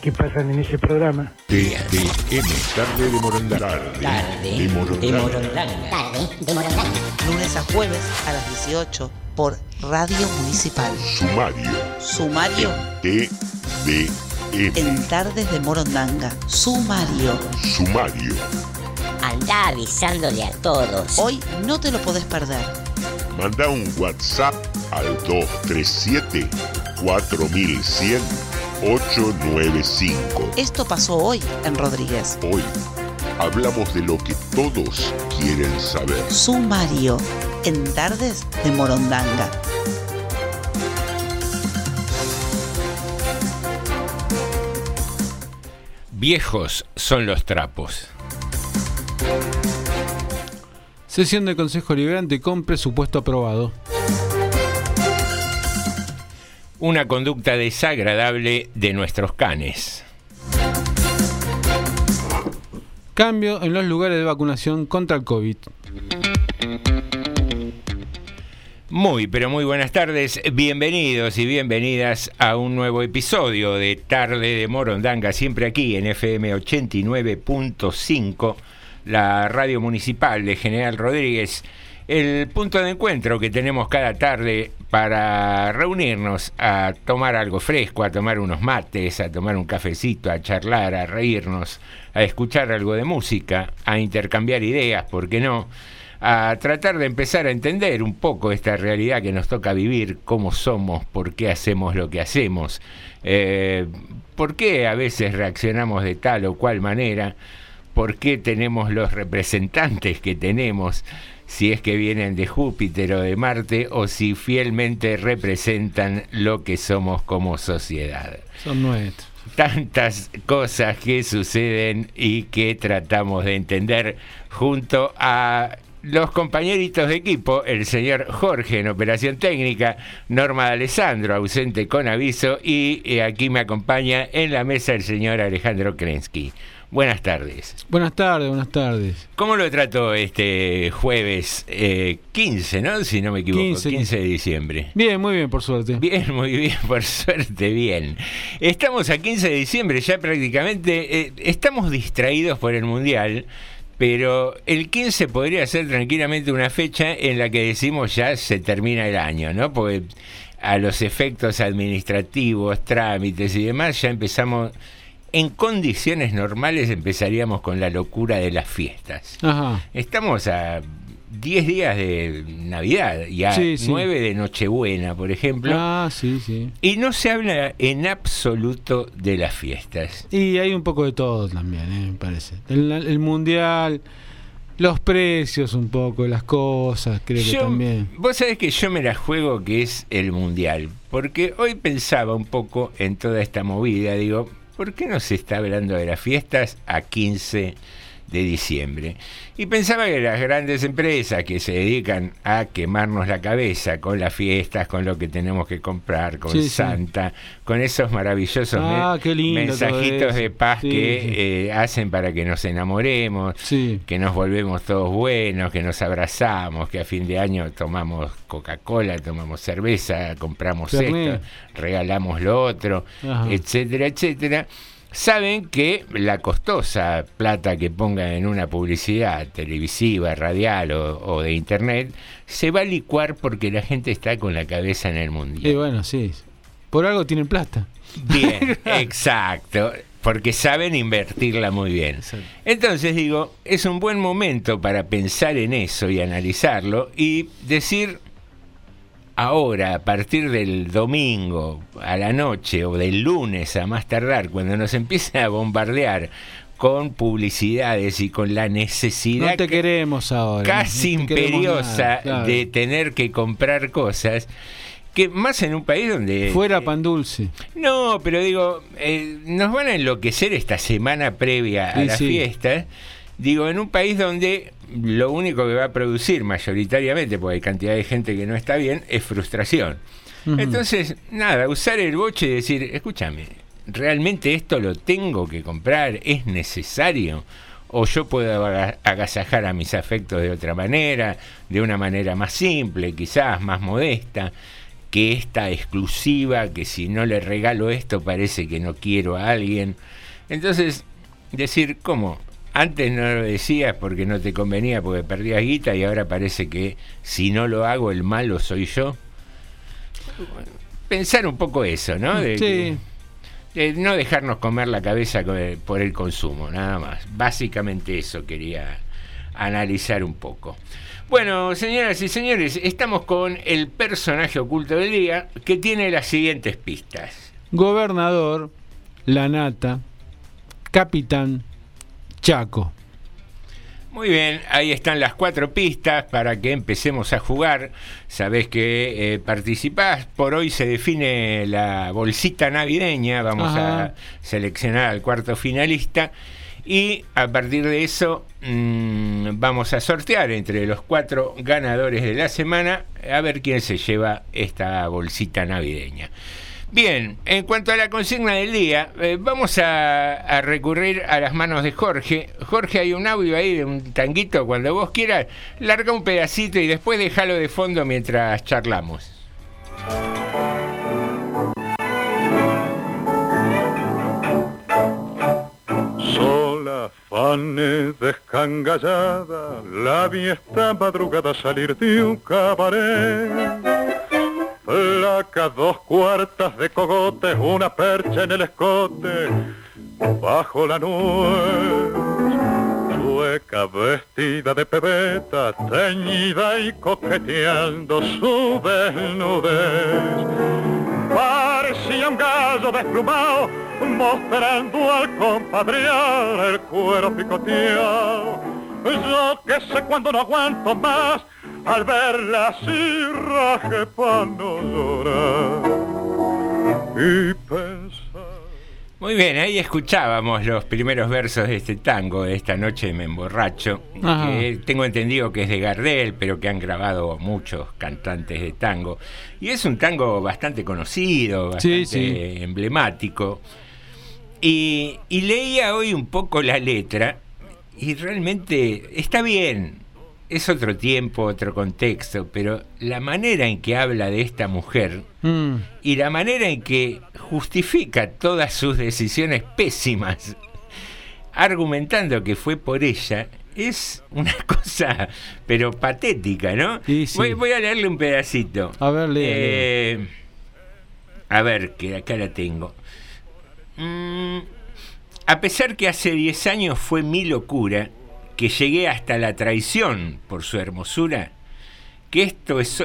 que pasan en ese programa. TDM, tarde de Morondanga. Tarde de Morondanga. Tarde de Morondanga. Lunes a jueves a las 18 por Radio Municipal. Sumario. Sumario. TDM. En Tardes de Morondanga. Sumario. Sumario. Anda avisándole a todos. Hoy no te lo podés perder. Manda un WhatsApp al 237 4100 895. Esto pasó hoy en Rodríguez. Hoy hablamos de lo que todos quieren saber. Sumario en Tardes de Morondanga. Viejos son los trapos. Sesión del Consejo Liberante con presupuesto aprobado. Una conducta desagradable de nuestros canes. Cambio en los lugares de vacunación contra el COVID. Muy, pero muy buenas tardes. Bienvenidos y bienvenidas a un nuevo episodio de Tarde de Morondanga, siempre aquí en FM 89.5, la radio municipal de General Rodríguez. El punto de encuentro que tenemos cada tarde para reunirnos a tomar algo fresco, a tomar unos mates, a tomar un cafecito, a charlar, a reírnos, a escuchar algo de música, a intercambiar ideas, ¿por qué no? a tratar de empezar a entender un poco esta realidad que nos toca vivir, cómo somos, por qué hacemos lo que hacemos, eh, por qué a veces reaccionamos de tal o cual manera, por qué tenemos los representantes que tenemos, si es que vienen de Júpiter o de Marte, o si fielmente representan lo que somos como sociedad. Son nuestros tantas cosas que suceden y que tratamos de entender junto a los compañeritos de equipo, el señor Jorge en operación técnica, Norma de Alessandro, ausente con aviso, y eh, aquí me acompaña en la mesa el señor Alejandro Krensky. Buenas tardes. Buenas tardes, buenas tardes. ¿Cómo lo trató este jueves eh, 15, no? Si no me equivoco, 15, 15 de diciembre. Bien, muy bien, por suerte. Bien, muy bien, por suerte, bien. Estamos a 15 de diciembre, ya prácticamente eh, estamos distraídos por el Mundial pero el 15 podría ser tranquilamente una fecha en la que decimos ya se termina el año, ¿no? Porque a los efectos administrativos, trámites y demás ya empezamos en condiciones normales empezaríamos con la locura de las fiestas. Ajá. Estamos a 10 días de Navidad y a Sí, sí. 9 de Nochebuena, por ejemplo. Ah, sí, sí. Y no se habla en absoluto de las fiestas. Y hay un poco de todo también, eh, me parece. El, el mundial, los precios un poco, las cosas, creo que también. Vos sabés que yo me la juego que es el mundial, porque hoy pensaba un poco en toda esta movida, digo, ¿por qué no se está hablando de las fiestas a 15 de diciembre? Y pensaba que las grandes empresas que se dedican a quemarnos la cabeza con las fiestas, con lo que tenemos que comprar, con Sí, sí. Santa, con esos maravillosos Ah, mensajitos de paz Sí, que eh, hacen para que nos enamoremos, que nos volvemos todos buenos, que nos abrazamos, que a fin de año tomamos Coca-Cola, tomamos cerveza, compramos Fernet. esto, regalamos lo otro, Ajá. etcétera, etcétera. Saben que la costosa plata que pongan en una publicidad televisiva, radial o, o de internet se va a licuar porque la gente está con la cabeza en el mundial. Y bueno, sí. Por algo tienen plata. Bien, exacto. Porque saben invertirla muy bien. Entonces digo, es un buen momento para pensar en eso y analizarlo y decir ahora, a partir del domingo a la noche o del lunes a más tardar, cuando nos empiecen a bombardear con publicidades y con la necesidad No te queremos ahora. casi no te queremos imperiosa nada, claro. de tener que comprar cosas que más en un país donde Fuera pan dulce. no, pero digo, eh, nos van a enloquecer esta semana previa a Sí, las sí. fiestas. Digo, en un país donde lo único que va a producir mayoritariamente, porque hay cantidad de gente que no está bien, es frustración. Entonces, nada, usar el boche y decir, escúchame, ¿realmente esto lo tengo que comprar? ¿Es necesario? ¿O yo puedo aga- agasajar a mis afectos de otra manera, de una manera más simple, quizás más modesta? que esta exclusiva, que si no le regalo esto parece que no quiero a alguien. Entonces, decir, ¿cómo? Antes no lo decías porque no te convenía, porque perdías guita y ahora parece que si no lo hago el malo soy yo. Pensar un poco eso, ¿no? De Sí. de no dejarnos comer la cabeza por el consumo, nada más. Básicamente eso quería analizar un poco. Bueno, señoras y señores, estamos con el personaje oculto del día que tiene las siguientes pistas. Gobernador, La Nata, Capitán, Chaco. Muy bien, ahí están las cuatro pistas para que empecemos a jugar. Sabés que eh, participás. Por hoy se define la bolsita navideña. Vamos Ajá. a seleccionar al cuarto finalista. Y a partir de eso mm, vamos a sortear entre los cuatro ganadores de la semana a ver quién se lleva esta bolsita navideña. Bien, en cuanto a la consigna del día, eh, vamos a, recurrir a las manos de Jorge. Jorge, hay un audio ahí de un tanguito, cuando vos quieras, larga un pedacito y después déjalo de fondo mientras charlamos. Sola, Fanny descangallada, la vi esta madrugada salir de un cabaret. Flaca, dos cuartas de cogote, una percha en el escote, bajo la nuez. Sueca vestida de pebeta, teñida y coqueteando su desnudez. Parecía un gallo desplumado, mostrando al compadrear el cuero picoteado. Yo que sé cuando no aguanto más, al verla así raje pa' no llorar. Y pensar Muy bien, ahí escuchábamos los primeros versos de este tango, de esta noche me emborracho, que tengo entendido que es de Gardel, pero que han grabado muchos cantantes de tango. Y es un tango bastante conocido, Sí, bastante sí. emblemático. Y, y leía hoy un poco la letra y realmente está bien. Es otro tiempo, otro contexto, pero la manera en que habla de esta mujer Mm. y la manera en que justifica todas sus decisiones pésimas, argumentando que fue por ella, es una cosa, pero patética, ¿no? Voy, voy a leerle un pedacito. A ver, lea, Eh, a ver, que acá la tengo. Mm, a pesar que hace 10 años fue mi locura, que llegué hasta la traición por su hermosura, que esto es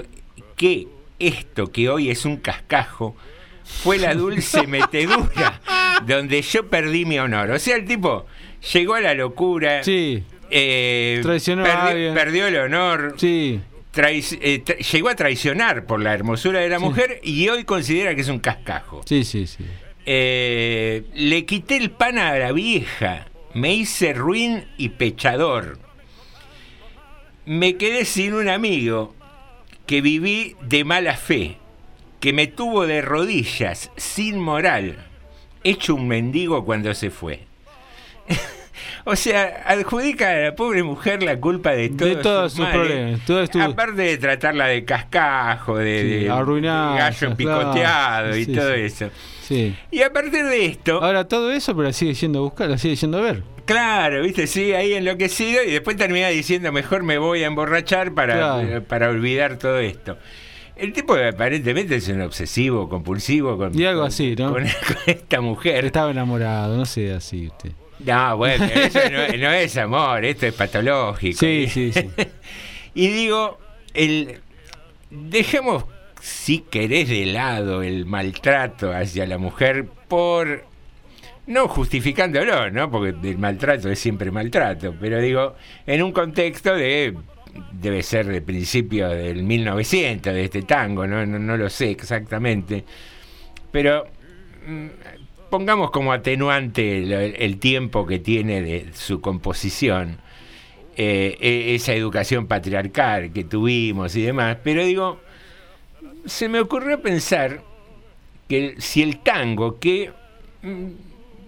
que esto que hoy es un cascajo fue la dulce metedura donde yo perdí mi honor. O sea, el tipo llegó a la locura. Sí. eh, Traicionó a perdi- alguien. perdió el honor. Sí. eh, llegó a traicionar por la hermosura de la mujer y hoy considera que es un cascajo. Sí, sí, sí. Eh, le quité el pan a la vieja, me hice ruin y pechador. Me quedé sin un amigo que viví de mala fe, que me tuvo de rodillas, sin moral, hecho un mendigo cuando se fue. o sea, adjudica a la pobre mujer la culpa de todos, todos sus sus problemas, todo estuvo- Aparte de tratarla de cascajo, de, Sí, de- de gallo claro. picoteado y Sí, todo sí. eso. Sí. Y a partir de esto, Ahora todo eso, pero la sigue yendo a buscar, la sigue yendo a ver. claro, viste, sí, ahí enloquecido y después termina diciendo mejor me voy a emborrachar para, Claro. eh, para olvidar todo esto. El tipo aparentemente es un obsesivo, compulsivo con, Y algo así, ¿no? con, con esta mujer. Estaba enamorado, no sé, así usted. No, bueno, eso no, no es amor, esto es patológico. Sí, sí, sí. y digo, el dejemos, si querés, de lado el maltrato hacia la mujer por. No justificándolo, ¿no? Porque el maltrato es siempre maltrato, pero digo, en un contexto de. Debe ser de principio del 1900, de este tango, no, no, no lo sé exactamente. Pero mm, pongamos como atenuante el, tiempo que tiene de su composición, eh, e- esa educación patriarcal que tuvimos y demás, pero digo, se me ocurrió pensar que si el tango, que mm,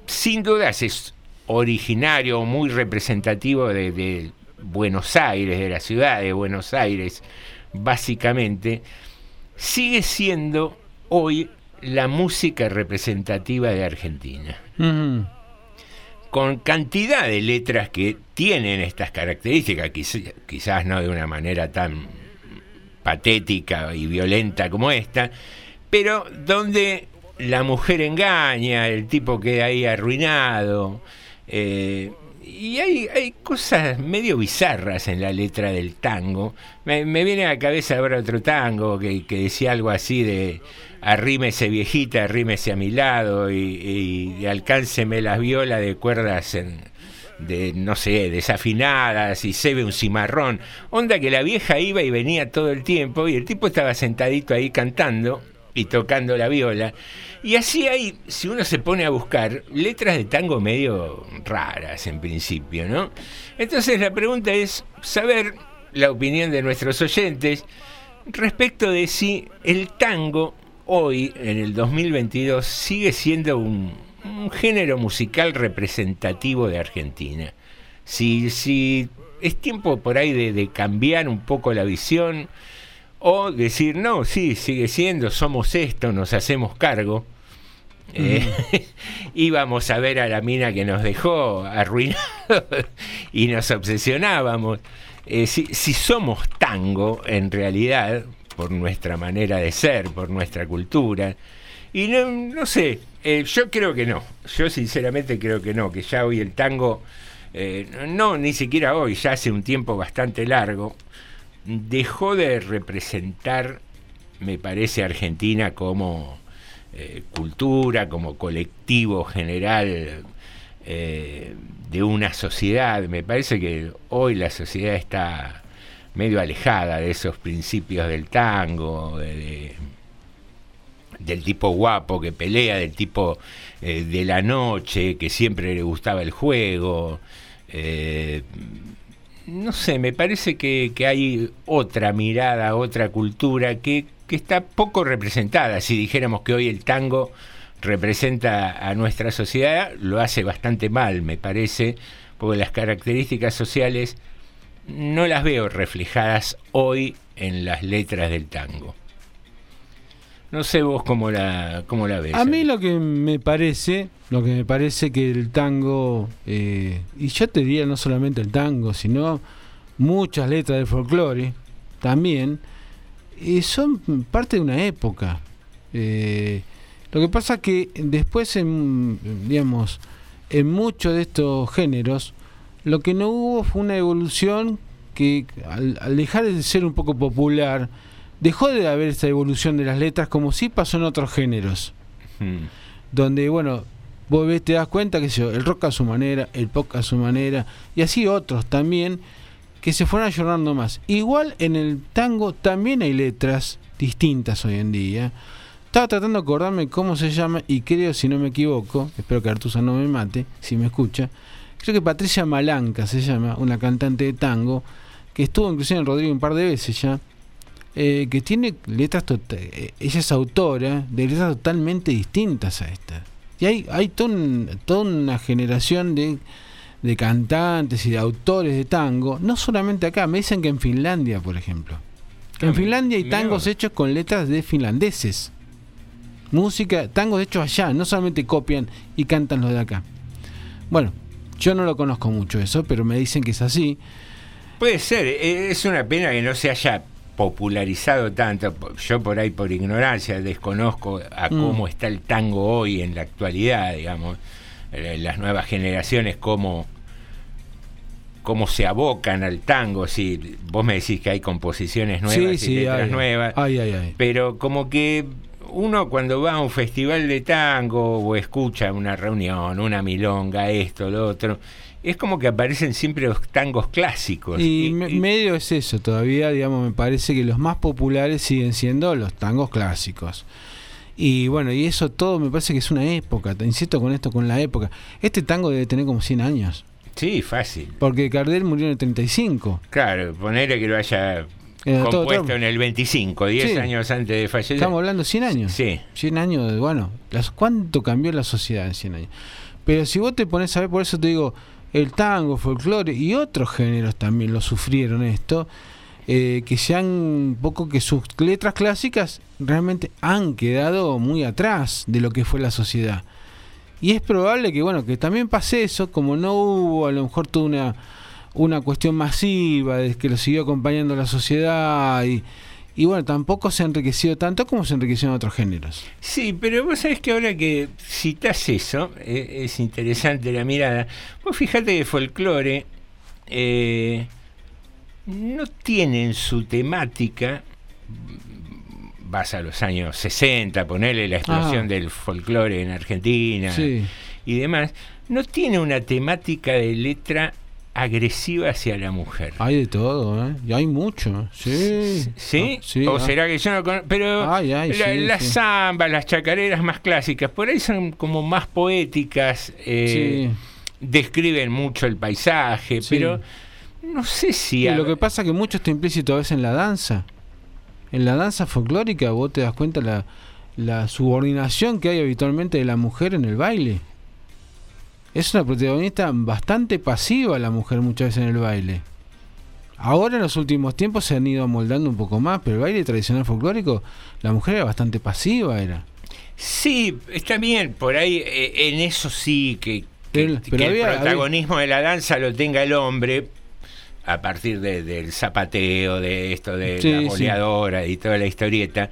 sin dudas es originario, muy representativo de Buenos Aires, de la ciudad de Buenos Aires, básicamente, sigue siendo hoy la música representativa de Argentina con cantidad de letras que tienen estas características, quiz- quizás no de una manera tan patética y violenta como esta, pero donde la mujer engaña, el tipo queda ahí arruinado, eh, y hay, hay cosas medio bizarras en la letra del tango. Me, me viene a la cabeza ahora otro tango que, que decía algo así de arrímese viejita, arrímese a mi lado y, alcánceme las violas de cuerdas en, de no sé, desafinadas y se ve un cimarrón. Onda que la vieja iba y venía todo el tiempo y el tipo estaba sentadito ahí cantando y tocando la viola. Y así hay, si uno se pone a buscar, letras de tango medio raras en principio, ¿no? Entonces la pregunta es saber la opinión de nuestros oyentes respecto de si el tango hoy, en el 2022, sigue siendo un, un género musical representativo de Argentina. Si, si es tiempo por ahí de, de cambiar un poco la visión o decir, no, sí, sigue siendo, somos esto, nos hacemos cargo. Eh, íbamos a ver a la mina que nos dejó arruinado y nos obsesionábamos. Eh, si, si somos tango, en realidad, por nuestra manera de ser, por nuestra cultura, y no, no sé, eh, yo creo que no, yo sinceramente creo que no, que ya hoy el tango, eh, no, ni siquiera hoy, ya hace un tiempo bastante largo, dejó de representar, me parece, Argentina como eh, cultura, como colectivo general de una sociedad. Me parece que hoy la sociedad está medio alejada de esos principios del tango, de- de- del tipo guapo que pelea, del tipo eh, de la noche, que siempre le gustaba el juego. eh, no sé, me parece que, que hay otra mirada, otra cultura que, que está poco representada. Si dijéramos que hoy el tango representa a nuestra sociedad, lo hace bastante mal, me parece, porque las características sociales no las veo reflejadas hoy en las letras del tango. No sé vos cómo la, cómo la ves. A mí lo que me parece, lo que me parece que el tango, eh, y yo te diría no solamente el tango, sino muchas letras del folclore también, eh, son parte de una época. Eh, lo que pasa que después, en, digamos, en muchos de estos géneros, lo que no hubo fue una evolución que al, al dejar de ser un poco popular, dejó de haber esa evolución de las letras como sí pasó en otros géneros. Mm. Donde, bueno, vos ves, te das cuenta que el rock a su manera, el pop a su manera, y así otros también, que se fueron ayornando más. Igual en el tango también hay letras distintas hoy en día. Estaba tratando de acordarme cómo se llama, y creo, si no me equivoco, espero que Artusa no me mate, si me escucha, creo que Patricia Malanca se llama, una cantante de tango, que estuvo inclusive en Rodrigo un par de veces ya, eh, que tiene letras, eh, ella es autora de letras totalmente distintas a esta. Y hay, hay un- toda una generación de, de cantantes y de autores de tango, no solamente acá, me dicen que en Finlandia, por ejemplo. En Finlandia hay tangos hechos con letras de finlandeses. Música, tangos hechos allá, no solamente copian y cantan los de acá. Bueno, yo no lo conozco mucho eso, pero me dicen que es así. Puede ser, eh, es una pena que no se haya popularizado tanto. Yo por ahí por ignorancia desconozco a Mm. cómo está el tango hoy en la actualidad, digamos, Eh, las nuevas generaciones cómo cómo se abocan al tango, si vos me decís que hay composiciones nuevas Sí, y sí, letras hay, nuevas, pero como que uno cuando va a un festival de tango o escucha una reunión, una milonga, esto, lo otro, es como que aparecen siempre los tangos clásicos. Y, me- medio es eso todavía, digamos, me parece que los más populares siguen siendo los tangos clásicos. Y bueno, y eso todo me parece que es una época, te insisto con esto, con la época. Este tango debe tener como 100 años, Sí, fácil. porque Cardel murió en el 35. Claro, ponerle que lo haya Eh, todo compuesto en el 25, 10 Sí. años antes de fallecer. Estamos hablando de 100 años. Sí. 100 años, de- bueno, las, ¿cuánto cambió la sociedad en 100 años? Pero si vos te pones a ver, por eso te digo, el tango, folclore y otros géneros también lo sufrieron esto, eh, que se han, un poco que sus letras clásicas realmente han quedado muy atrás de lo que fue la sociedad. Y es probable que, bueno, que también pase eso, como no hubo a lo mejor toda una, una cuestión masiva de que lo siguió acompañando la sociedad y, y bueno, tampoco se ha enriquecido tanto como se enriqueció en otros géneros. Sí, pero vos sabés que ahora que citas eso, eh, es interesante la mirada. Vos fíjate que folclore eh, no tiene en su temática, vas a los años 60, ponerle la explosión Ah. del folclore en Argentina Sí. y demás, no tiene una temática de letra agresiva hacia la mujer. Hay de todo, ¿eh? Y hay mucho. Sí. ¿Sí? Ah, sí, ¿O ah. será que yo no conozco? Pero Ay, ay, la- sí, las sí. zambas, las chacareras más clásicas, por ahí son como más poéticas, eh, describen mucho el paisaje, pero no sé si... A- lo que pasa es que mucho está implícito a veces en la danza. En la danza folclórica vos te das cuenta la, la subordinación que hay habitualmente de la mujer en el baile. Es una protagonista bastante pasiva la mujer muchas veces en el baile. Ahora en los últimos tiempos se han ido amoldando un poco más, pero el baile tradicional folclórico, la mujer era bastante pasiva, era. Sí, está bien, por ahí eh, en eso sí que, que- El- que pero el había- había- protagonismo de la danza lo tenga el hombre a partir de- del zapateo, de esto, de Sí, la sí. boleadora y toda la historieta.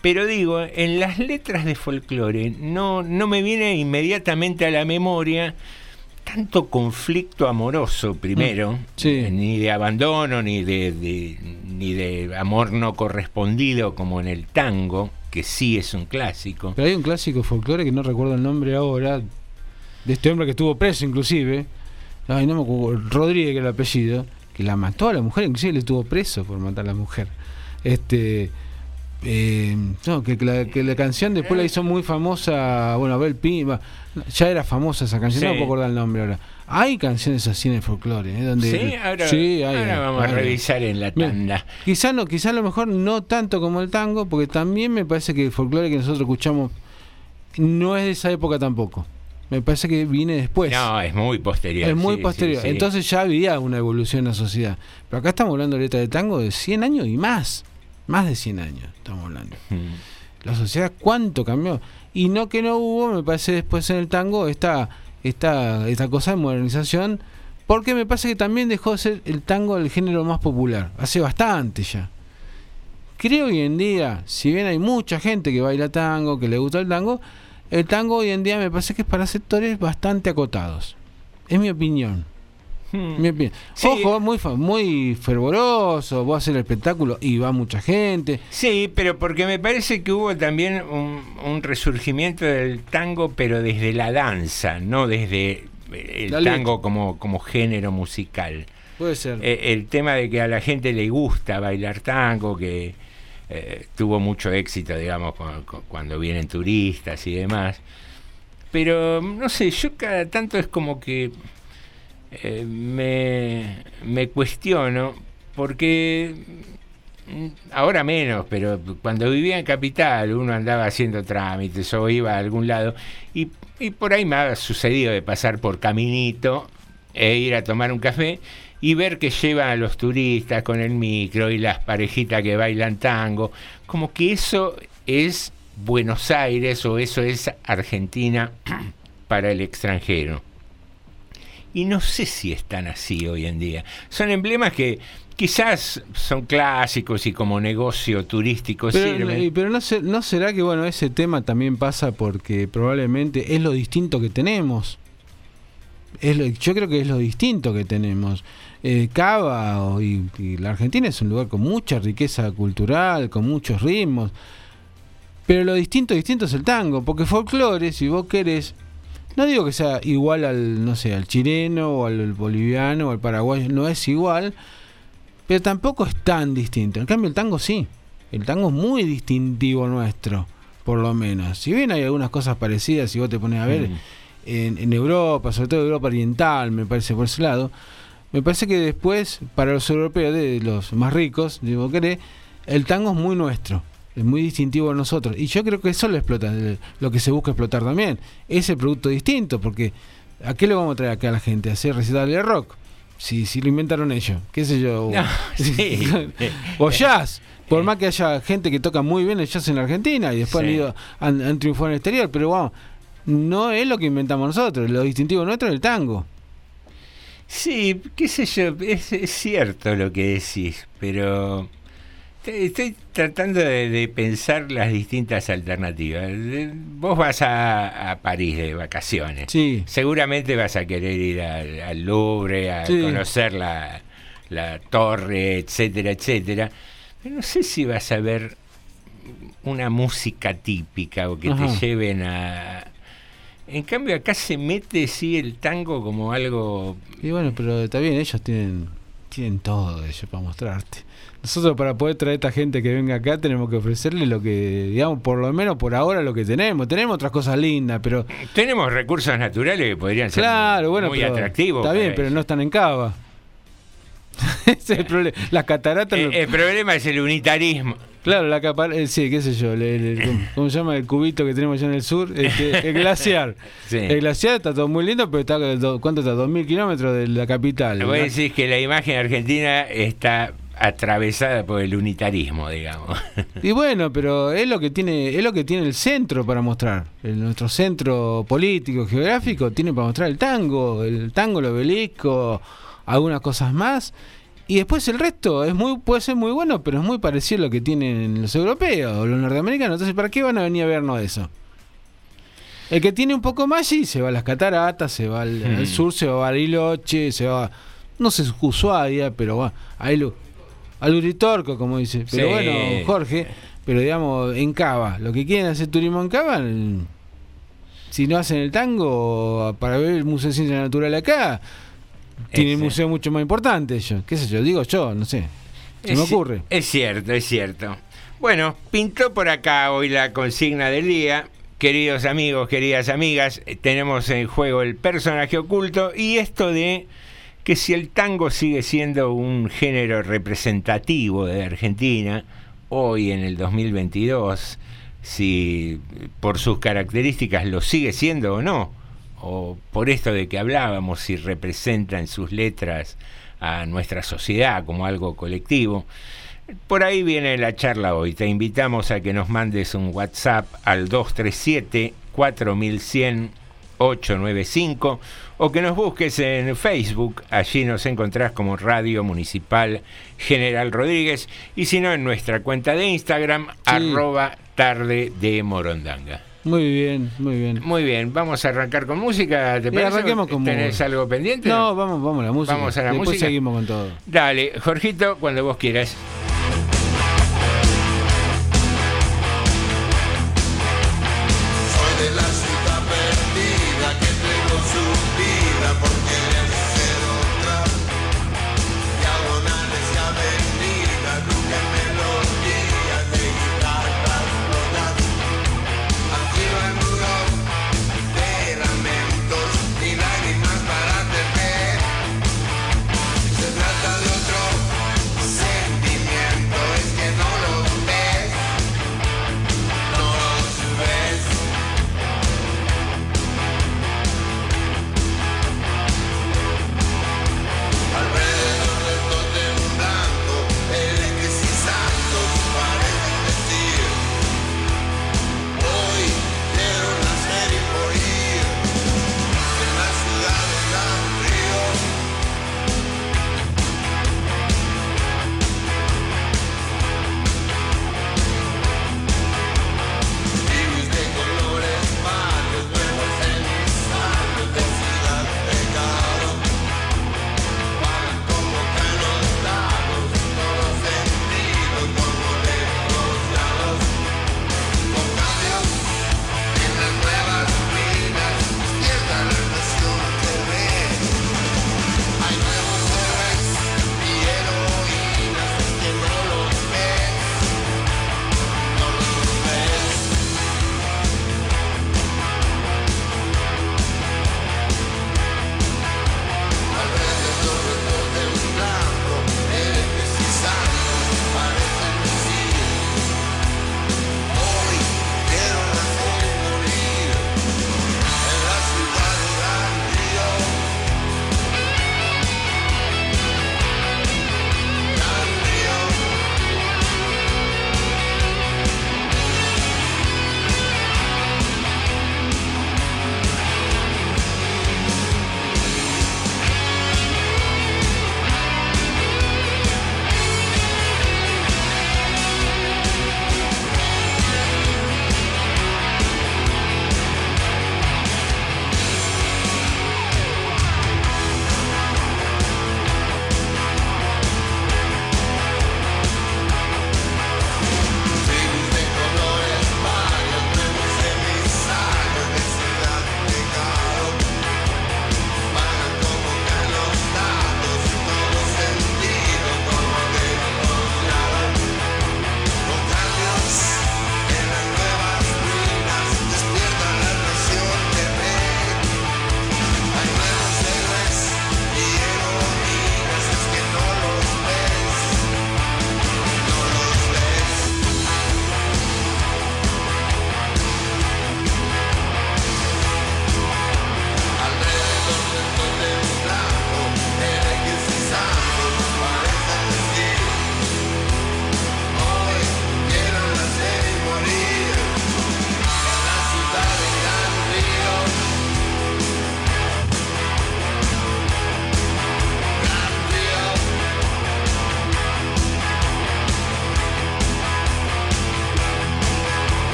Pero digo, en las letras de folclore no, no me viene inmediatamente a la memoria tanto conflicto amoroso primero, Mm, sí. ni de abandono, ni de, de- ni de amor no correspondido como en el tango, que sí es un clásico. Pero hay un clásico folclore que no recuerdo el nombre ahora, de este hombre que estuvo preso inclusive, ay, no me acuerdo, Rodríguez que era el apellido, que la mató a la mujer, inclusive le estuvo preso por matar a la mujer. Este, eh, no, que, que la, que la canción después la hizo muy famosa, bueno, Abel Pima, ya era famosa esa canción, no me puedo acordar el nombre ahora. Hay canciones así en el folclore, ¿eh? donde Sí, ahora, Sí, hay, ahora vamos hay. a revisar en la tanda. Quizá no, quizá a lo mejor no tanto como el tango, porque también me parece que el folclore que nosotros escuchamos no es de esa época tampoco. Me parece que viene después. No, es muy posterior. es muy sí, posterior. sí. Entonces ya había una evolución en la sociedad. Pero acá estamos hablando de letra de tango de 100 años y más. Más de 100 años estamos hablando. Mm. La sociedad cuánto cambió. Y no que no hubo, me parece después en el tango, esta, esta, esta cosa de modernización. Porque me parece que también dejó de ser el tango el género más popular. Hace bastante ya. Creo hoy en día, si bien hay mucha gente que baila tango, que le gusta el tango, el tango hoy en día me parece que es para sectores bastante acotados. Es mi opinión. Hmm. Opinión. Ojo, muy, muy fervoroso, vos hacer el espectáculo y va mucha gente. Sí, pero porque me parece que hubo también un, un resurgimiento del tango, pero desde la danza, no desde el La letra. tango como, como género musical. Puede ser. Eh, el tema de que a la gente le gusta bailar tango, que eh, tuvo mucho éxito, digamos, cu- cu- cuando vienen turistas y demás. Pero, no sé, yo cada tanto es como que eh, me, me cuestiono, porque mm, ahora menos, pero cuando vivía en Capital uno andaba haciendo trámites o iba a algún lado y, y por ahí me ha sucedido de pasar por Caminito e ir a tomar un café y ver que llevan a los turistas con el micro y las parejitas que bailan tango, como que eso es Buenos Aires o eso es Argentina para el extranjero. Y no sé si están así hoy en día. Son emblemas que quizás son clásicos y como negocio turístico Pero, sirven. eh, pero no, se- no será que bueno ese tema también pasa porque probablemente es lo distinto que tenemos. Es lo- yo creo que es lo distinto que tenemos. Eh, Cava o- y, y la Argentina es un lugar con mucha riqueza cultural, con muchos ritmos. Pero lo distinto, distinto es el tango, porque folclore, si vos querés, no digo que sea igual al, no sé, al chileno o al boliviano o al paraguayo, no es igual, pero tampoco es tan distinto. En cambio, el tango sí. El tango es muy distintivo nuestro, por lo menos. Si bien hay algunas cosas parecidas, si vos te pones a ver Mm. en, en Europa, sobre todo Europa Oriental, me parece por ese lado, me parece que después, para los europeos, de los más ricos, vos querés, el tango es muy nuestro. Es muy distintivo de nosotros. Y yo creo que eso lo explota, lo que se busca explotar también. Ese producto distinto, porque ¿a qué le vamos a traer acá a la gente? ¿A hacer recital de rock? Si, si lo inventaron ellos, qué sé yo. No, sí. o jazz. Por más que haya gente que toca muy bien el jazz en la Argentina y después Sí. han ido, han, han triunfado en el exterior, pero vamos, no es lo que inventamos nosotros, lo distintivo nuestro es el tango. Sí, qué sé yo, es, es cierto lo que decís, pero estoy tratando de, de pensar las distintas alternativas. Vos vas a, a París de vacaciones. Sí. Seguramente vas a querer ir al, al Louvre, a Sí. conocer la, la torre, etcétera, etcétera. Pero no sé si vas a ver una música típica o que Ajá. te lleven a... En cambio acá se mete sí el tango como algo Y bueno, pero está bien, ellos tienen, tienen todo ellos para mostrarte. Nosotros para poder traer a esta gente que venga acá tenemos que ofrecerle lo que, digamos, por lo menos por ahora lo que tenemos. Tenemos otras cosas lindas, pero... Tenemos recursos naturales que podrían ser Claro, bueno, muy pero atractivos. Está bien, pero no están en Cava. Ese es el problema. Las cataratas... no- Eh, el problema es el unitarismo. Claro, la capa, eh, sí, qué sé yo, el- el- ¿cómo- ¿cómo se llama el cubito que tenemos allá en el sur? Este, el glaciar. Sí. El glaciar está todo muy lindo, pero está, ¿cuánto está? 2.000 kilómetros de la capital. Voy a ¿no? decir que la imagen argentina está atravesada por el unitarismo, digamos. Y bueno, pero es lo que tiene, es lo que tiene el centro para mostrar. El- nuestro centro político, geográfico, tiene para mostrar el tango, el tango, el obelisco, algunas cosas más. Y después el resto es muy, puede ser muy bueno, pero es muy parecido a lo que tienen los europeos o los norteamericanos. Entonces, ¿para qué van a venir a vernos eso? El que tiene un poco más, sí, se va a las cataratas, se va al, al Mm. sur, se va a Bariloche, se va, no sé, Ushuaia, pero va, ahí lo, al Uritorco, como dice. Pero Sí. bueno, Jorge, pero digamos, en Cava, lo que quieren hacer turismo en Cava, si no hacen el tango para ver el Museo de Ciencia Natural acá, tienen un museo mucho más importante ellos. ¿Qué sé yo? Digo yo, no sé. Se me ocurre. Es cierto, es cierto. Bueno, pintó por acá hoy la consigna del día. Queridos amigos, queridas amigas, eh, tenemos en juego el personaje oculto y esto de que si el tango sigue siendo un género representativo de Argentina, hoy en el 2022, si por sus características lo sigue siendo o no, o por esto de que hablábamos, si representa en sus letras a nuestra sociedad como algo colectivo. Por ahí viene la charla hoy. Te invitamos a que nos mandes un WhatsApp al 237 4100 895 o que nos busques en Facebook, allí nos encontrás como Radio Municipal General Rodríguez y si no en nuestra cuenta de Instagram arroba tarde de Morondanga. Muy bien, muy bien. Muy bien, vamos a arrancar con música. ¿Te parece? Arranquemos con ¿Tenés algo pendiente? No, vamos, vamos a la música. Vamos a la Después música. seguimos con todo. Dale, Jorgito, cuando vos quieras.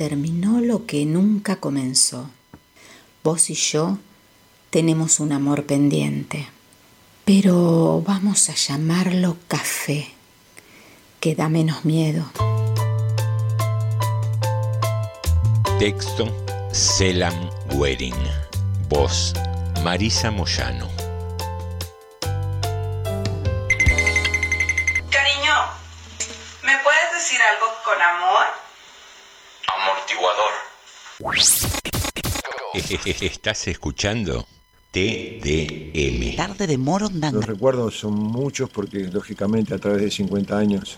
terminó lo que nunca comenzó. Vos y yo tenemos un amor pendiente, pero vamos a llamarlo café, que da menos miedo. Texto Selam Wering. Voz Marisa Moyano. Estás escuchando TDM. Tarde de Morondanga. Los recuerdos son muchos porque lógicamente a través de 50 años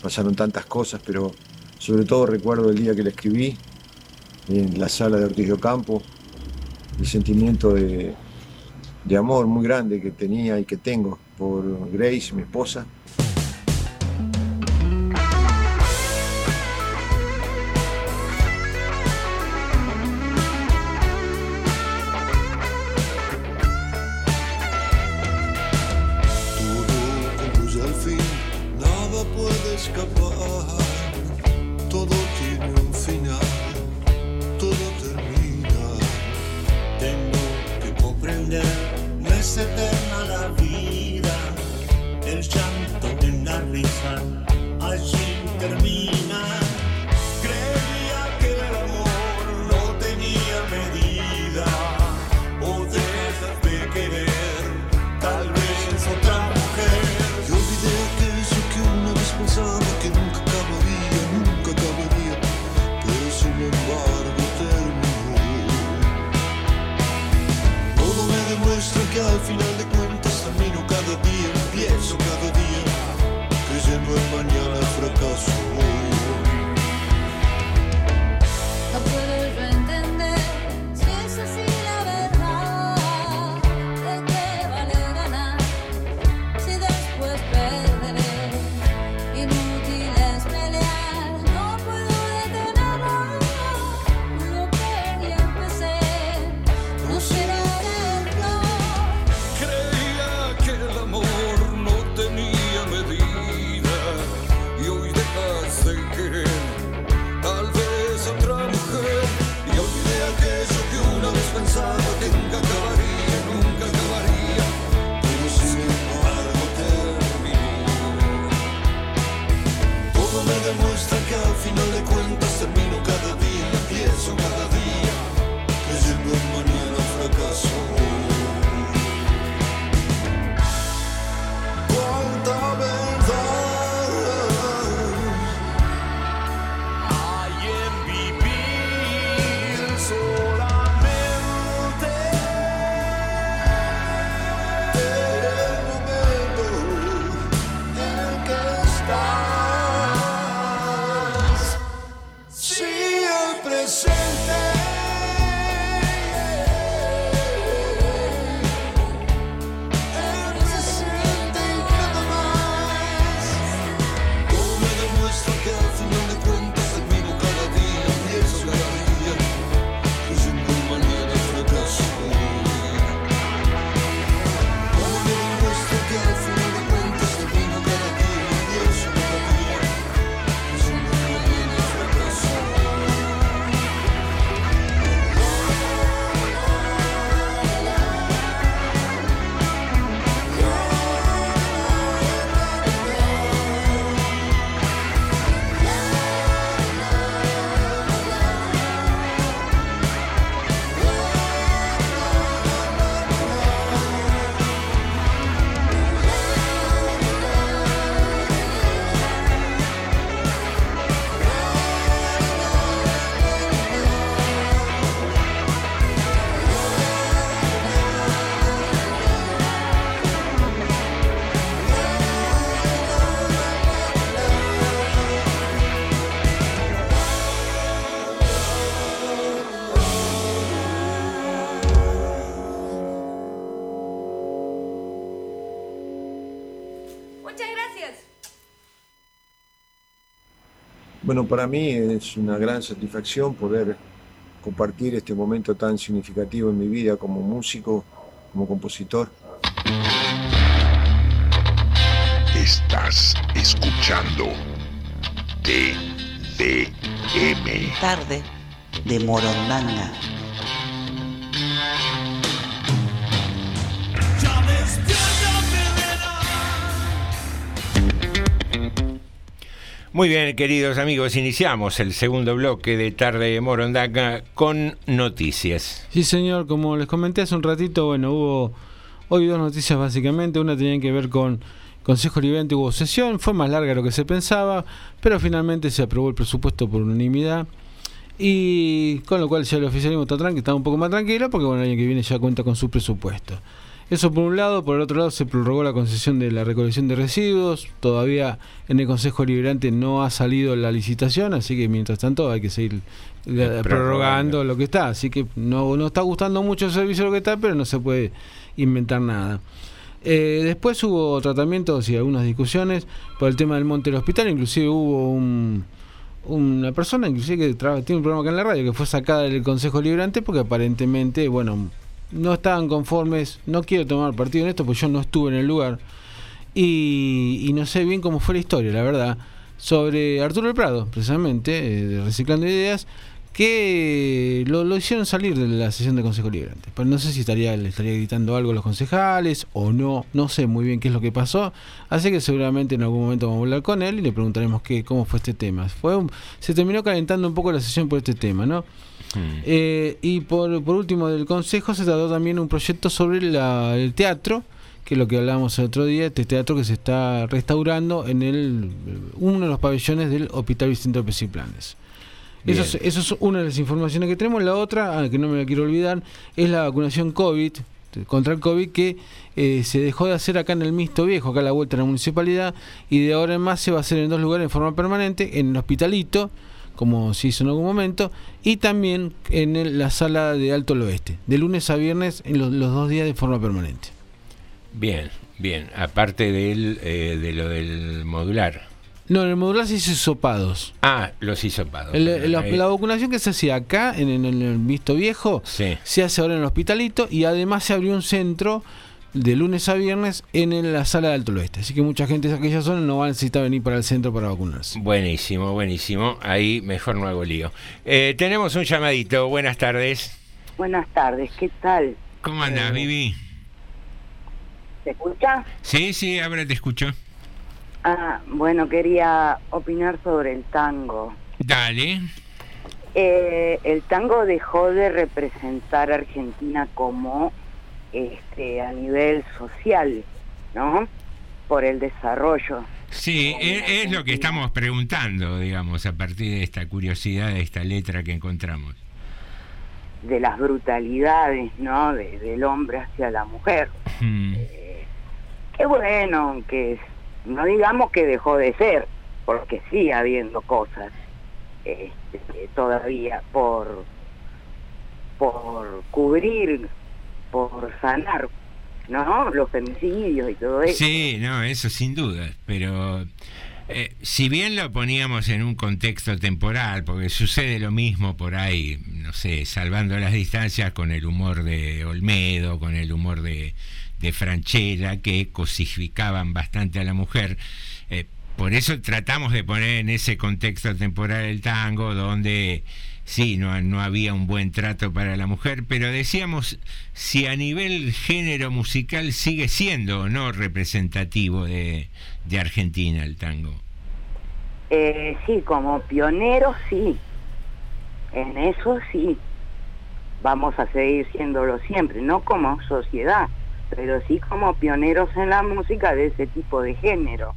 pasaron tantas cosas, pero sobre todo recuerdo el día que la escribí en la sala de Ortiz de Ocampo, el sentimiento de, de amor muy grande que tenía y que tengo por Grace, mi esposa. Bueno, para mí es una gran satisfacción poder compartir este momento tan significativo en mi vida como músico, como compositor. Estás escuchando TDM. Tarde de Morondanga. Muy bien, queridos amigos, iniciamos el segundo bloque de Tarde de Morondanga con noticias. Sí, señor, como les comenté hace un ratito, bueno, hubo hoy dos noticias básicamente. Una tenía que ver con Consejo Liberante, hubo sesión, fue más larga de lo que se pensaba, pero finalmente se aprobó el presupuesto por unanimidad. Y con lo cual ya el oficialismo está, tranqui, está un poco más tranquilo porque bueno, el año que viene ya cuenta con su presupuesto. Eso por un lado, por el otro lado se prorrogó la concesión de la recolección de residuos, todavía en el Consejo Liberante no ha salido la licitación, así que mientras tanto hay que seguir eh, prorrogando lo que está, así que no, no está gustando mucho el servicio lo que está, pero no se puede inventar nada. Eh, después hubo tratamientos y algunas discusiones por el tema del monte del hospital, inclusive hubo un, una persona inclusive que tiene un programa acá en la radio que fue sacada del Consejo Liberante porque aparentemente, bueno, no estaban conformes, no quiero tomar partido en esto porque yo no estuve en el lugar y, no sé bien cómo fue la historia, la verdad, sobre Arturo El Prado, precisamente, eh, de Reciclando Ideas, que lo, lo hicieron salir de la sesión de Consejo Liberante. Pero no sé si estaría, le estaría gritando algo a los concejales o no, no sé muy bien qué es lo que pasó. Así que seguramente en algún momento vamos a hablar con él y le preguntaremos qué, cómo fue este tema. Fue un- se terminó calentando un poco la sesión por este tema, ¿no? Eh, y por, por último del Consejo se trató también un proyecto sobre la- el teatro, que es lo que hablábamos el otro día, este teatro que se está restaurando en el uno de los pabellones del Hospital Vicente López y Planes. Eso es, eso es una de las informaciones que tenemos. La otra, ah, que no me la quiero olvidar, es la vacunación COVID, contra el COVID, que eh, se dejó de hacer acá en el Misto Viejo, acá a la vuelta en la municipalidad, y de ahora en más se va a hacer en dos lugares en forma permanente, en el Hospitalito, como se hizo en algún momento, y también en el- la sala de Alto del Oeste, de lunes a viernes en los, los dos días de forma permanente. Bien, bien. Aparte del, eh, de lo del modular. No, en el modular se hizo sopados. Ah, los hisopados. El- el- la, Ahí. la vacunación que se hacía acá, en, en- en el Visto Viejo, Sí. se hace ahora en el hospitalito y además se abrió un centro de lunes a viernes en la sala de Alto Oeste. Así que mucha gente de aquella zona no va a necesitar venir para el centro para vacunarse. Buenísimo, buenísimo. Ahí mejor no hago lío. Eh, tenemos un llamadito. Buenas tardes. Buenas tardes, ¿qué tal? ¿Cómo andas, Vivi? ¿Se escucha? Sí, sí, ahora te escucho. Ah, bueno, quería opinar sobre el tango. Dale. Eh, el tango dejó de representar a Argentina como este a nivel social, ¿no? Por el desarrollo. Sí, e- es, lo que estamos preguntando, digamos, a partir de esta curiosidad, de esta letra que encontramos. de las brutalidades, ¿no? De- del hombre hacia la mujer. Mm. Qué bueno que no digamos que dejó de ser, porque sigue habiendo cosas este, todavía por por cubrir, por sanar, ¿no? Los femicidios y todo eso. Sí, no, eso sin duda, pero eh, si bien lo poníamos en un contexto temporal, porque sucede lo mismo por ahí, no sé, salvando las distancias con el humor de Olmedo, con el humor de, de Franchella, que cosificaban bastante a la mujer. eh, por eso tratamos de poner en ese contexto temporal el tango, donde sí, no, no había un buen trato para la mujer, pero decíamos si a nivel género musical sigue siendo o no representativo de, de Argentina el tango. Eh, sí, como pioneros sí, en eso sí, vamos a seguir siéndolo siempre, no como sociedad, pero sí como pioneros en la música de ese tipo de género.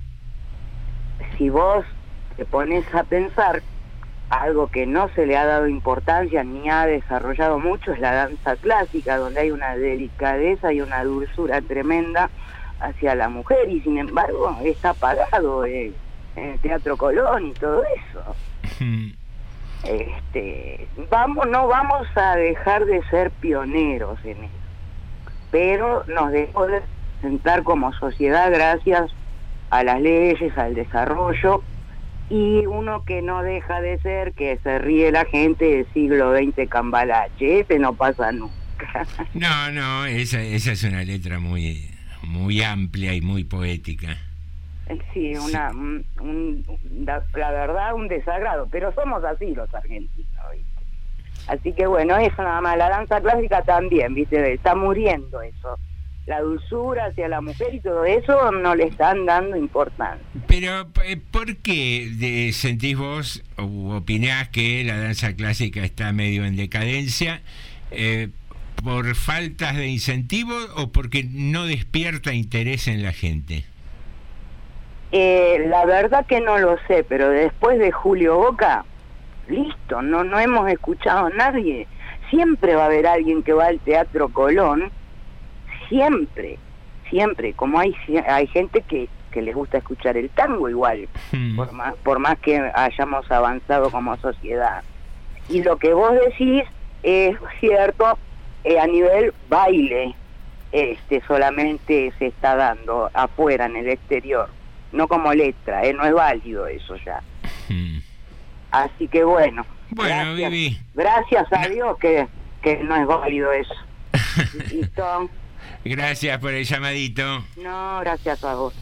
Si vos te pones a pensar, algo que no se le ha dado importancia ni ha desarrollado mucho es la danza clásica, donde hay una delicadeza y una dulzura tremenda hacia la mujer y sin embargo está apagado eh, en el Teatro Colón y todo eso. Este, vamos, no vamos a dejar de ser pioneros en eso, pero nos dejó de sentar como sociedad gracias a las leyes, al desarrollo y uno que no deja de ser que se ríe la gente del siglo XX cambalache, ese no pasa nunca. No, no, esa, esa es una letra muy, muy amplia y muy poética. Sí, una, un- un- la, la verdad un desagrado, pero somos así los argentinos, ¿viste? Así que bueno, eso nada más, la danza clásica también, ¿viste? Está muriendo eso. La dulzura hacia la mujer y todo eso no le están dando importancia. Pero, eh, ¿por qué de- sentís vos o opinás que la danza clásica está medio en decadencia? Eh, ¿Por faltas de incentivo o porque no despierta interés en la gente? Eh, la verdad que no lo sé, pero después de Julio Boca, listo, no, no hemos escuchado a nadie. Siempre va a haber alguien que va al Teatro Colón, siempre, siempre, como hay, hay gente que, que les gusta escuchar el tango igual, por, más, por más que hayamos avanzado como sociedad. Y lo que vos decís es cierto eh, a nivel baile, este solamente se está dando afuera, en el exterior, no como letra, eh, no es válido eso ya. Así que bueno. Bueno, gracias, Vivi. Gracias a Dios que, que no es válido eso. Gracias por el llamadito. No, gracias a vos.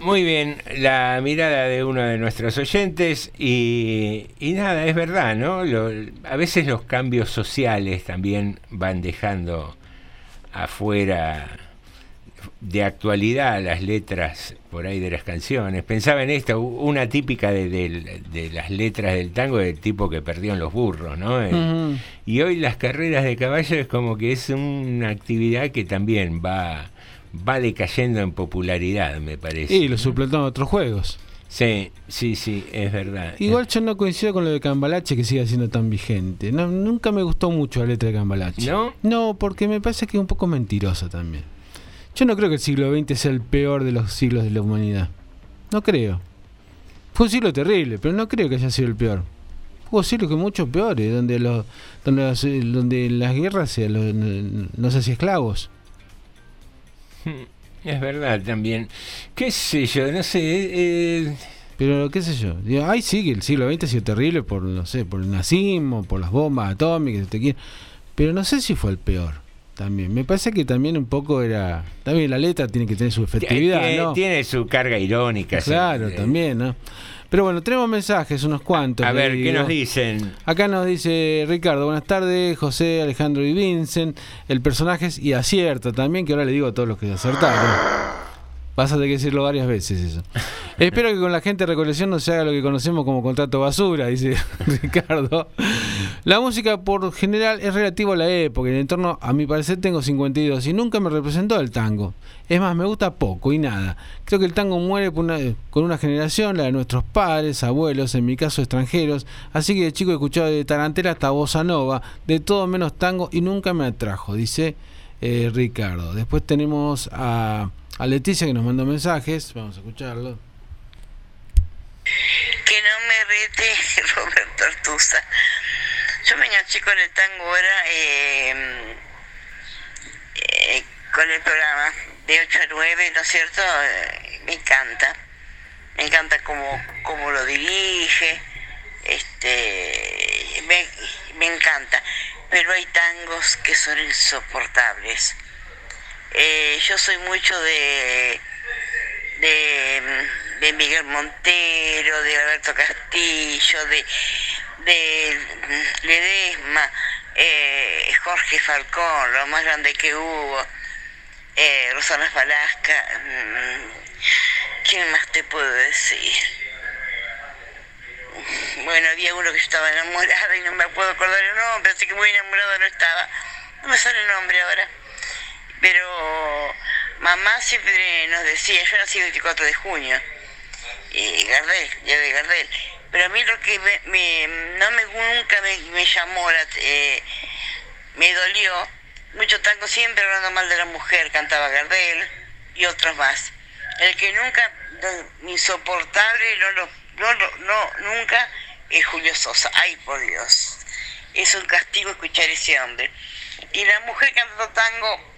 Muy bien, la mirada de uno de nuestros oyentes y, y nada, es verdad, ¿no? Lo- a veces los cambios sociales también van dejando afuera de actualidad las letras por ahí de las canciones. Pensaba en esta, una típica de, de- de las letras del tango del tipo que perdió en los burros, ¿no? Eh. Y hoy las carreras de caballo es como que es una actividad que también va, va decayendo en popularidad, me parece. Y lo suplantaron otros juegos. Sí, sí, sí, es verdad. Igual yo no coincido con lo de Cambalache que siga siendo tan vigente. No, nunca me gustó mucho la letra de Cambalache. ¿No? No, porque me parece que es un poco mentirosa también. Yo no creo que el siglo XX sea el peor de los siglos de la humanidad. No creo. Fue un siglo terrible, pero no creo que haya sido el peor. Hubo siglos que muchos peores, donde los, donde las, eh, donde las guerras se, lo- no, no se hacía esclavos. Es verdad también. ¿Qué sé yo? No sé. eh, Pero qué sé yo, digo, ay sí que el siglo XX ha sido terrible por, no sé, por el nazismo, por las bombas atómicas, si te quiere. pero no sé si fue el peor también. Me parece que también un poco era, también la letra tiene que tener su efectividad, tiene, ¿no? tiene su carga irónica. Claro, Eh, también, ¿no? Pero bueno, tenemos mensajes, unos cuantos. A ver, ¿qué nos dicen? Acá nos dice Ricardo, buenas tardes, José, Alejandro y Vincent. El personaje es y acierta también, que ahora le digo a todos los que acertaron. Vas a tener que decirlo varias veces eso. Espero que con la gente de recolección no se haga lo que conocemos como contrato basura, dice Ricardo. La música por general es relativo a la época. En el entorno, a mi parecer, tengo 52 y nunca me representó el tango. Es más, me gusta poco y nada. Creo que el tango muere con una generación, la de nuestros padres, abuelos, en mi caso extranjeros. Así que de chico he escuchado de tarantela hasta bossa nova, de todo menos tango y nunca me atrajo, dice eh, Ricardo. Después tenemos a, a Leticia que nos mandó mensajes. Vamos a escucharlo. Que no me rete Roberto Artuza. Yo me enganché con el tango ahora eh, eh, con el programa de 8 a 9, ¿no es cierto? Eh, me encanta. Me encanta cómo, cómo lo dirige. Este, me encanta. Pero hay tangos que son insoportables. Eh, yo soy mucho de, de, Miguel Montero, de Alberto Castillo, de, de Ledesma, eh, Jorge Falcón, lo más grande que hubo, eh, Rosana Falasca. mm, ¿Quién más te puedo decir? Bueno, había uno que yo estaba enamorada y no me puedo acordar el nombre, así que muy enamorada no estaba. No me sale el nombre ahora. Pero mamá siempre nos decía, yo nací el 24 de junio, y Gardel, día de Gardel. Pero a mí lo que me, no me, nunca me, me llamó, la, eh, me dolió, mucho tango siempre hablando mal de la mujer, cantaba Gardel y otros más. El que nunca, insoportable, no, lo- no, no, nunca es Julio Sosa. Ay, por Dios. Es un castigo escuchar ese hombre. Y la mujer cantando tango,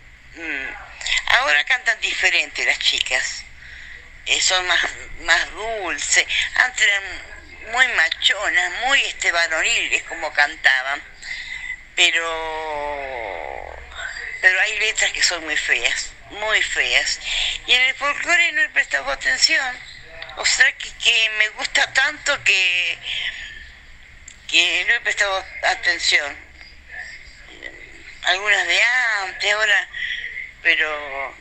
ahora cantan diferente las chicas. Eh, son más, más dulces. Antes eran muy machonas, muy este varoniles como cantaban. Pero pero hay letras que son muy feas, muy feas. Y en el folclore no he prestado atención. O sea que, que me gusta tanto que, que no he prestado atención. Algunas de antes, ahora, pero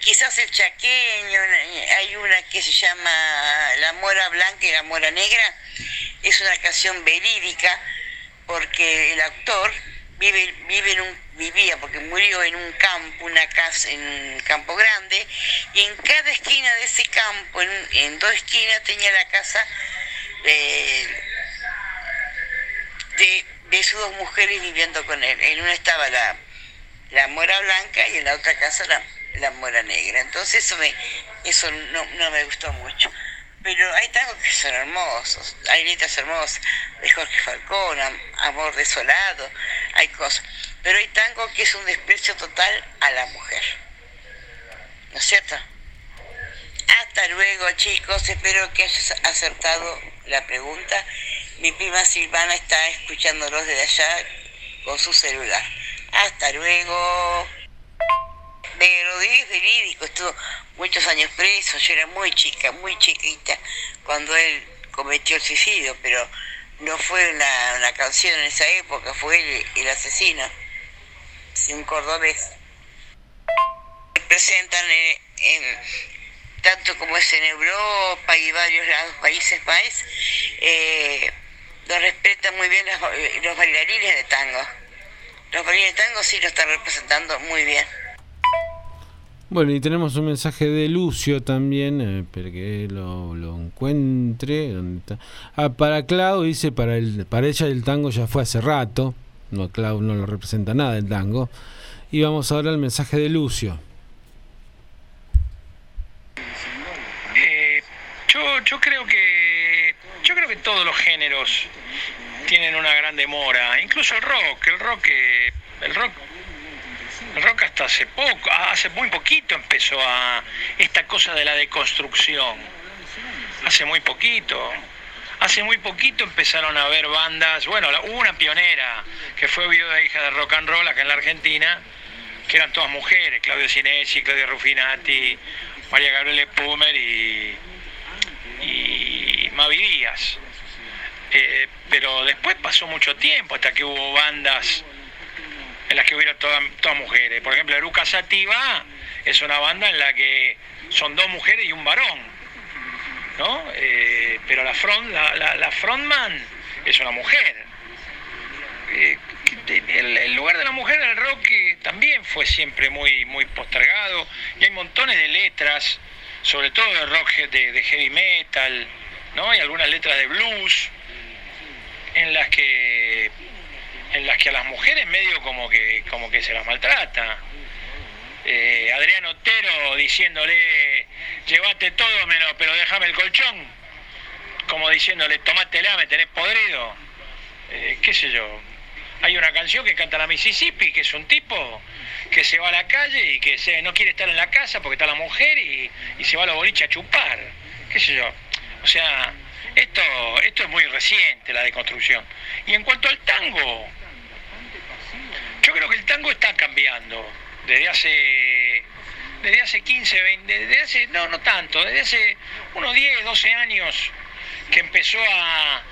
quizás el chaqueño, hay una que se llama La Mora Blanca y la Mora Negra, es una canción verídica porque el autor vive, vive en un, vivía, porque murió en un campo, una casa, en un campo grande, y en cada esquina de ese campo, en, en dos esquinas, tenía la casa, eh, de, de sus dos mujeres viviendo con él. En una estaba la, la mora blanca y en la otra casa la, la mora negra. Entonces eso me eso no, no me gustó mucho. Pero hay tangos que son hermosos, hay letras hermosas, de Jorge Falcón, Am- Amor Desolado, hay cosas. Pero hay tango que es un desprecio total a la mujer. ¿No es cierto? Hasta luego, chicos. Espero que hayas acertado la pregunta. Mi prima Silvana está escuchándolos desde allá con su celular. Hasta luego. De Rodríguez Verídico estuvo muchos años preso. Yo era muy chica, muy chiquita cuando él cometió el suicidio, pero no fue una, una canción en esa época, fue él el asesino. Un cordobés. Presentan en, tanto como es en Europa y varios lados, países más, eh, lo respetan muy bien los bailarines de tango. Los bailarines de tango sí lo están representando muy bien. Bueno, y tenemos un mensaje de Lucio también, eh, espera que lo, lo encuentre. ¿dónde está? Ah, para Clau dice, para, el, para ella el tango ya fue hace rato. No, Clau no lo representa nada el tango. Y vamos ahora al mensaje de Lucio. Eh, yo, yo creo que yo creo que todos los géneros tienen una gran demora, incluso el rock, el rock eh, el rock el rock hasta hace poco, hace muy poquito empezó a esta cosa de la deconstrucción. Hace muy poquito. Hace muy poquito empezaron a haber bandas, bueno, una pionera que fue viuda hija de rock and roll acá en la Argentina, que eran todas mujeres, Claudio Cinesi, Claudia Rufinati, María Gabriela Pumer y, y Mavi Díaz. Eh, pero después pasó mucho tiempo hasta que hubo bandas en las que hubiera todas, todas mujeres. Por ejemplo, Eruca Sativa es una banda en la que son dos mujeres y un varón, ¿no? Eh, pero la, front, la, la- frontman es una mujer. Eh, el, el lugar de la mujer en el rock también fue siempre muy, muy postergado y hay montones de letras, sobre todo de rock de, de heavy metal, ¿no? Hay algunas letras de blues en las que en las que a las mujeres medio como que como que se las maltrata. Eh, Adrián Otero diciéndole llévate todo menos pero déjame el colchón como diciéndole tomátela me tenés podrido Eh, qué sé yo. Hay una canción que canta la Mississippi que es un tipo que se va a la calle y que se, no quiere estar en la casa porque está la mujer y, y se va a la boliche a chupar. Qué sé yo. O sea esto esto es muy reciente la deconstrucción. Y en cuanto al tango yo creo que el tango está cambiando. Desde hace desde hace 15, 20, desde hace no no tanto, desde hace unos 10, 12 años que empezó a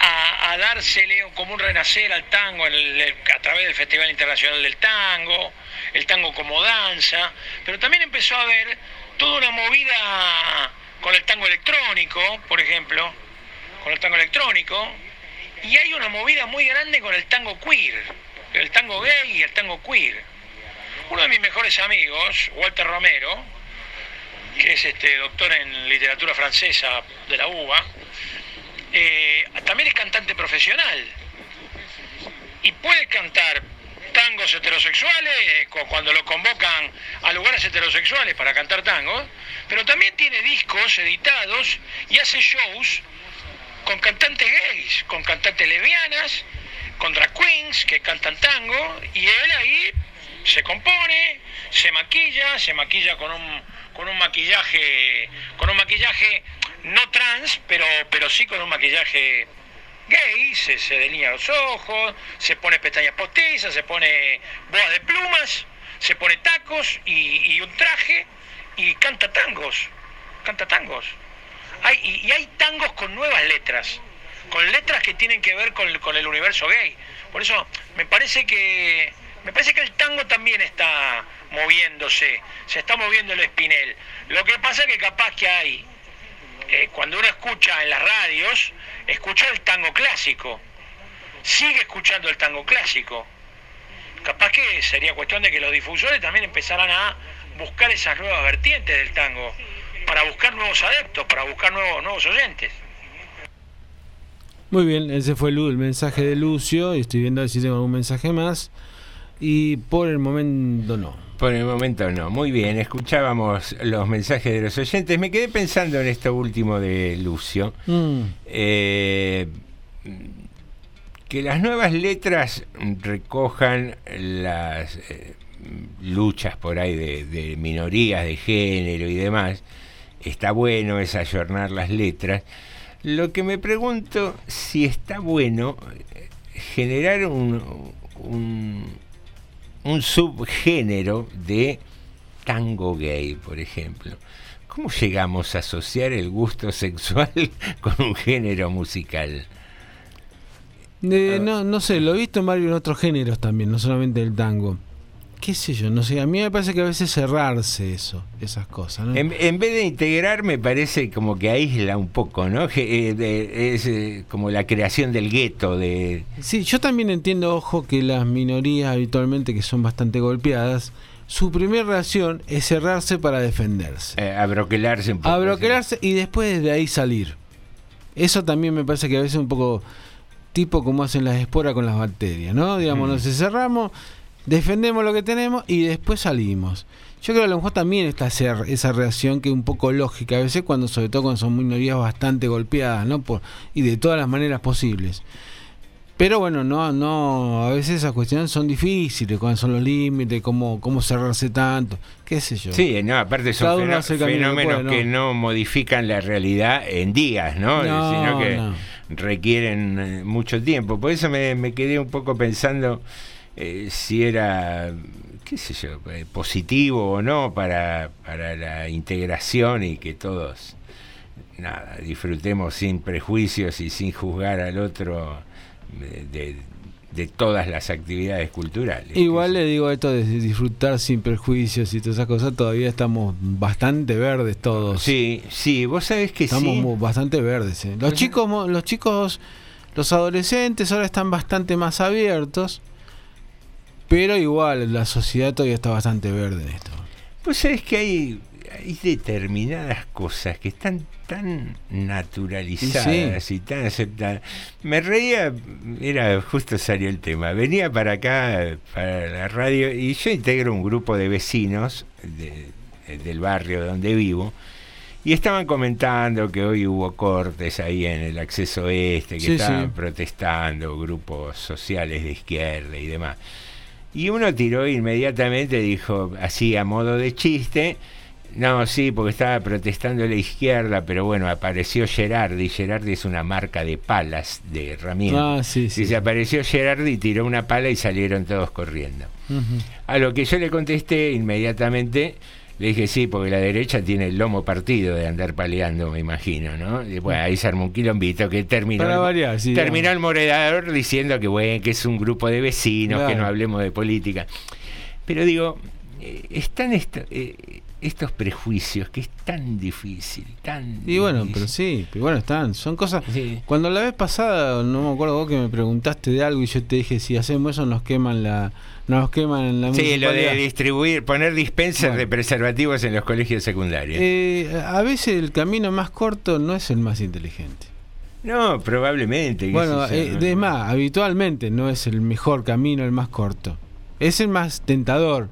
a, a dársele como un renacer al tango a través del Festival Internacional del Tango, el tango como danza, pero también empezó a haber toda una movida con el tango electrónico, por ejemplo, con el tango electrónico, y hay una movida muy grande con el tango queer, el tango gay y el tango queer. Uno de mis mejores amigos, Walter Romero, que es este doctor en literatura francesa de la UBA, eh, también es cantante profesional y puede cantar tangos heterosexuales eh, cu- cuando lo convocan a lugares heterosexuales para cantar tangos, pero también tiene discos editados y hace shows con cantantes gays, con cantantes lesbianas, con drag queens que cantan tango y él ahí se compone, se maquilla, se maquilla con un con un maquillaje con un maquillaje no trans, pero pero sí con un maquillaje gay, se, se delinea los ojos, se pone pestañas postizas, se pone boas de plumas, se pone tacos y, y un traje y canta tangos, canta tangos. Hay, y, hay tangos con nuevas letras, con letras que tienen que ver con, con el universo gay. Por eso me parece que me parece que el tango también está moviéndose, se está moviendo el espinel. Lo que pasa es que capaz que hay, eh, cuando uno escucha en las radios, escucha el tango clásico, sigue escuchando el tango clásico. Capaz que sería cuestión de que los difusores también empezaran a buscar esas nuevas vertientes del tango, para buscar nuevos adeptos, para buscar nuevos, nuevos oyentes. Muy bien, ese fue el mensaje de Lucio. Y estoy viendo si tengo algún mensaje más. Y por el momento no. Por el momento no. Muy bien, escuchábamos los mensajes de los oyentes. Me quedé pensando en esto último de Lucio. Mm. Eh, que las nuevas letras recojan las eh, luchas por ahí de, de minorías de género y demás. Está bueno es ayornar las letras. Lo que me pregunto si está bueno eh, generar un, un, un subgénero de tango gay, por ejemplo. ¿Cómo llegamos a asociar el gusto sexual con un género musical? Eh, no, no sé, lo he visto en varios otros géneros también, no solamente el tango. ¿Qué sé yo? No sé, a mí me parece que a veces cerrarse eso, esas cosas, ¿no? En, en vez de integrar, me parece como que aísla un poco, ¿no? Eh, es eh, como la creación del gueto, de... Sí, yo también entiendo, ojo, que las minorías habitualmente que son bastante golpeadas, su primera reacción es cerrarse para defenderse. eh, abroquelarse un poco. Abroquelarse y después de ahí salir. Eso también me parece que a veces es un poco tipo como hacen las esporas con las bacterias, ¿no? Digamos, Mm. nos cerramos, defendemos lo que tenemos y después salimos. Yo creo que a lo mejor también está esa, esa reacción que es un poco lógica, a veces cuando, sobre todo cuando son minorías bastante golpeadas, ¿no? Por, y de todas las maneras posibles. Pero bueno, no, no, a veces esas cuestiones son difíciles, cuáles son los límites, cómo, cómo cerrarse tanto, qué sé yo. Sí, no, aparte son fenó- fenómenos que no modifican la realidad en días, ¿no? No, Sino que requieren eh, mucho tiempo. Por eso me, me quedé un poco pensando eh, si era, qué sé yo, eh, positivo o no para, para la integración y que todos, nada, disfrutemos sin prejuicios y sin juzgar al otro eh, de, de todas las actividades culturales. Igual le digo esto de disfrutar sin perjuicios y todas esas cosas, todavía estamos bastante verdes todos. Sí, sí, vos sabés que estamos sí. mu- bastante verdes. ¿eh? Los chicos, mo- los chicos, los adolescentes ahora están bastante más abiertos, pero igual la sociedad todavía está bastante verde en esto. Pues sabés que hay, hay determinadas cosas que están tan naturalizadas y, tan aceptadas. Me reía, era justo salió el tema. Venía para acá, para la radio, y yo integro un grupo de vecinos de- del barrio donde vivo. Y estaban comentando que hoy hubo cortes ahí en el acceso este, que Sí, estaban sí. protestando grupos sociales de izquierda y demás. Y uno tiró inmediatamente, dijo así a modo de chiste, no, sí, porque estaba protestando la izquierda, pero bueno, apareció Gerardi, Gerardi es una marca de palas, de herramientas. Ah, sí, sí. Y se apareció Gerardi, tiró una pala y salieron todos corriendo. A lo que yo le contesté inmediatamente, le dije sí, porque la derecha tiene el lomo partido de andar paleando, me imagino, ¿no? Y bueno, ahí se armó un quilombito que terminó, Para el- variar, sí, terminó digamos. el moderador diciendo que bueno, que es un grupo de vecinos, que no hablemos de política. Pero digo, eh, están eh, estos prejuicios que es tan difícil, tan Y bueno, difícil. pero sí, pero bueno, están, son cosas... Cuando la vez pasada, no me acuerdo vos que me preguntaste de algo y yo te dije, si hacemos eso nos queman la... Nos queman en la Sí, lo de municipalidad". distribuir, poner dispensers Bueno. de preservativos en los colegios secundarios. Eh, a veces el camino más corto no es el más inteligente. No, probablemente. Bueno, eh, de más, habitualmente no es el mejor camino, el más corto. Es el más tentador.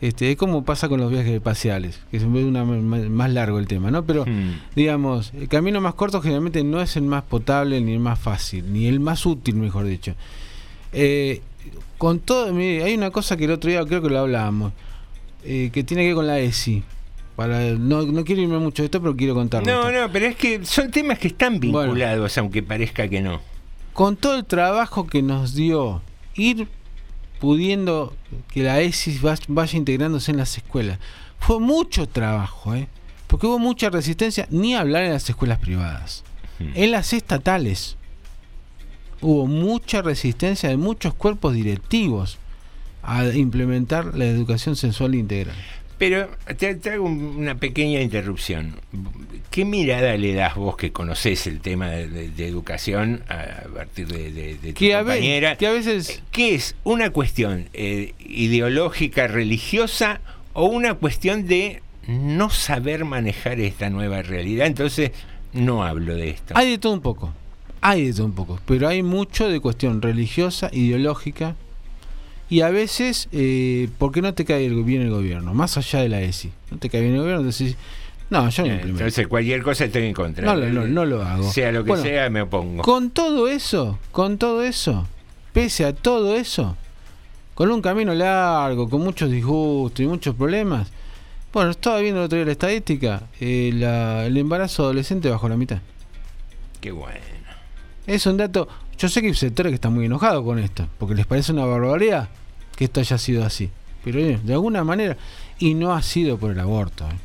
Este, es como pasa con los viajes espaciales, que es una, más largo el tema, ¿no? Pero, Hmm. digamos, el camino más corto generalmente no es el más potable ni el más fácil, ni el más útil, mejor dicho. Eh, con todo, mire, hay una cosa que el otro día creo que lo hablábamos, eh, que tiene que ver con la ESI. Para, no, no quiero irme mucho de esto, pero quiero contarlo. No, no, pero es que son temas que están vinculados, aunque parezca que no. con todo el trabajo que nos dio ir pudiendo que la ESI va- vaya integrándose en las escuelas, fue mucho trabajo, ¿eh? porque hubo mucha resistencia, ni hablar en las escuelas privadas, en las estatales hubo mucha resistencia de muchos cuerpos directivos a implementar la educación sensual integral. Pero te, te hago un- una pequeña interrupción. ¿Qué mirada le das vos que conocés el tema de, de- de educación a partir de, de- tu Que a ve- compañera? que a veces... ¿Qué es una cuestión eh, ideológica, religiosa o una cuestión de no saber manejar esta nueva realidad? Entonces, no hablo de esto. Hay de todo un poco. Hay de todo un poco, pero hay mucho de cuestión religiosa, ideológica y a veces eh, porque no te cae bien el gobierno, más allá de la ESI. No te cae bien el gobierno, entonces no, yo no Eh. Entonces cualquier cosa estoy en contra. No, no, no, no lo hago. Sea lo que Bueno, sea, me opongo. Con todo eso, con todo eso, pese a todo eso, con un camino largo, con muchos disgustos y muchos problemas, bueno, estaba viendo el otro día la estadística, eh, la- el embarazo adolescente bajó la mitad. Qué bueno. Es un dato, yo sé que sectores que están muy enojados con esto, porque les parece una barbaridad que esto haya sido así. Pero eh, de alguna manera, y no ha sido por el aborto. eh.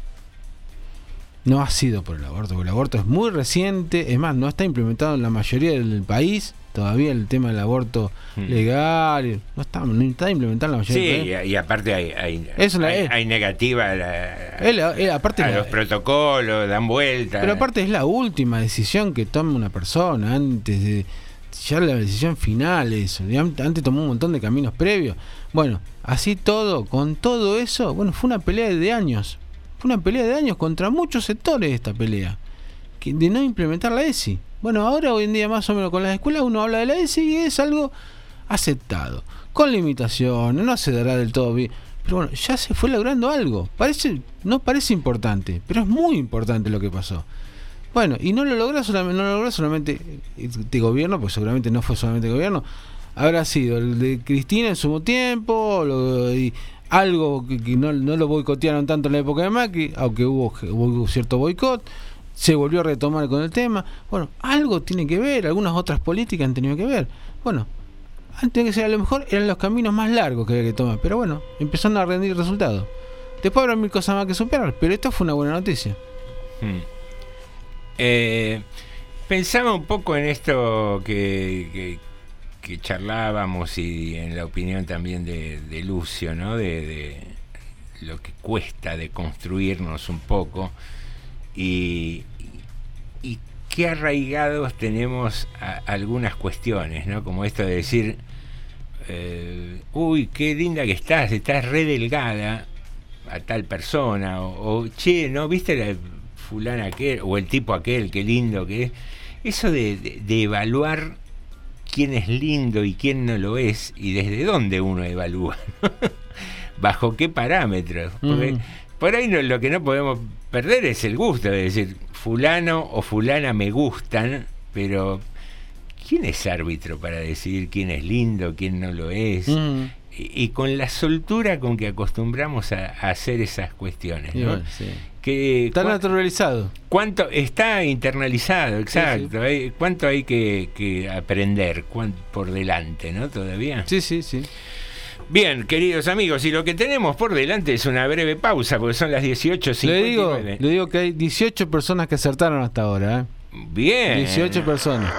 No ha sido por el aborto, porque el aborto es muy reciente, es más, no está implementado en la mayoría del país, todavía el tema del aborto Mm. legal, no está, no está implementado en la Sí, mayoría del país. y, y aparte hay, hay, hay, es- hay negativa a, la- aparte a la- los protocolos, dan vuelta. Pero aparte es la última decisión que toma una persona antes de ya la decisión final eso. Antes tomó un montón de caminos previos. Bueno, así todo, con todo eso, bueno, fue una pelea de años. Fue una pelea de años contra muchos sectores esta pelea. que- de no implementar la ESI. Bueno, ahora hoy en día más o menos con las escuelas uno habla de la ESI y es algo aceptado. Con limitaciones, no se dará del todo bien. Pero bueno, ya se fue logrando algo. Parece, no parece importante, pero es muy importante lo que pasó. Bueno, y no lo logró solamente, no lo logró solamente este gobierno, pues seguramente no fue solamente gobierno, habrá sido el de Cristina en su tiempo, lo- y algo que, no, no lo boicotearon tanto en la época de Macri, aunque hubo, hubo cierto boicot, se volvió a retomar con el tema. Bueno, algo tiene que ver, algunas otras políticas han tenido que ver. Bueno, antes que sea a lo mejor eran los caminos más largos que había que tomar, pero bueno, empezaron a rendir resultados. Después habrá mil cosas más que superar, pero esto fue una buena noticia. Hmm. Eh, pensaba un poco en esto que- que charlábamos y en la opinión también de, de Lucio, ¿no? De, de lo que cuesta de construirnos un poco y, y qué arraigados tenemos a- algunas cuestiones, ¿no? Como esto de decir, eh, uy, qué linda que estás, estás re delgada a tal persona, o, che, ¿no viste la fulana aquel, o el tipo aquel, qué lindo que es? Eso de- de evaluar quién es lindo y quién no lo es, y desde dónde uno evalúa, bajo qué parámetros. Porque Mm. por ahí no- lo que no podemos perder es el gusto, de decir, fulano o fulana me gustan, pero ¿quién es árbitro para decidir quién es lindo, quién no lo es? Mm. Y, y con la soltura con que acostumbramos a, a hacer esas cuestiones. ¿no? bueno, sí. Que Está naturalizado. ¿Cuánto está internalizado? Exacto. Hay- ¿Cuánto hay que, que aprender por delante, no? Todavía. Sí, sí, sí. Bien, queridos amigos, y lo que tenemos por delante es una breve pausa, porque son las 18.59. Le digo, le digo que hay 18 personas que acertaron hasta ahora. ¿eh? Bien. 18 personas.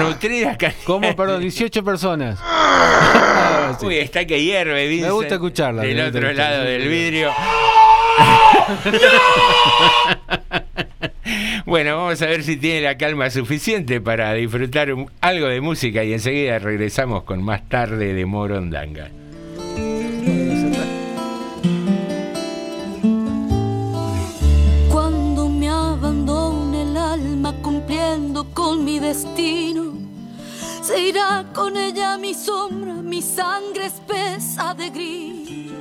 Nutrida ca- ¿Cómo, perdón? 18 personas. Sí. Uy, está que hierve, Vincent. Me gusta escucharla. Del otro lado del vidrio. bueno, vamos a ver si tiene la calma suficiente para disfrutar algo de música y enseguida regresamos con más tarde de Morondanga. Cuando me abandone el alma cumpliendo con mi destino, se irá con ella mi sombra, mi sangre espesa de gris.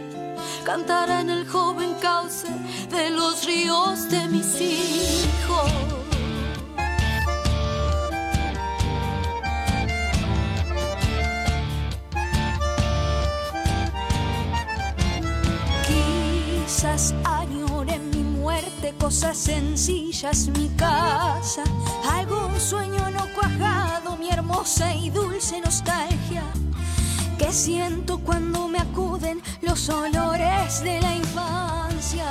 Cantará en el joven cauce de los ríos de mis hijos. Quizás añore mi muerte, cosas sencillas, mi casa, algún sueño no cuajado, mi hermosa y dulce nostalgia, que siento cuando me acuden los olores de la infancia.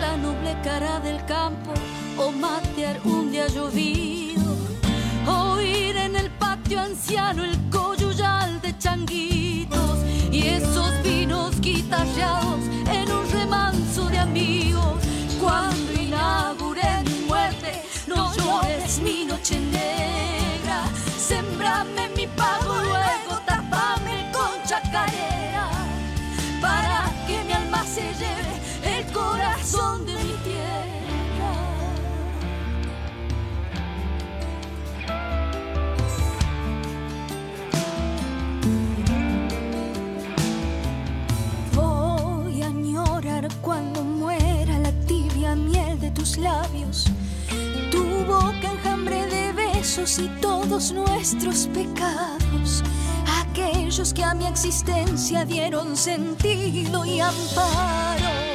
la noble cara del campo o matear un día llovido, oír en el patio anciano el coyuyal de esos estagiados. labios, tu boca enjambre de besos y todos nuestros pecados, aquellos que a mi existencia dieron sentido y amparo.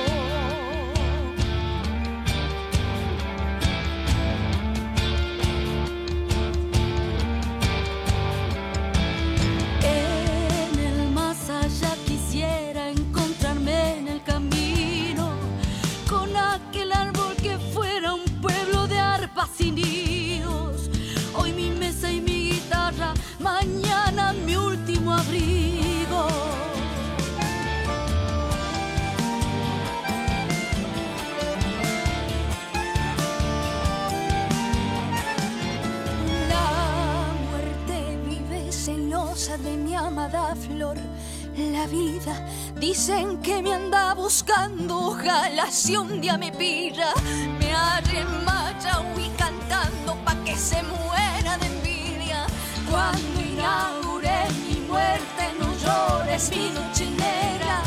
Vida dicen que me anda buscando. Ojalá si un día me pilla, me arremaya y cantando pa' que se muera de envidia. Cuando inaugure mi muerte, no llores mi noche negra.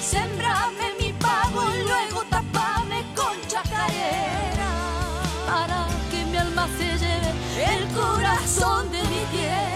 Sembrame mi pago y luego tapame con chacarera para que mi alma se lleve el corazón de mi tierra.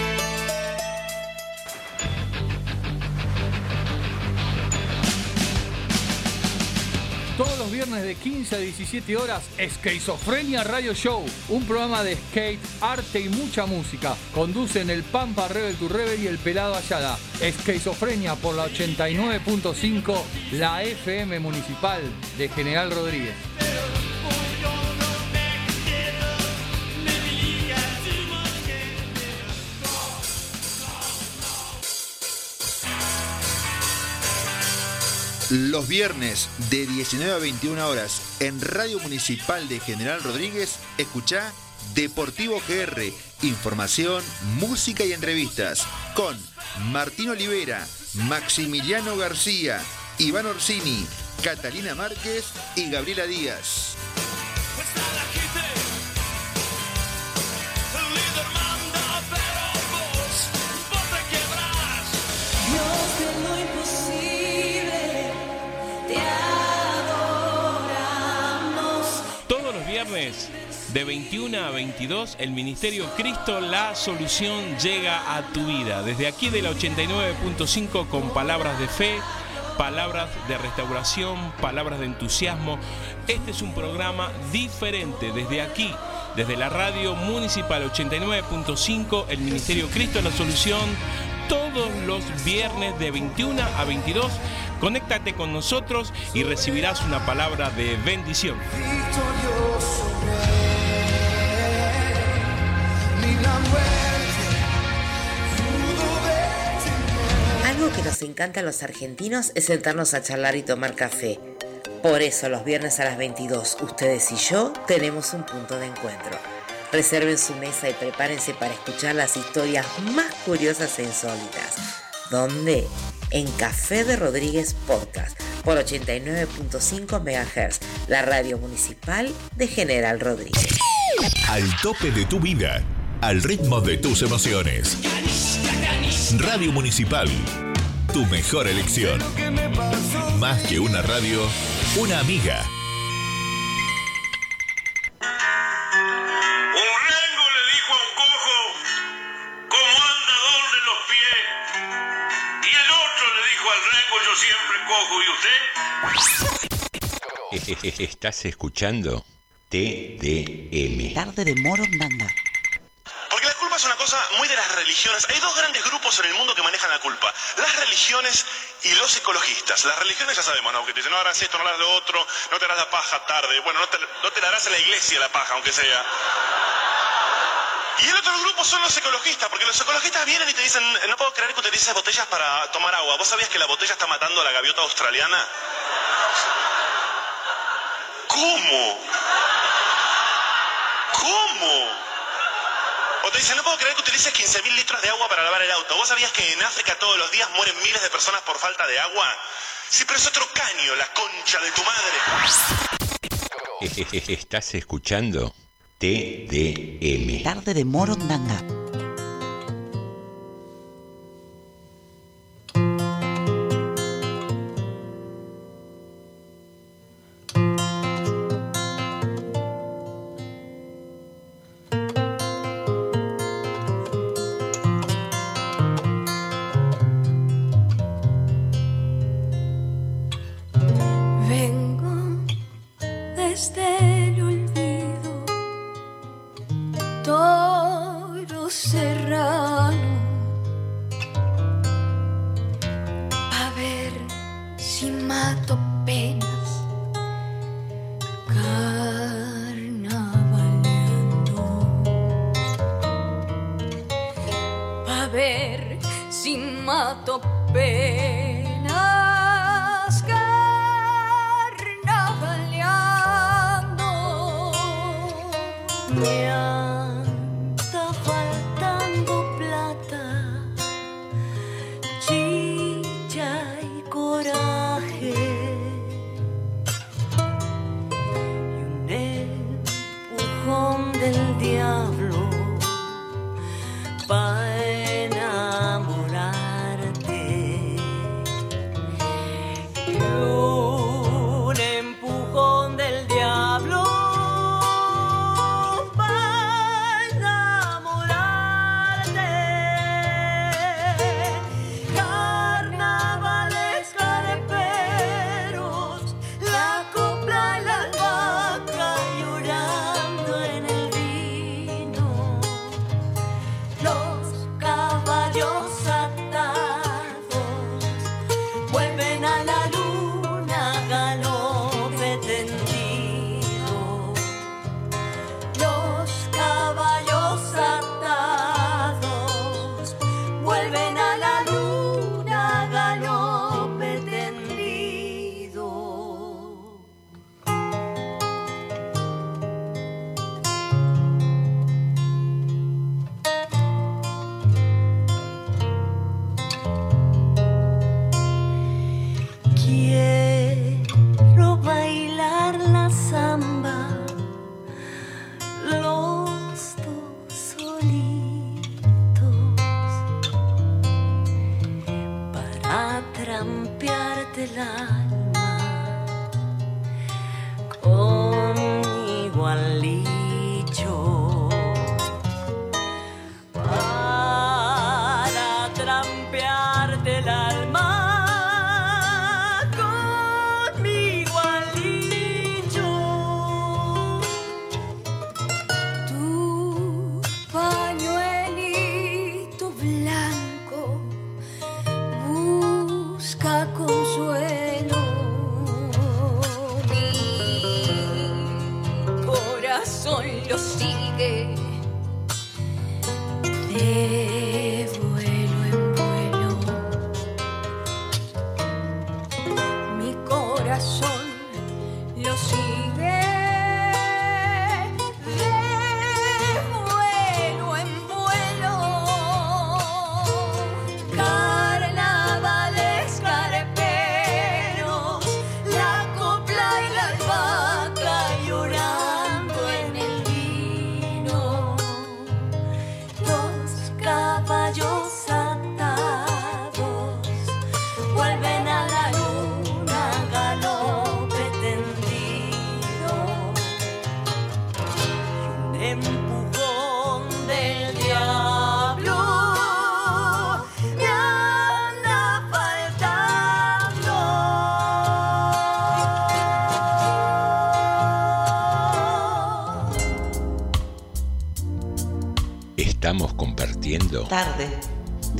Todos los viernes de 15 a 17 horas, Esquizofrenia Radio Show, un programa de skate, arte y mucha música. Conducen el Pampa Rebel to Rebel y el Pelado Ayala. Esquizofrenia por la 89.5, la FM Municipal de General Rodríguez. Los viernes de 19 a 21 horas en Radio Municipal de General Rodríguez, escucha Deportivo GR, información, música y entrevistas con Martín Olivera, Maximiliano García, Iván Orsini, Catalina Márquez y Gabriela Díaz. De 21 a 22 el Ministerio Cristo La Solución llega a tu vida. Desde aquí de la 89.5 con palabras de fe, palabras de restauración, palabras de entusiasmo. Este es un programa diferente desde aquí. Desde la radio municipal 89.5, el Ministerio Cristo La Solución, todos los viernes de 21 a 22. Conéctate con nosotros y recibirás una palabra de bendición. Algo que nos encanta a los argentinos es sentarnos a charlar y tomar café. Por eso los viernes a las 22, ustedes y yo tenemos un punto de encuentro. Reserven su mesa y prepárense para escuchar las historias más curiosas e insólitas. ¿Dónde? En Café de Rodríguez Podcast por 89.5 MHz, la radio municipal de General Rodríguez. Al tope de tu vida. Al ritmo de tus emociones. Radio Municipal. Tu mejor elección. Más que una radio, una amiga. Estás escuchando TDM. Tarde de Morondanga. Porque la culpa es una cosa muy de las religiones. Hay dos grandes grupos en el mundo que manejan la culpa. Las religiones y los ecologistas. Las religiones ya sabemos, ¿no? Que te dicen, no harás esto, no harás lo otro, no te harás la paja tarde. Bueno, no te, no te la harás en la iglesia la paja, aunque sea. Y el otro grupo son los ecologistas, porque los ecologistas vienen y te dicen, no puedo creer que utilices botellas para tomar agua. ¿Vos sabías que la botella está matando a la gaviota australiana? ¿Cómo? ¿Cómo? O te dicen, no puedo creer que utilices 15.000 litros de agua para lavar el auto. ¿Vos sabías que en África todos los días mueren miles de personas por falta de agua? Sí, pero es otro caño, la concha de tu madre. ¿Estás escuchando? TDM. Tarde de Morondanga.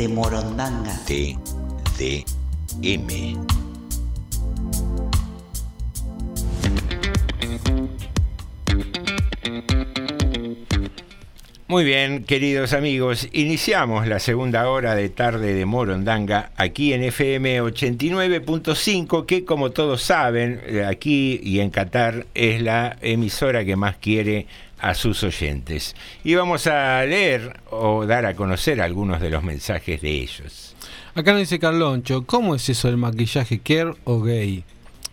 de Morondanga. TDM. Muy bien, queridos amigos, iniciamos la segunda hora de tarde de Morondanga aquí en FM 89.5, que como todos saben, eh, aquí y en Qatar es la emisora que más quiere a sus oyentes. Y vamos a leer o dar a conocer algunos de los mensajes de ellos. Acá nos dice Carloncho, ¿cómo es eso del maquillaje queer o gay?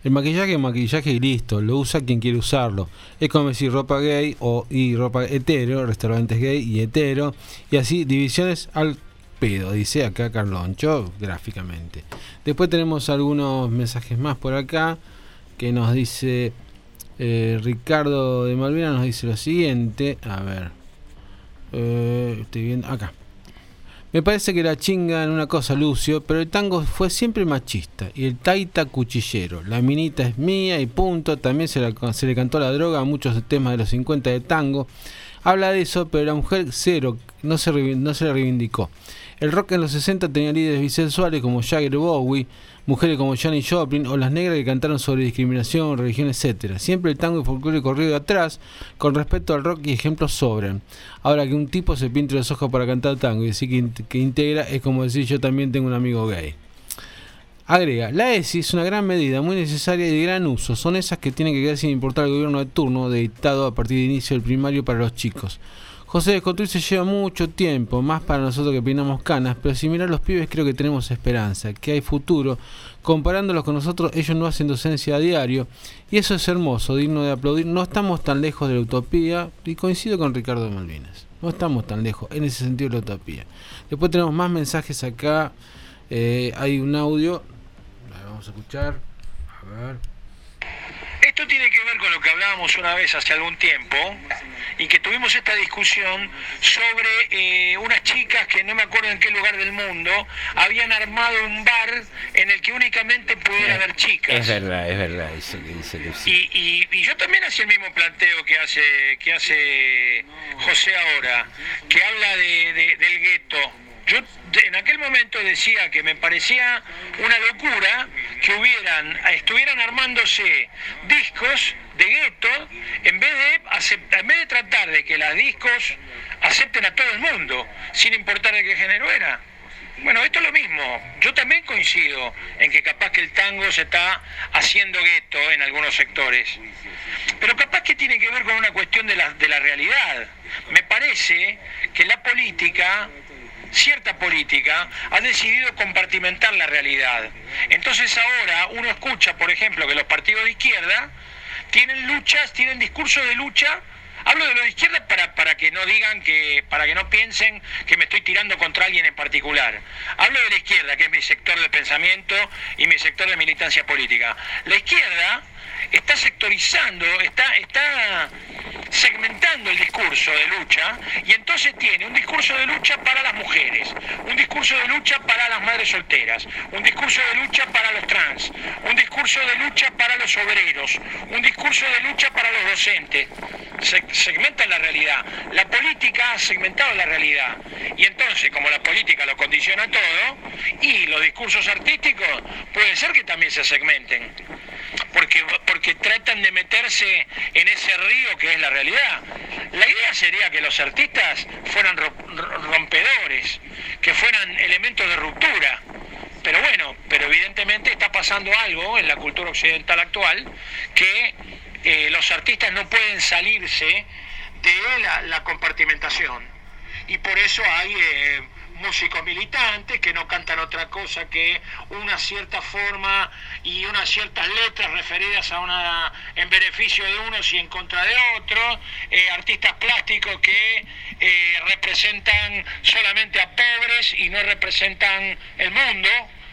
El maquillaje es maquillaje y listo, lo usa quien quiere usarlo. Es como decir ropa gay o y ropa hetero, restaurantes gay y hetero, y así divisiones al pedo, dice acá Carloncho gráficamente. Después tenemos algunos mensajes más por acá que nos dice eh, Ricardo de Malvina, nos dice lo siguiente, a ver, eh, estoy viendo acá. Me parece que la chinga en una cosa, Lucio, pero el tango fue siempre machista y el taita cuchillero. La minita es mía y punto. También se, la- se le cantó la droga a muchos temas de los 50 de tango. Habla de eso, pero la mujer cero, no se, no se le reivindicó. El rock en los 60 tenía líderes bisexuales como Jagger Bowie, mujeres como Janis Joplin o las negras que cantaron sobre discriminación, religión, etc. Siempre el tango y folclore corrido atrás con respecto al rock y ejemplos sobran. Ahora que un tipo se pinte los ojos para cantar tango y decir que integra es como decir yo también tengo un amigo gay. Agrega, la ESI es una gran medida, muy necesaria y de gran uso. Son esas que tienen que quedar sin importar al gobierno de turno, dictado a partir de inicio del primario para los chicos. José Desconstruirse lleva mucho tiempo, más para nosotros que peinamos canas, pero si mirar los pibes creo que tenemos esperanza, que hay futuro. Comparándolos con nosotros, ellos no hacen docencia a diario, y eso es hermoso, digno de aplaudir. No estamos tan lejos de la utopía, y coincido con Ricardo de Malvinas. No estamos tan lejos, en ese sentido, de la utopía. Después tenemos más mensajes acá. eh, hay un audio. A ver, Vamos a escuchar. A ver. Esto tiene que ver con lo que hablábamos una vez hace algún tiempo y que tuvimos esta discusión sobre eh, unas chicas que no me acuerdo en qué lugar del mundo habían armado un bar en el que únicamente pudiera haber chicas. Es verdad, es verdad, eso que dice Lucía. Y, y- y yo también hacía el mismo planteo que hace que hace José ahora, que habla de- de- del gueto. Yo en aquel momento decía que me parecía una locura que hubieran, estuvieran armándose discos de gueto en vez de en vez de tratar de que las discos acepten a todo el mundo, sin importar de qué género era. Bueno, esto es lo mismo. Yo también coincido en que capaz que el tango se está haciendo gueto en algunos sectores. Pero capaz que tiene que ver con una cuestión de la, de la realidad. Me parece que la política, cierta política, ha decidido compartimentar la realidad. Entonces ahora uno escucha, por ejemplo, que los partidos de izquierda tienen luchas, tienen discursos de lucha Hablo de los de izquierda para, para que no digan que, para que no piensen que me estoy tirando contra alguien en particular. Hablo de la izquierda, que es mi sector de pensamiento y mi sector de militancia política. La izquierda está sectorizando, está, está segmentando el discurso de lucha y entonces tiene un discurso de lucha para las mujeres, un discurso de lucha para las madres solteras, un discurso de lucha para los trans, un discurso de lucha para los obreros, un discurso de lucha para los docentes. Se- segmentan la realidad. La política ha segmentado la realidad. Y entonces, como la política lo condiciona todo, y los discursos artísticos, puede ser que también se segmenten porque, porque tratan de meterse en ese río que es la realidad. La idea sería que los artistas fueran ro- ro- rompedores, que fueran elementos de ruptura. Pero bueno, pero evidentemente está pasando algo en la cultura occidental actual que eh, los artistas no pueden salirse de la, la compartimentación. Y por eso hay eh, músicos militantes que no cantan otra cosa que una cierta forma y unas ciertas letras referidas a una en beneficio de unos y en contra de otros, eh, artistas plásticos que eh, representan solamente a pobres y no representan el mundo,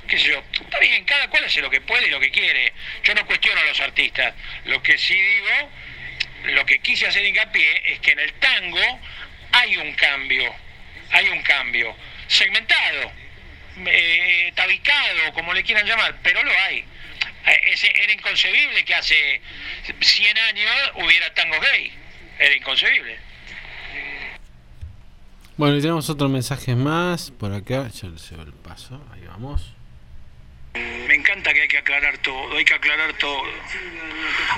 qué sé yo, está bien, cada cual hace lo que puede y lo que quiere. Yo no cuestiono a los artistas. Lo que sí digo, lo que quise hacer hincapié es que en el tango hay un cambio, hay un cambio, segmentado, eh, tabicado, como le quieran llamar, pero lo hay. Eh, ese- era inconcebible que hace 100 años hubiera tango gay, era inconcebible. Bueno, y tenemos otros mensajes más por acá. Ya les doy el paso. Ahí vamos. Me encanta que hay que aclarar todo, hay que aclarar todo.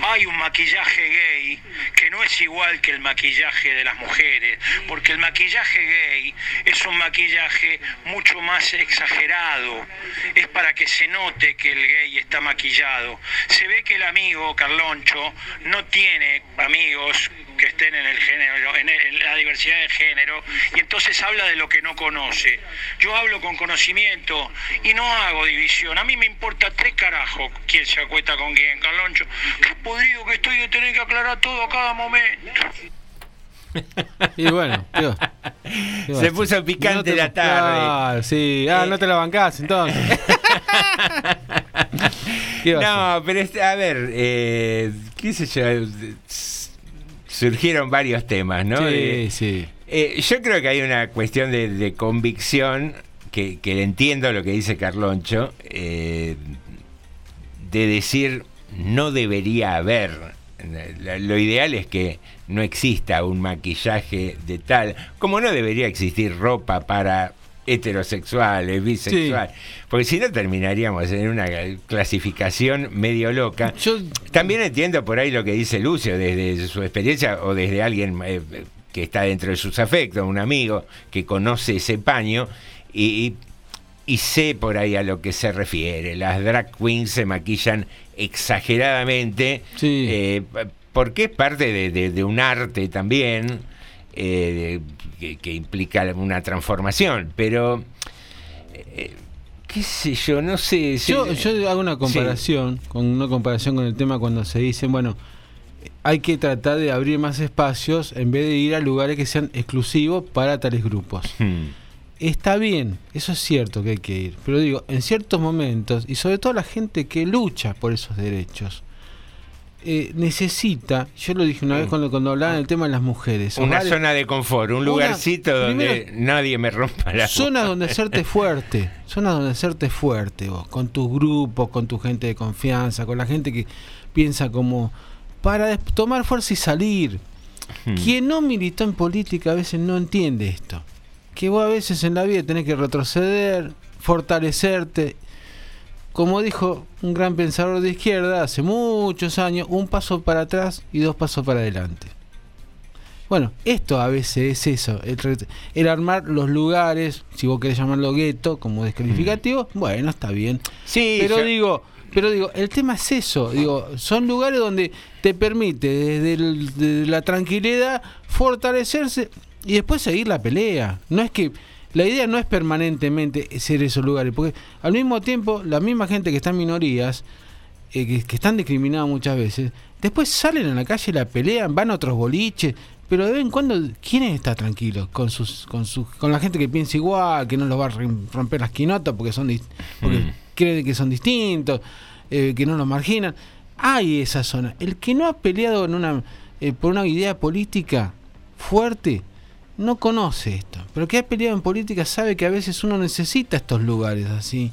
Hay un maquillaje gay que no es igual que el maquillaje de las mujeres, porque el maquillaje gay es un maquillaje mucho más exagerado. Es para que se note que el gay está maquillado. Se ve que el amigo Carloncho no tiene amigos que estén en el género, en, el- en la diversidad de género, y entonces habla de lo que no conoce. Yo hablo con conocimiento y no hago división. A mí me importa tres carajos quién se acuesta con quién, Carloncho. Qué podrido que estoy de tener que aclarar todo a cada momento. Y bueno, ¿qué va- qué va a Se puso picante No la tarde. Ah, sí. Ah, no te la bancás entonces. ¿Qué va a No, pero este, a ver, eh, qué sé yo, surgieron varios temas, ¿no? Sí, Eh, sí. eh, yo creo que hay una cuestión de, de convicción que, que entiendo lo que dice Carloncho, eh, de decir no debería haber. Lo ideal es que no exista un maquillaje de tal, como no debería existir ropa para heterosexuales, bisexuales, porque si no terminaríamos en una clasificación medio loca. También entiendo por ahí lo que dice Lucio desde su experiencia o desde alguien eh, que está dentro de sus afectos, un amigo que conoce ese paño y, y- y sé por ahí a lo que se refiere. Las drag queens se maquillan exageradamente eh, porque es parte de, de- de un arte también eh, que, que implica una transformación, pero eh, qué sé yo, no sé. si- Yo, yo hago una comparación, con una comparación con el tema cuando se dicen, bueno, hay que tratar de abrir más espacios en vez de ir a lugares que sean exclusivos para tales grupos. Hmm. Está bien, eso es cierto que hay que ir, pero digo, en ciertos momentos, y sobre todo la gente que lucha por esos derechos, eh, necesita, yo lo dije una vez cuando, cuando hablaba del tema de las mujeres, Una hogares- zona de confort, un Una- lugarcito donde primero- nadie me rompa la Zonas donde hacerte fuerte, zonas donde hacerte fuerte vos, con tus grupos, con tu gente de confianza, con la gente que piensa como para tomar fuerza y salir. Hmm. Quien no militó en política a veces no entiende esto. Que vos a veces en la vida tenés que retroceder, fortalecerte. Como dijo un gran pensador de izquierda hace muchos años, un paso para atrás y dos pasos para adelante. Bueno, esto a veces es eso, el, armar los lugares, si vos querés llamarlo gueto como descalificativo, bueno, está bien. Sí, pero digo, pero digo, el tema es eso, digo, son lugares donde te permite desde el- de la tranquilidad fortalecerse y después seguir la pelea. No es que la idea no es permanentemente ser esos lugares, porque al mismo tiempo la misma gente que está en minorías eh, que, que están discriminados muchas veces, después salen a la calle, la pelean, van a otros boliches, pero de vez en cuando, ¿quién está tranquilo con sus, con sus, con la gente que piensa igual, que no los va a rom- romper las quinotas porque son porque Mm. creen que son distintos, eh, que no los marginan? Hay esa zona. El que no ha peleado en una, eh, por una idea política fuerte, no conoce esto. Pero que ha peleado en política sabe que a veces uno necesita estos lugares así,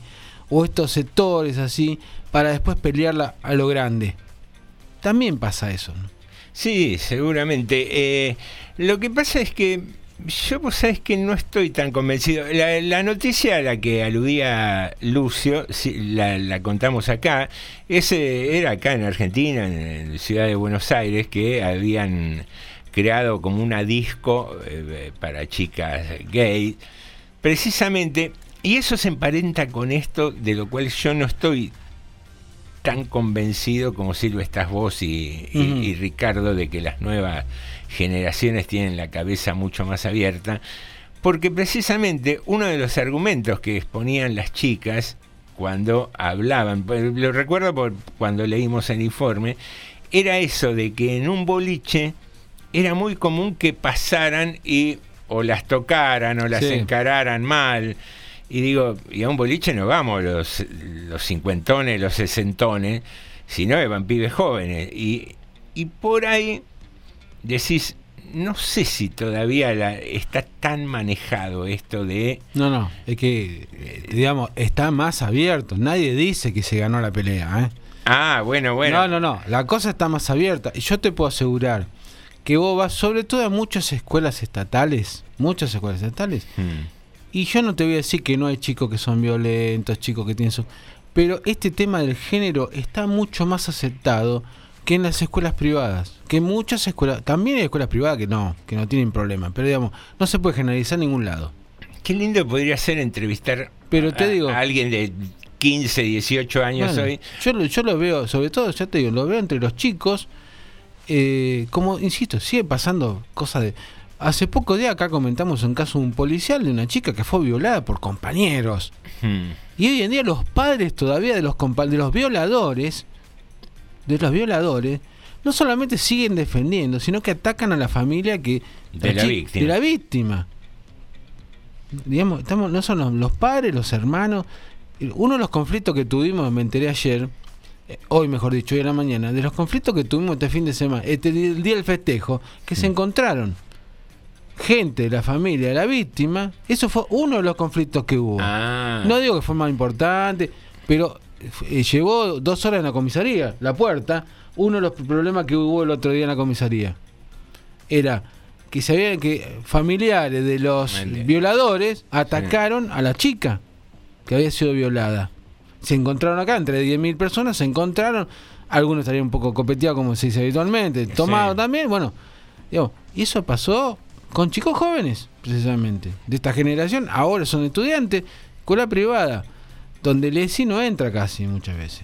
o estos sectores así, para después pelearla a lo grande. También pasa eso. ¿no? Sí, seguramente. Eh, lo que pasa es que yo, vos sabés que no estoy tan convencido. La, la noticia a la que aludía Lucio, sí, la, la contamos acá, ese era acá en Argentina, en, en Ciudad de Buenos Aires, que habían creado como una disco eh, para chicas gay, precisamente, y eso se emparenta con esto de lo cual yo no estoy tan convencido como Silvia estás vos y, y Ricardo de que las nuevas generaciones tienen la cabeza mucho más abierta, porque precisamente uno de los argumentos que exponían las chicas cuando hablaban, pues, lo recuerdo por cuando leímos el informe, era eso de que en un boliche era muy común que pasaran y o las tocaran o las Sí. encararan mal. Y digo, y a un boliche no vamos los, los cincuentones, los sesentones, sino que van pibes jóvenes. Y, y por ahí decís, no sé si todavía la- está tan manejado esto de... No, no, es que, digamos, está más abierto. Nadie dice que se ganó la pelea. ¿eh? Ah, bueno, bueno. No, no, no, la cosa está más abierta. Y yo te puedo asegurar que vos vas, sobre todo a muchas escuelas estatales, muchas escuelas estatales, Hmm. y yo no te voy a decir que no hay chicos que son violentos, chicos que tienen su... Pero este tema del género está mucho más aceptado que en las escuelas privadas. Que muchas escuelas... También hay escuelas privadas que no, que no tienen problema. Pero digamos, no se puede generalizar en ningún lado. Qué lindo podría ser entrevistar Pero te a, digo- a alguien de 15, 18 años Bueno, hoy. Yo, lo- yo lo veo, sobre todo, ya te digo, lo veo entre los chicos eh, como insisto, sigue pasando cosas de. Hace poco día acá comentamos un caso de un policial de una chica que fue violada por compañeros. Hmm. Y hoy en día los padres todavía de los de los violadores, de los violadores, no solamente siguen defendiendo, sino que atacan a la familia que De la víctima. de la víctima. Digamos, estamos, no son los, los padres, los hermanos. Uno de los conflictos que tuvimos, me enteré ayer, hoy mejor dicho, hoy en la mañana, de los conflictos que tuvimos este fin de semana, este, el día del festejo, que Mm. se encontraron gente de la familia de la víctima, eso fue uno de los conflictos que hubo. Ah. No digo que fue más importante, pero eh, llevó dos horas en la comisaría, la puerta. Uno de los problemas que hubo el otro día en la comisaría era que sabían que familiares de los violadores atacaron a la chica que había sido violada. Se encontraron acá, entre 10.000 personas, se encontraron, algunos estarían un poco copeteados como se dice habitualmente, tomados también, bueno, digo, y eso pasó con chicos jóvenes, precisamente, de esta generación, ahora son estudiantes, escuela privada, donde el ESI no entra casi muchas veces.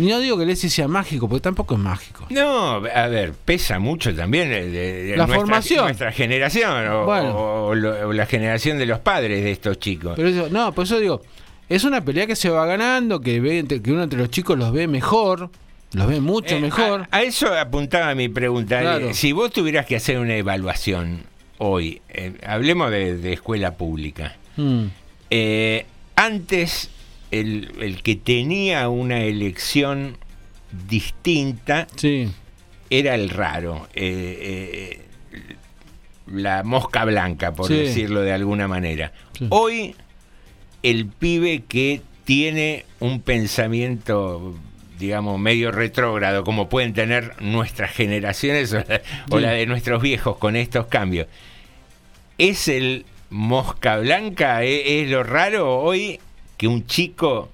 Y no digo que el ESI sea mágico, porque tampoco es mágico. No, a ver, pesa mucho también de, de- de La nuestra, formación. nuestra generación o, Bueno. o la generación de los padres de estos chicos. Pero eso, no, por eso digo, es una pelea que se va ganando, que ve que uno entre los chicos los ve mejor, los ve mucho Eh, mejor. A, a eso apuntaba mi pregunta. Claro. Si vos tuvieras que hacer una evaluación hoy, eh, hablemos de, de escuela pública. Mm. Eh, antes, el, el que tenía una elección distinta era el raro. la mosca blanca, por Sí. decirlo de alguna manera. Hoy, el pibe que tiene un pensamiento digamos, medio retrógrado, como pueden tener nuestras generaciones o la, o Sí. la de nuestros viejos con estos cambios. ¿Es el mosca blanca? ¿E- ¿Es, lo raro hoy que un chico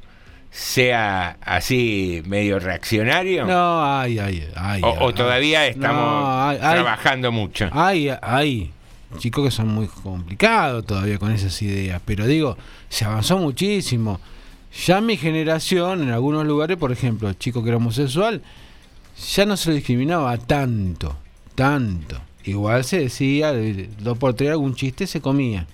sea así medio reaccionario? No, ay, ay, ay. o, ay. o todavía estamos No, ay, ay. trabajando mucho? Hay, hay chicos que son muy complicados todavía con esas ideas, pero digo, se avanzó muchísimo. Ya mi generación, en algunos lugares, por ejemplo, el chico que era homosexual, ya no se lo discriminaba tanto, tanto. Igual se decía, de- dos por tres algún chiste se comía.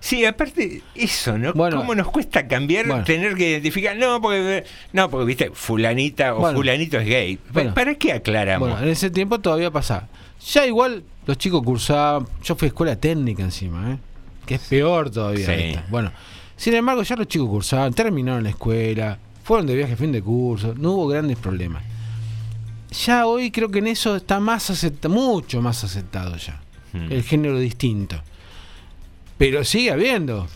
Sí, aparte, eso, ¿no? Bueno. ¿Cómo nos cuesta cambiar, Bueno. tener que identificar? No, porque, no, porque viste, fulanita o Bueno. fulanito es gay. ¿Para qué aclaramos? Bueno, en ese tiempo todavía pasaba. Ya igual los chicos cursaban, yo fui a escuela técnica encima, ¿eh? que es peor todavía. Sí. esta. Bueno, sin embargo ya los chicos cursaban, terminaron la escuela, fueron de viaje a fin de curso, no hubo grandes problemas. Ya hoy creo que en eso está más aceptado, mucho más aceptado ya, Hmm. el género distinto. Pero sigue habiendo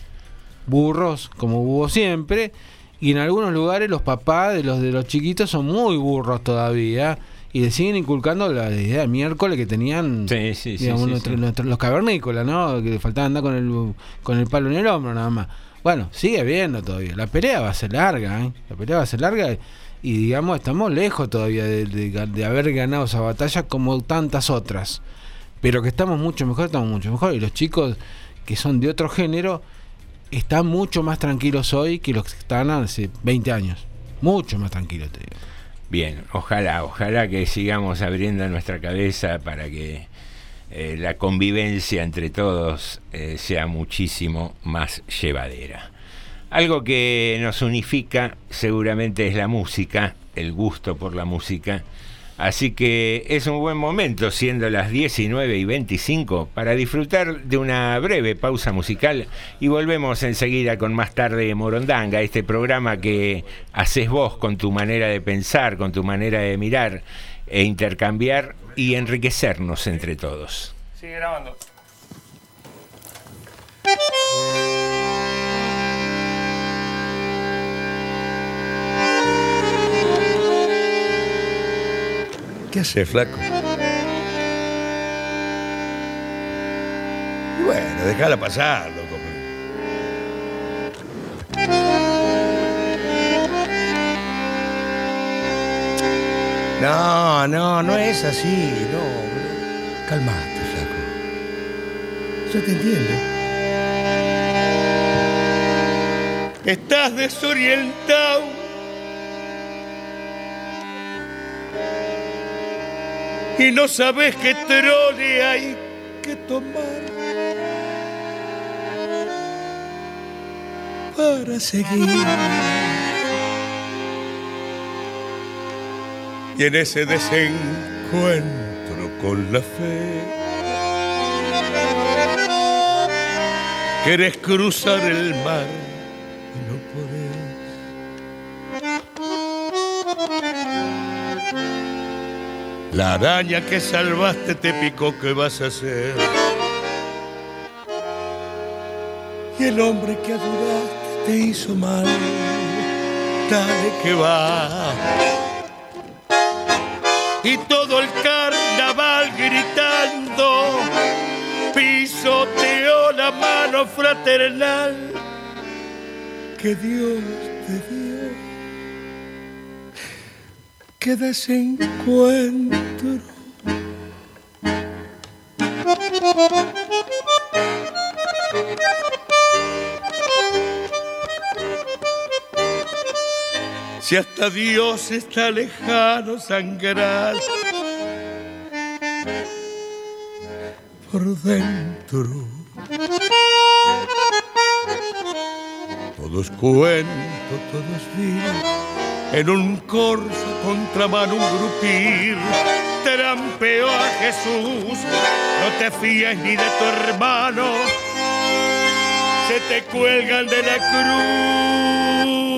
burros, como hubo siempre, y en algunos lugares los papás de los de los chiquitos son muy burros todavía y le siguen inculcando la idea de miércoles que tenían Sí, sí, digamos, sí, los cavernícolas, ¿no? Que le faltaba andar con el con el palo en el hombro nada más. Bueno, sigue habiendo todavía. La pelea va a ser larga, ¿eh? La pelea va a ser larga y digamos estamos lejos todavía de, de- de haber ganado esa batalla como tantas otras. Pero que estamos mucho mejor, estamos mucho mejor. Y los chicos que son de otro género están mucho más tranquilos hoy que los que estaban hace 20 años. Mucho más tranquilos, te digo. Bien, ojalá, ojalá que sigamos abriendo nuestra cabeza para que eh, la convivencia entre todos eh, sea muchísimo más llevadera. Algo que nos unifica seguramente es la música, el gusto por la música. Así que es un buen momento, siendo las 19 y 25, para disfrutar de una breve pausa musical y volvemos enseguida con más tarde de Morondanga, este programa que haces vos con tu manera de pensar, con tu manera de mirar e intercambiar y enriquecernos entre todos. Sigue grabando. ¿Qué hace, flaco? Y bueno, déjala pasar, loco. No, no, no es así, no. Calmate, flaco. Yo te entiendo. Estás desorientado. Y no sabes qué trole hay que tomar para seguir. Y en ese desencuentro con la fe, querés cruzar el mar La araña que salvaste te picó, ¿qué vas a hacer? Y el hombre que adoraste te hizo mal, dale que va. Y todo el carnaval gritando, pisoteó la mano fraternal que Dios Que desencuentro. Si hasta Dios está lejano sangrar por dentro. Todo es cuento, todo es. En un corso contramano un grupir trampeó a Jesús. No te fíes ni de tu hermano, se te cuelgan de la cruz.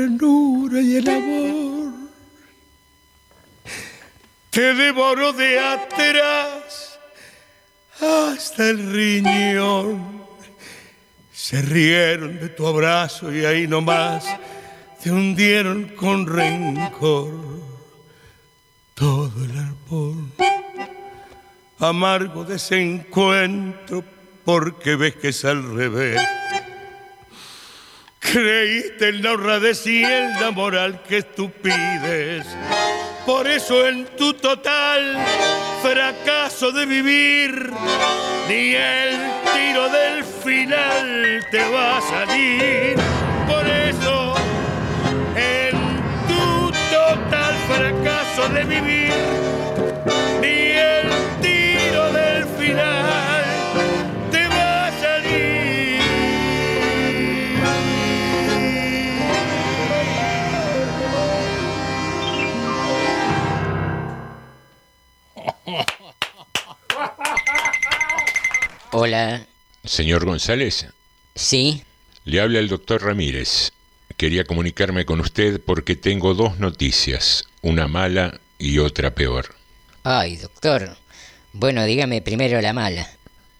Ternura y el amor te devoró de atrás hasta el riñón. Se rieron de tu abrazo y ahí nomás te hundieron con rencor todo el árbol. Amargo desencuentro porque ves que es al revés. Creíste en la honradez y en la moral que tú pides. Por eso en tu total fracaso de vivir, ni el tiro del final te va a salir. Por eso en tu total fracaso de vivir, Hola. Señor González. Sí. Le habla el doctor Ramírez. Quería comunicarme con usted porque tengo dos noticias, una mala y otra peor. Ay, doctor. Bueno, dígame primero la mala.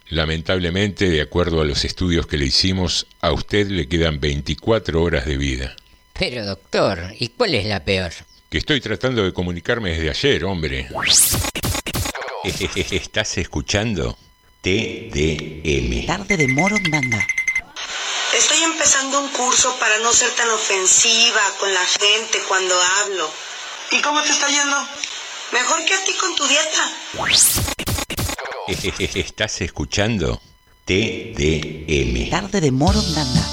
Lamentablemente, de acuerdo a los estudios que le hicimos, a usted le quedan 24 horas de vida. Pero, doctor, ¿y cuál es la peor? Que estoy tratando de comunicarme desde ayer, hombre. ¿Estás escuchando? TDM. Tarde de Morondanga. Estoy empezando un curso para no ser tan ofensiva con la gente cuando hablo. ¿Y cómo te está yendo? Mejor que a ti con tu dieta. ¿Estás escuchando? TDM. Tarde de Morondanga.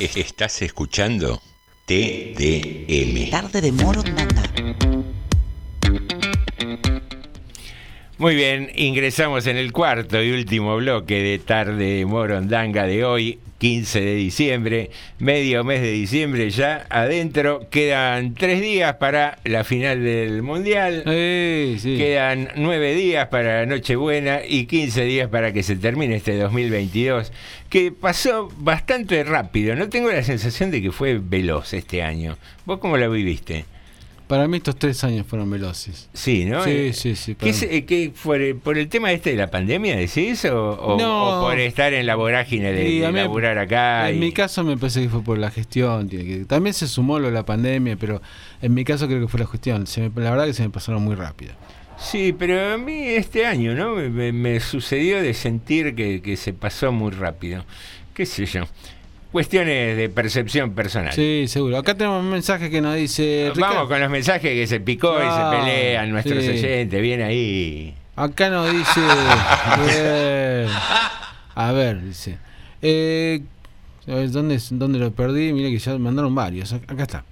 Estás escuchando TDM. Tarde de Morondanga. Muy bien, ingresamos en el cuarto y último bloque de Tarde Morondanga de hoy, 15 de diciembre, medio mes de diciembre ya adentro. Quedan tres días para la final del Mundial. Quedan nueve días para Nochebuena y 15 días para que se termine este 2022, que pasó bastante rápido. No tengo la sensación de que fue veloz este año. ¿Vos cómo la viviste? Para mí estos tres años fueron veloces. Sí, ¿no? Sí, Eh, sí, sí. ¿Qué, mí. eh, qué fue, ¿Por el tema este de la pandemia decís? ¿O, o- No. o por estar en la vorágine de, mí- laburar acá? En y- mi caso me parece que fue por la gestión. que- también se sumó lo de la pandemia, pero en mi caso creo que fue la gestión. Se me- la verdad que se me pasaron muy rápido. Sí, pero a mí este año, ¿no? Me, me- me sucedió de sentir que, que se pasó muy rápido. ¿Qué sé yo? Cuestiones de percepción personal. Sí, seguro. Acá tenemos un mensaje que nos dice... Vamos Ricardo- con los mensajes que se picó y se pelean nuestros sí. oyentes. Bien ahí. Acá nos dice. Bien. A ver, dice. Eh, a ver, ¿dónde, ¿Dónde lo perdí? Mire que ya mandaron varios. Ac- Acá está.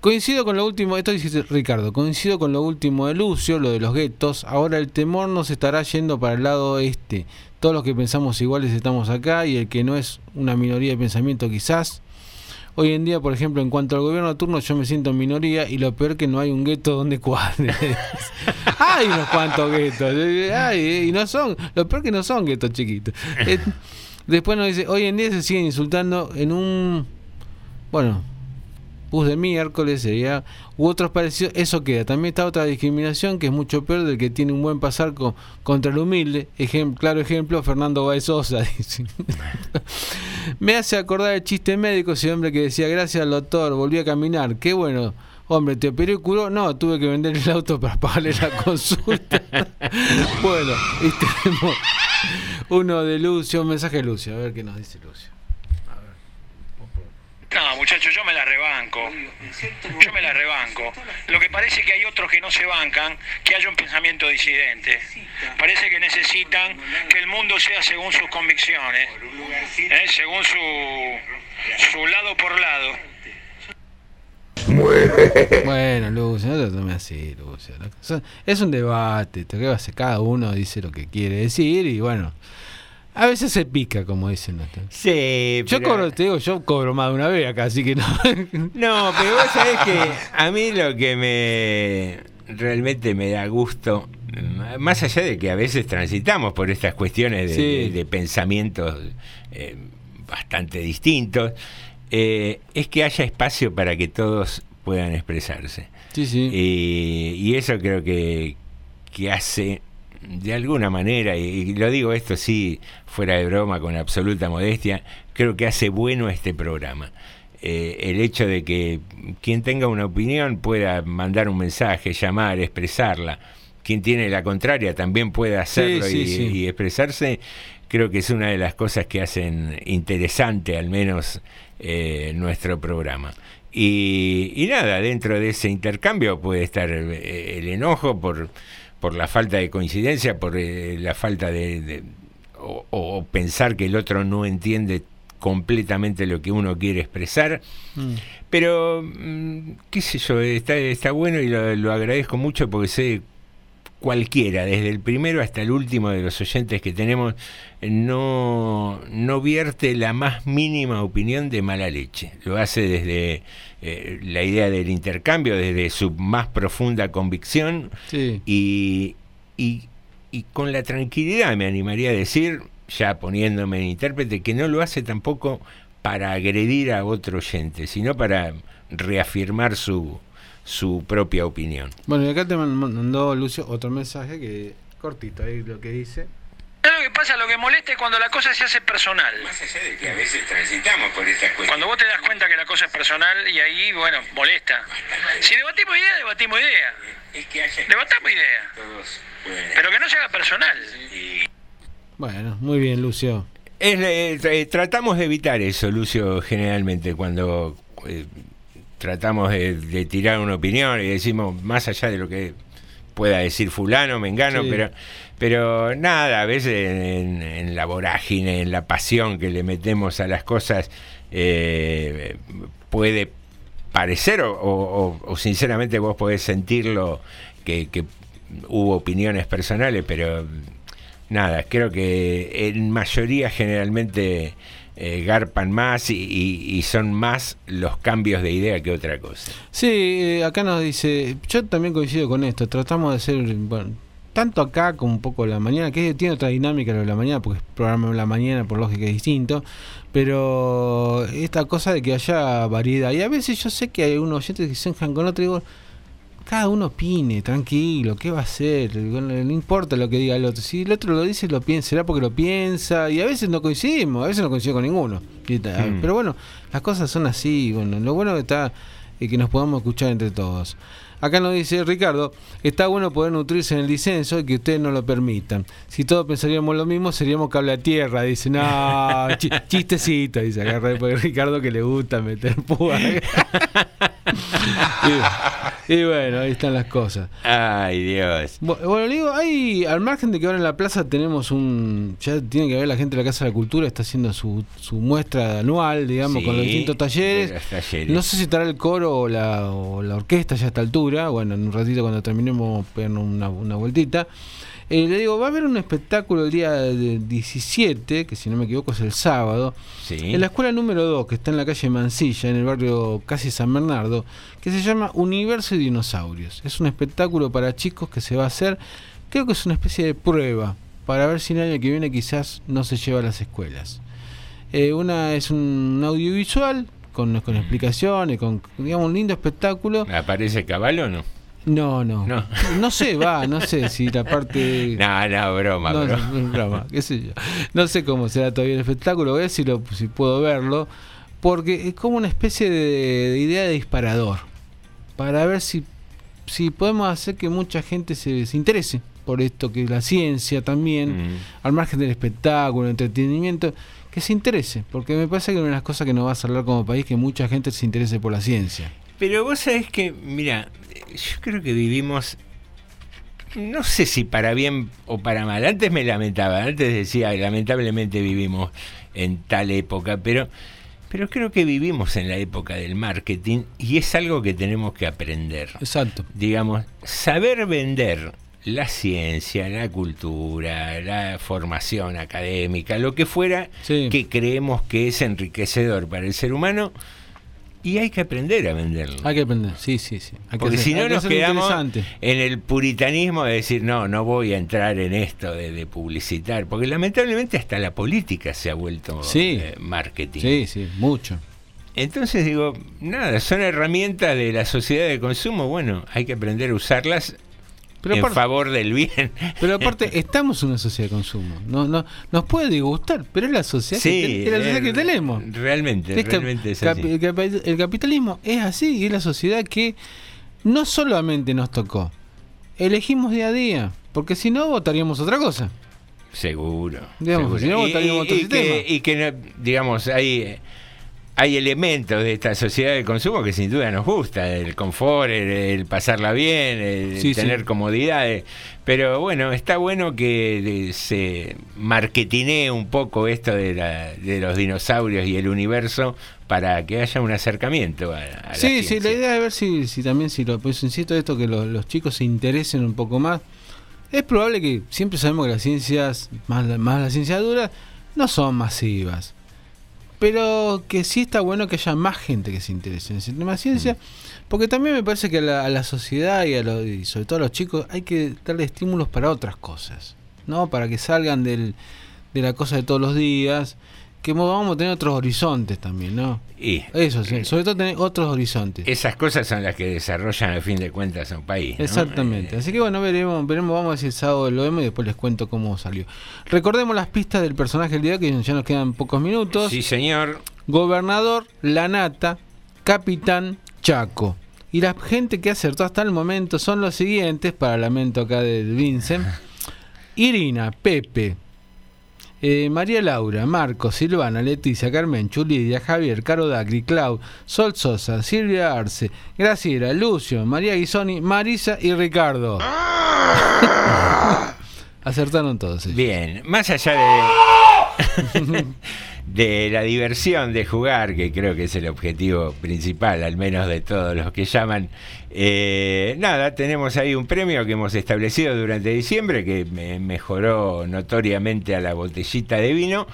Coincido con lo último, esto dice Ricardo, coincido con lo último de Lucio, lo de los guetos. Ahora el temor nos estará yendo para el lado este. Todos los que pensamos iguales estamos acá y el que no es una minoría de pensamiento quizás. Hoy en día, por ejemplo, en cuanto al gobierno turno, yo me siento en minoría y lo peor que no hay un gueto donde cuadre. hay unos cuantos guetos. hay, y no son, lo peor que no son guetos chiquitos. Eh, después nos dice, hoy en día se siguen insultando en un, bueno, bus de miércoles sería, u otros parecidos, eso queda. También está otra discriminación que es mucho peor del que tiene un buen pasar con, contra el humilde. Ejem- claro ejemplo, Fernando Baez Sosa, dice. Me hace acordar el chiste médico, ese hombre que decía, gracias al doctor, volví a caminar. Qué bueno. Hombre, ¿te operó y curó? No, tuve que vender el auto para pagarle la consulta. bueno, y tenemos uno de Lucio, un mensaje de Lucio, a ver qué nos dice Lucio. No, muchachos, yo me la rebanco. Yo me la rebanco. Lo que parece que hay otros que no se bancan, que haya un pensamiento disidente. Parece que necesitan que el mundo sea según sus convicciones, ¿eh? según su, su lado por lado. Bueno, Lucio, no te tomes así, Lucio. Es un debate, te quedas- cada uno dice lo que quiere decir y bueno, a veces se pica, como dicen. Sí, Yo pero- cobro, te digo, yo cobro más de una vez acá, así que no. No, pero vos sabés que a mí lo que me realmente me da gusto, más allá de que a veces transitamos por estas cuestiones de, Sí. de- de pensamientos eh, bastante distintos, eh, es que haya espacio para que todos puedan expresarse. Sí, sí. Y, y eso creo que, que hace de alguna manera, y, y lo digo esto sí, fuera de broma, con absoluta modestia, creo que hace bueno este programa. Eh, el hecho de que quien tenga una opinión pueda mandar un mensaje, llamar, expresarla. Quien tiene la contraria también puede hacerlo sí, y, sí. y expresarse. Creo que es una de las cosas que hacen interesante, al menos, eh, nuestro programa. Y, y nada, dentro de ese intercambio puede estar eh, el enojo por, por la falta de coincidencia, por eh, la falta de, de- o, o pensar que el otro no entiende completamente lo que uno quiere expresar. Mm. Pero, mm, qué sé yo, está, está bueno y lo, lo agradezco mucho porque sé cualquiera, desde el primero hasta el último de los oyentes que tenemos, no, no vierte la más mínima opinión de mala leche. Lo hace desde eh, la idea del intercambio, desde su más profunda convicción Sí. y, y, y con la tranquilidad, me animaría a decir, ya poniéndome en intérprete, que no lo hace tampoco para agredir a otro oyente, sino para reafirmar su, su propia opinión. Bueno, y acá te man- mandó Lucio otro mensaje que cortito ahí lo que dice. Es lo que pasa, lo que molesta es cuando la cosa se hace personal. Más allá de que a veces transitamos por estas cuestiones. Cuando vos te das cuenta que la cosa es personal y ahí, bueno, molesta. Si debatimos idea, debatimos idea. Debatamos idea. Pero que no se haga personal. Bueno, muy bien, Lucio. Es, eh, eh, tratamos de evitar eso, Lucio, generalmente, cuando eh, tratamos de, de tirar una opinión y decimos, más allá de lo que pueda decir fulano, mengano, Sí. pero, pero nada, a veces en, en la vorágine, en la pasión que le metemos a las cosas, eh, puede parecer, o, o- o sinceramente vos podés sentirlo, que, que hubo opiniones personales, pero nada, creo que en mayoría generalmente eh, garpan más y, y- y son más los cambios de idea que otra cosa. Sí, eh, acá nos dice, yo también coincido con esto, tratamos de hacer, bueno, tanto acá como un poco la mañana, que tiene otra dinámica lo de la mañana, porque es programa de la mañana, por lógica es distinto, pero esta cosa de que haya variedad, y a veces yo sé que hay unos oyentes que se enjan con otro, y digo, cada uno opine, tranquilo, ¿qué va a hacer? No importa lo que diga el otro. Si el otro lo dice, lo piensa, será porque lo piensa. Y a veces no coincidimos, a veces no coincido con ninguno. Y ta- Mm. Pero bueno, las cosas son así. Bueno, lo bueno está eh, que nos podamos escuchar entre todos. Acá nos dice Ricardo, está bueno poder nutrirse en el disenso y que ustedes no lo permitan. Si todos pensaríamos lo mismo, seríamos cable a tierra. Dice, no, chi- chistecito, dice acá porque Ricardo que le gusta meter púa. y, y bueno, ahí están las cosas. Ay, Dios. Bu- Bueno, le digo, hay, al margen de que ahora en la plaza tenemos un. Ya tiene que ver la gente de la Casa de la Cultura, está haciendo su, su muestra anual, digamos, con los Sí, distintos talleres. los talleres. No sé si estará el coro o la, o la orquesta ya a esta altura. Bueno, en un ratito cuando terminemos, pegarnos una, una vueltita. Eh, le digo, va a haber un espectáculo el día de 17, que si no me equivoco es el sábado, Sí. en la escuela número 2, que está en la calle Mansilla, en el barrio casi San Bernardo, que se llama Universo y Dinosaurios. Es un espectáculo para chicos que se va a hacer, creo que es una especie de prueba, para ver si el año que viene quizás no se lleva a las escuelas. Eh, una es un audiovisual, con, con explicaciones, con digamos, un lindo espectáculo. ¿Aparece caballo o no? No, no. No. No sé, va, no sé si la parte... No, no, broma, No, broma. no, es broma, qué sé yo. No sé cómo será todavía el espectáculo, voy a ver si, lo, si puedo verlo, porque es como una especie de, de idea de disparador, para ver si, si podemos hacer que mucha gente se, se interese por esto, que la ciencia también, Mm. al margen del espectáculo, entretenimiento, que se interese, porque me parece que una de las cosas que nos va a salvar como país que mucha gente se interese por la ciencia. Pero vos sabés que, mira, yo creo que vivimos, no sé si para bien o para mal, antes me lamentaba, antes decía, lamentablemente vivimos en tal época, pero, pero creo que vivimos en la época del marketing y es algo que tenemos que aprender. Exacto. Digamos, saber vender la ciencia, la cultura, la formación académica, lo que fuera que creemos que es enriquecedor para el ser humano, y hay que aprender a venderlo. Hay que aprender, sí, sí, sí. Hay Porque si no nos quedamos en el puritanismo de decir, no, no voy a entrar en esto de, de publicitar, porque lamentablemente hasta la política se ha vuelto Sí. eh, marketing. Sí, sí, mucho. Entonces digo, nada, son herramientas de la sociedad de consumo, bueno, hay que aprender a usarlas Pero en aparte- favor del bien. Pero aparte, estamos una sociedad de consumo. No, no, nos puede disgustar, pero es la sociedad, Sí, que, es la sociedad eh, que tenemos. Realmente, Es que realmente es así. el, capi- el capitalismo es así y es la sociedad que no solamente nos tocó, elegimos día a día, porque si no votaríamos otra cosa. Seguro. Digamos, seguro. si no, y, votaríamos otro y sistema. que, y que digamos, hay, hay elementos de esta sociedad de consumo que sin duda nos gusta, el confort, el, el pasarla bien, el Sí, sí. tener comodidades. Pero bueno, está bueno que se marketinee un poco esto de, la- de los dinosaurios y el universo para que haya un acercamiento a, a la Sí, sí, la idea es ver si, si también, si lo, pues insisto esto, que lo- los chicos se interesen un poco más. Es probable que siempre sabemos que las ciencias, más, más las ciencias duras, no son masivas. Pero que sí está bueno que haya más gente que se interese en ese tema de ciencia. Porque también me parece que a la, a la sociedad y, a lo- y sobre todo a los chicos hay que darle estímulos para otras cosas. ¿no? Para que salgan del, de la cosa de todos los días. Que mo- vamos a tener otros horizontes también, ¿no? Y Eso, sí, sobre todo tener otros horizontes. esas cosas son las que desarrollan al fin de cuentas a un país. ¿no? Exactamente. Así que bueno, veremos, veremos, vamos a si el sábado lo vemos y después les cuento cómo salió. Recordemos las pistas del personaje del día, que ya nos quedan pocos minutos. Sí, señor. Gobernador, Lanata, Capitán, Chaco. Y la gente que acertó hasta el momento son los siguientes, para lamento acá del Vincent. Irina, Pepe, eh, María Laura, Marco, Silvana, Leticia, Carmen, Chulidia, Javier, Caro Dacri, Clau, Sol Sosa, Silvia Arce, Graciela, Lucio, María Guisoni, Marisa y Ricardo. Acertaron todos ellos. Bien, más allá de, de la diversión de jugar, que creo que es el objetivo principal, al menos de todos los que llaman, eh, nada, tenemos ahí un premio que hemos establecido durante diciembre, que me mejoró notoriamente a la botellita de vino.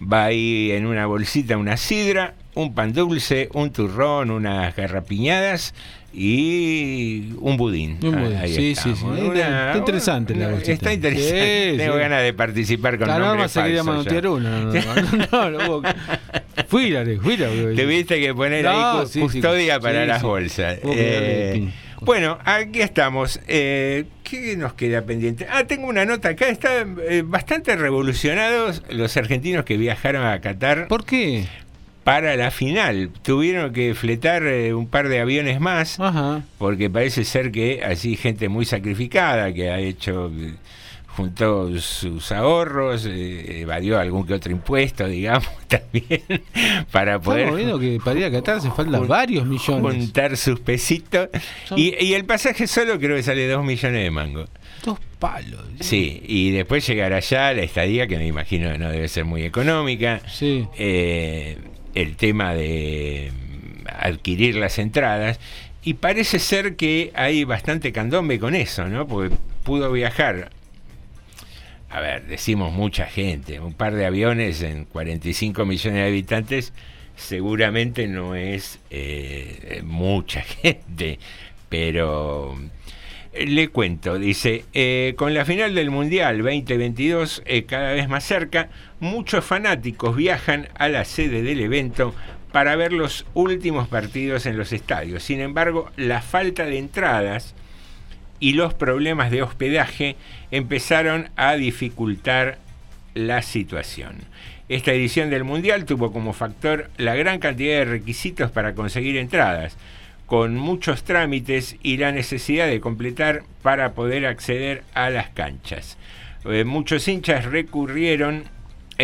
Va ahí en una bolsita una sidra, un pan dulce, un turrón, unas garrapiñadas y un budín. Un budín, Ahí sí, sí, sí. estamos. Está- interesante la bolsita. Está interesante. Sí, Tengo sí. ganas de participar con La norma nombre se quería falso ya. manotear uno. No, no, no, no, Fui, Lare, fui. Tuviste que poner ahí custodia para las bolsas. Eh. Bueno, aquí estamos. Eh, ¿Qué nos queda pendiente? Ah, tengo una nota acá. Están eh, bastante revolucionados los argentinos que viajaron a Qatar. ¿Por qué? Para la final. Tuvieron que fletar eh, un par de aviones más. Ajá. Porque parece ser que así gente muy sacrificada que ha hecho. Eh, juntó sus ahorros, eh, evadió algún que otro impuesto, digamos, también, para poder Estamos viendo que para ir a Qatar se faltan varios millones. juntar sus pesitos. Son- Y, y el pasaje solo creo que sale dos millones de mangos. Dos palos. Sí, y después llegar allá, la estadía, que me imagino no debe ser muy económica. Sí. Eh, el tema de mm, adquirir las entradas. Y parece ser que hay bastante candombe con eso, ¿no? Porque pudo viajar. A ver, decimos mucha gente, un par de aviones en 45 millones de habitantes, seguramente no es eh, mucha gente, pero eh, le cuento, dice, eh, con la final del Mundial 2022 eh, cada vez más cerca, muchos fanáticos viajan a la sede del evento para ver los últimos partidos en los estadios. Sin embargo, la falta de entradas y los problemas de hospedaje empezaron a dificultar la situación. Esta edición del Mundial tuvo como factor la gran cantidad de requisitos para conseguir entradas, con muchos trámites y la necesidad de completar para poder acceder a las canchas. Eh, muchos hinchas recurrieron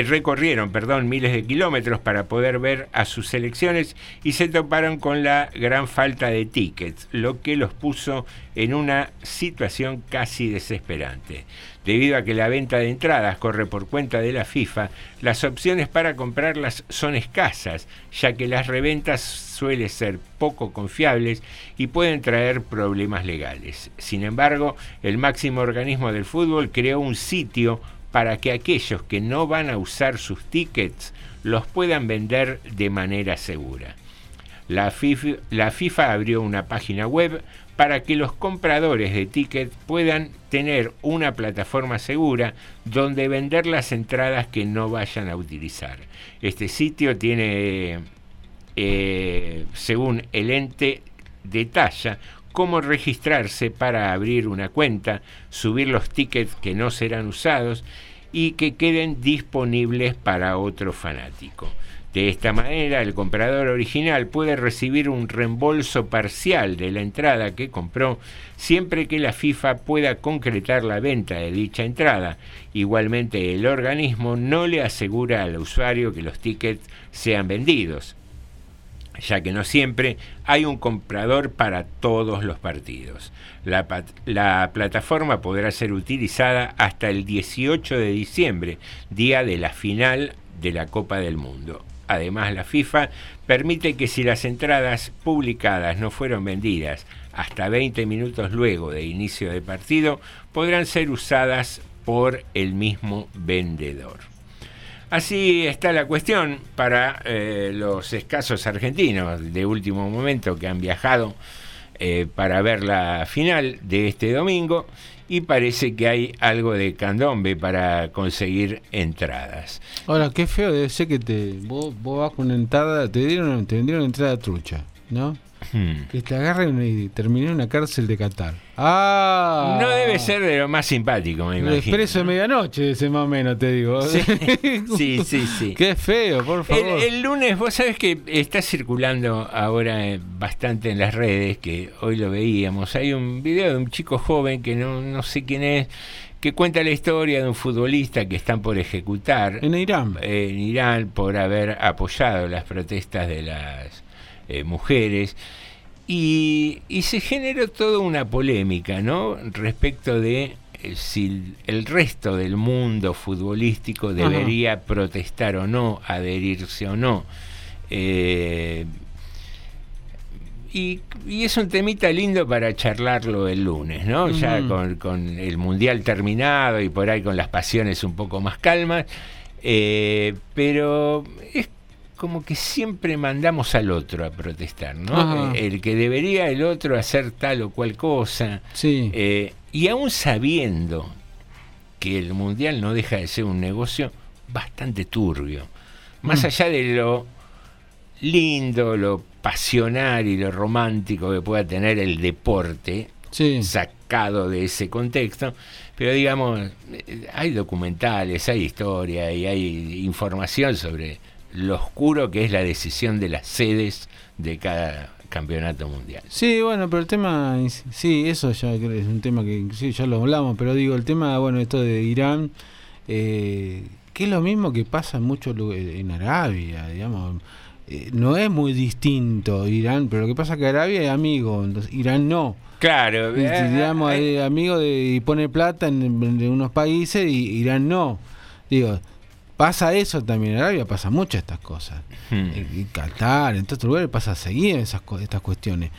recorrieron perdón, miles de kilómetros para poder ver a sus selecciones y se toparon con la gran falta de tickets, lo que los puso en una situación casi desesperante. Debido a que la venta de entradas corre por cuenta de la FIFA, las opciones para comprarlas son escasas, ya que las reventas suelen ser poco confiables y pueden traer problemas legales. Sin embargo, el máximo organismo del fútbol creó un sitio para que aquellos que no van a usar sus tickets los puedan vender de manera segura. La FIFA, abrió una página web para que los compradores de tickets puedan tener una plataforma segura donde vender las entradas que no vayan a utilizar. Este sitio tiene, eh, según el ente, detalla cómo registrarse para abrir una cuenta, subir los tickets que no serán usados y que queden disponibles para otro fanático. De esta manera, el comprador original puede recibir un reembolso parcial de la entrada que compró siempre que la FIFA pueda concretar la venta de dicha entrada. Igualmente, el organismo no le asegura al usuario que los tickets sean vendidos, ya que no siempre hay un comprador para todos los partidos. La, plataforma podrá ser utilizada hasta el 18 de diciembre, día de la final de la Copa del Mundo. Además, la FIFA permite que si las entradas publicadas no fueron vendidas hasta 20 minutos luego de inicio de partido, podrán ser usadas por el mismo vendedor. Así está la cuestión para eh, los escasos argentinos de último momento que han viajado eh, para ver la final de este domingo y parece que hay algo de candombe para conseguir entradas. Ahora, qué feo debe ser que te vos, vos vas con una entrada, te dieron, te vendieron entrada trucha, ¿no? Hmm. Que te agarren y terminé en una cárcel de Qatar. ¡Ah! No debe ser de lo más simpático, me imagino. expreso de medianoche, ese más o menos, te digo. Sí, sí, sí, sí. Qué feo, por favor. el lunes, vos sabés que está circulando ahora eh, bastante en las redes, que hoy lo veíamos. Hay un video de un chico joven que no, no sé quién es, que cuenta la historia de un futbolista que están por ejecutar. En Irán. en Irán por haber apoyado las protestas de las eh, mujeres. Y, y se generó toda una polémica, ¿no? Respecto de eh, si el resto del mundo futbolístico Ajá. debería protestar o no, adherirse o no. Eh, y, y es un temita lindo para charlarlo el lunes, ¿no? Ya con, con el mundial terminado y por ahí con las pasiones un poco más calmas. eh, pero es como que siempre mandamos al otro a protestar, ¿no? Eh, El que debería el otro hacer tal o cual cosa. Sí. Eh, y aún sabiendo que el mundial no deja de ser un negocio bastante turbio. Más Mm. allá de lo lindo, lo pasional y lo romántico que pueda tener el deporte, sacado de ese contexto, pero digamos, eh, hay documentales, hay historia y hay información sobre lo oscuro que es la decisión de las sedes de cada campeonato mundial. Sí, bueno, pero el tema, sí, eso ya es un tema que sí, ya lo hablamos, pero digo, el tema, bueno, esto de Irán, eh, que es lo mismo que pasa en muchos lugares, en Arabia, digamos, eh, no es muy distinto Irán, pero lo que pasa es que Arabia es amigo, entonces Irán no. Claro, Y, eh, digamos, es amigo de, y pone plata en unos países y Irán no. Digo, pasa eso también en Arabia, pasa mucho estas cosas. Hmm. En Qatar, en todos lugares pasa seguir esas estas cuestiones.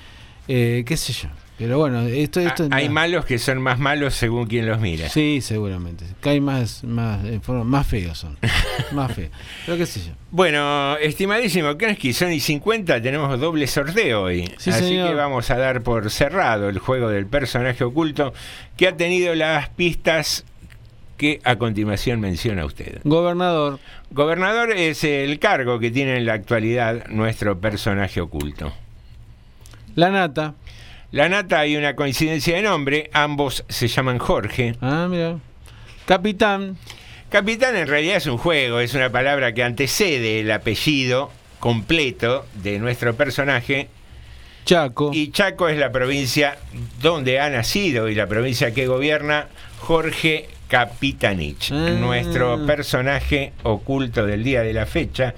Eh, qué sé yo. Pero bueno, esto, esto Ah, hay malos que son más malos según quien los mira. Sí, seguramente. Que hay más, más, más feos son. más feos. Pero qué sé yo. Bueno, estimadísimo Kransky, Sony 50, tenemos doble sorteo hoy. Sí, Así señor. que vamos a dar por cerrado el juego del personaje oculto que ha tenido las pistas que a continuación menciona usted. Gobernador. Gobernador es el cargo que tiene en la actualidad nuestro personaje oculto. La nata. La nata hay una coincidencia de nombre, ambos se llaman Jorge. Ah, mira. Capitán. Capitán en realidad es un juego, es una palabra que antecede el apellido completo de nuestro personaje. Chaco. Y Chaco es la provincia donde ha nacido y la provincia que gobierna Jorge Capitanich, Ah. nuestro personaje oculto del día de la fecha,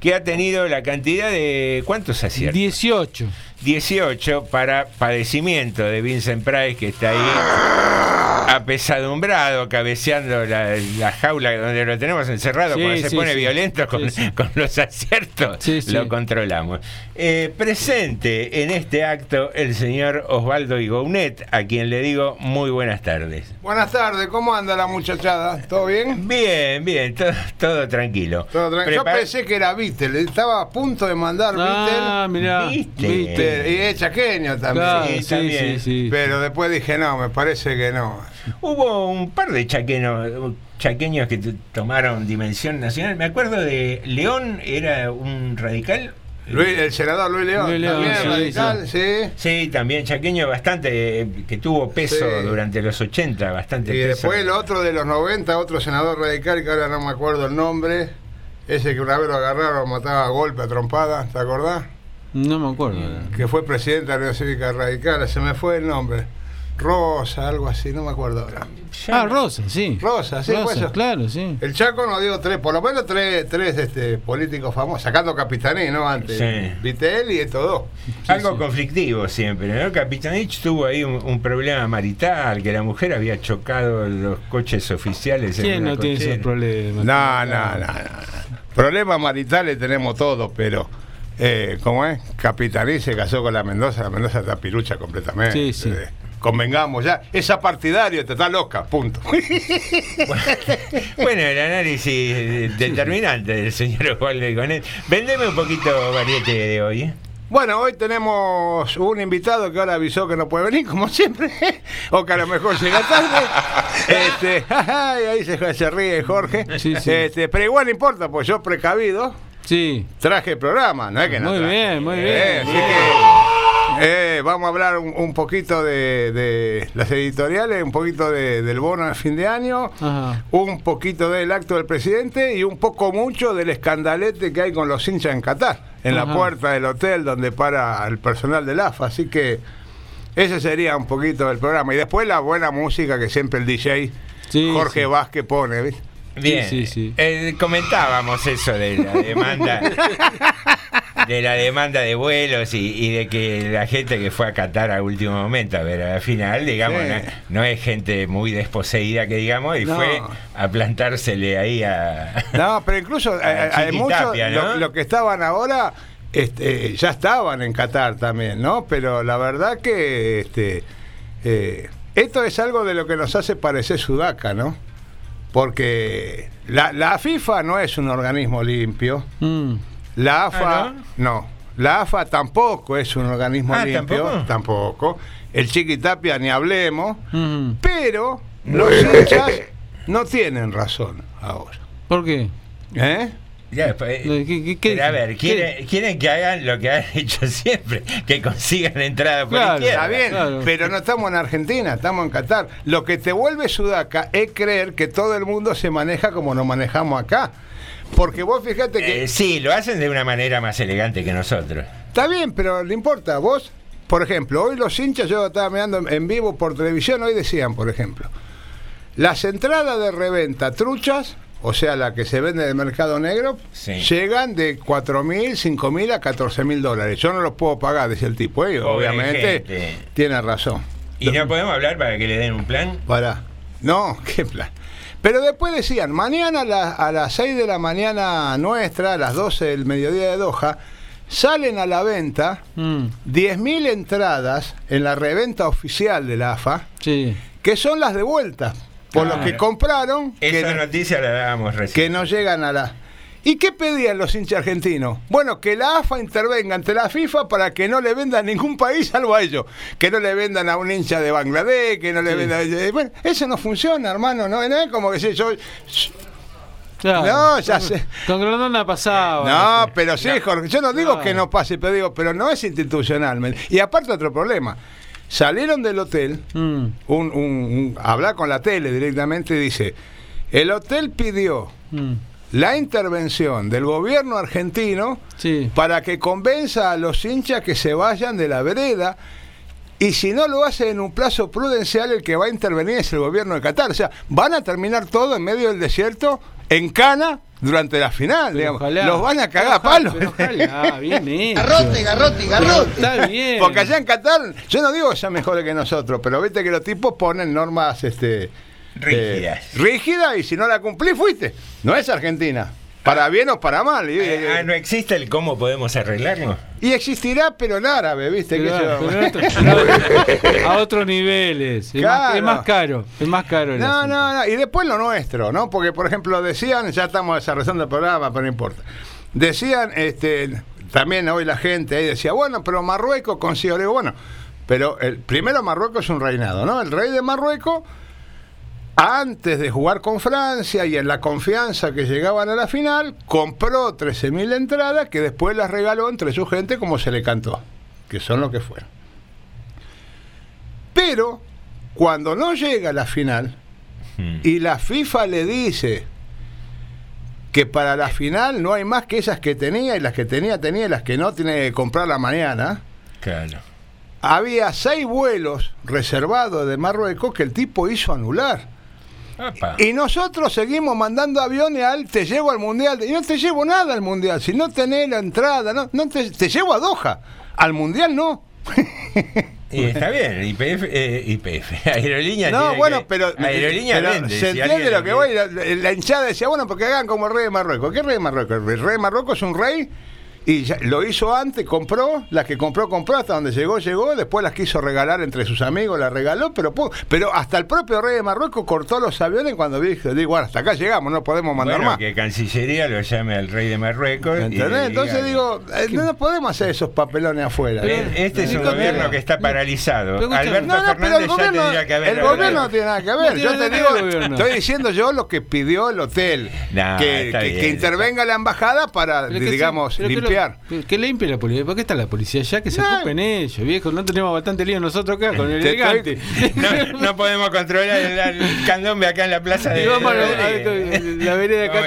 que ha tenido la cantidad de... ¿Cuántos aciertos? 18. 18 para padecimiento de Vincent Price, que está ahí apesadumbrado, cabeceando la, la jaula donde lo tenemos encerrado. Sí, Cuando se sí, pone sí. violento con, Sí, sí. con los aciertos, Sí, sí. lo controlamos. Eh, presente en este acto el señor Osvaldo Igounet, a quien le digo muy buenas tardes. Buenas tardes, ¿cómo anda la muchachada? ¿Todo bien? Bien, bien, todo, todo tranquilo. Todo tranquilo. Yo pensé que era Beatle, estaba a punto de mandar Ah, mirá. Beatle. Y es chaqueño también. Claro, Sí, también. sí, sí. Pero después dije, no, me parece que no. Hubo un par de chaqueños, chaqueños que tomaron dimensión nacional. Me acuerdo de León, era un radical. Luis- el senador Luis León, Luis León, también sí, radical, sí. Sí, también chaqueño bastante, que tuvo peso Sí. durante los 80, bastante Y peso. después el otro de los 90, otro senador radical que ahora no me acuerdo el nombre, ese que una vez lo agarraron, lo mataba a golpe, a trompada, ¿te acordás? No me acuerdo. Que fue presidente de la Unión Cívica Radical, se me fue el nombre. Rosa, algo así, no me acuerdo ahora. Ah, Rosa, sí. Rosa, sí, Rosa, fue eso. claro, sí. El Chaco nos dio tres, por lo menos tres, tres este, políticos famosos, sacando Capitaní, ¿no? Antes. Sí. Vitel y estos dos. Algo conflictivo siempre, ¿no? Capitanich tuvo ahí un, un problema marital, que la mujer había chocado los coches oficiales en ¿Quién no tiene cochera. esos problemas? No, no, no, no. Problemas maritales tenemos todos, pero. Eh, ¿Cómo es? Capitaní se casó con la Mendoza, la Mendoza está pirucha completamente. Sí, sí. Eh, convengamos ya, esa partidario te está loca, punto. Bueno, el análisis determinante del señor Juan Leconet. Vendeme un poquito variete de hoy, ¿eh? Bueno, hoy tenemos un invitado que ahora avisó que no puede venir, como siempre, o que a lo mejor llega tarde. este, ahí se, se ríe Jorge. Sí, sí. Este, pero igual no importa, pues yo precavido Sí. traje el programa, no es que no Muy traje. bien, muy Eh, bien. así que, eh, vamos a hablar un, un poquito de, de las editoriales, un poquito de- del bono de fin de año, Ajá. un poquito del acto del presidente y un poco mucho del escandalete que hay con los hinchas en Qatar, en la puerta del hotel donde para el personal del AFA. Así que ese sería un poquito del programa. Y después la buena música que siempre el DJ Sí, Jorge sí. Vázquez pone. ¿viste? Bien, Sí, sí, sí. eh, comentábamos eso de la demanda de la demanda de vuelos y, y de que la gente que fue a Qatar a último momento a ver a la final, digamos, Sí. no, no es gente muy desposeída que digamos, y No. fue a plantársele ahí a... No, pero incluso eh, A hay muchos, Chiquitapia, ¿no? lo, lo que estaban ahora, este, ya estaban en Qatar también, ¿no? Pero la verdad que este, eh, esto es algo de lo que nos hace parecer Sudaca, ¿no? Porque la, la FIFA no es un organismo limpio, Mm. la AFA Ah, no? la AFA tampoco es un organismo Ah, limpio, ¿tampoco? tampoco. El Chiquitapia ni hablemos, Mm. pero los hinchas no tienen razón ahora. ¿Por qué? ¿Eh? Ya, después, ¿Qué- qué- qué pero a ver, quieren, quieren que hagan lo que han hecho siempre, que consigan entrada por Claro, izquierda. Está bien, Claro. pero no estamos en Argentina, estamos en Qatar. Lo que te vuelve sudaca es creer que todo el mundo se maneja como nos manejamos acá. Porque vos fíjate que... Eh, sí, lo hacen de una manera más elegante que nosotros. Está bien, pero no importa. Vos, por ejemplo, hoy los hinchas, yo estaba mirando en vivo por televisión, hoy decían, por ejemplo, las entradas de reventa truchas, o sea, la que se vende en el mercado negro, Sí. llegan de 4 mil, 5 mil a 14 mil dólares. Yo no los puedo pagar, decía el tipo. Y Pobre obviamente gente. tiene razón. ¿Y no podemos hablar para que le den un plan? Para. No, qué plan. Pero después decían, mañana a, la- a las 6 de la mañana nuestra, a las 12 del mediodía de Doha, salen a la venta Mm. 10.000 entradas en la reventa oficial de la AFA, Sí. que son las de vuelta, por los que compraron, que, Esa no- noticia la dábamos recién. que no llegan a la... ¿Y qué pedían los hinchas argentinos? Bueno, que la AFA intervenga ante la FIFA para que no le vendan a ningún país salvo a ellos. Que no le vendan a un hincha de Bangladesh, que no le vendan... eh, Bueno, eso no funciona, hermano. No, no es como que si yo... Claro. No, ya sé. Con Grondona pasaba. No, pero sí, Jorge. Yo no digo No. que no pase, pero digo, pero no es institucional. Y aparte otro problema. Salieron del hotel, Mm. un, un, un- hablar con la tele directamente y dice, el hotel pidió Mm. la intervención del gobierno argentino Sí. para que convenza a los hinchas que se vayan de la vereda. Y si no lo hace en un plazo prudencial, el que va a intervenir es el gobierno de Qatar. O sea, van a terminar todo en medio del desierto, en cana, durante la final. digamos. Ojalá. Los van a cagar a palos. pero Ojalá, bien hecho. Garrote, garrote, garrote. Está bien. Porque allá en Qatar, yo no digo que sean mejores que nosotros, pero viste que los tipos ponen normas este, Rígidas. eh, rígidas y si no la cumplís, fuiste. No es Argentina. Para bien o para mal. Eh, ah, ¿No existe el cómo podemos arreglarlo? y existirá, pero en árabe, ¿viste? Pero, Que yo- a otros niveles. Es, más, Claro. es más caro. Es más caro. el No, asunto. no, no. Y después lo nuestro, ¿no? Porque, por ejemplo, decían, ya estamos desarrollando el programa, pero no importa. Decían, este, también hoy la gente ahí decía, bueno, pero Marruecos consiguió, bueno, pero el primero Marruecos es un reinado, ¿no? El rey de Marruecos antes de jugar con Francia y en la confianza que llegaban a la final, compró 13.000 entradas que después las regaló entre su gente como se le cantó, que son lo que fueron. Pero cuando no llega a la final y la FIFA le dice que para la final no hay más que esas que tenía y las que tenía tenía y las que no tiene que comprar la mañana, Claro. había seis vuelos reservados de Marruecos que el tipo hizo anular. Y nosotros seguimos mandando aviones al te llevo al mundial. Y no te llevo nada al mundial. Si no tenés la entrada, no, no te, te llevo a Doha. Al mundial no. Y está bien, IPF, eh, IPF, aerolínea. No, bueno, que- pero, Aerolínea pero vende, se si entiende lo que voy. La, la hinchada decía, bueno, porque hagan como el rey de Marruecos. ¿Qué rey de Marruecos? El rey de Marruecos es un rey y ya- lo hizo antes, compró, las que compró, compró, hasta donde llegó, llegó, después las quiso regalar entre sus amigos, las regaló, pero pero hasta el propio rey de Marruecos cortó los aviones cuando dijo, digo, bueno, hasta acá llegamos, no podemos mandar Bueno, más. que Cancillería lo llame al rey de Marruecos. ¿Entendés? Entonces digo, eh, no nos podemos hacer esos papelones afuera. Eh, Este es un gobierno que está paralizado. Pero Alberto no, no, pero Fernández el ya gobierno, tendría que haber el gobierno no tiene nada que ver. No yo te digo, estoy diciendo yo lo que pidió el hotel, que, que- bien, que intervenga la embajada para, Pero que digamos, sí, pero que lo- limpiar. que, limpie la policía. ¿Por qué está la policía allá? Que se No. ocupen ellos, viejo. No tenemos bastante lío nosotros acá con el Te elegante. No, no podemos controlar el, el candombe acá en la plaza de Y vamos a la- Rodríguez. a- la vereda de Vamos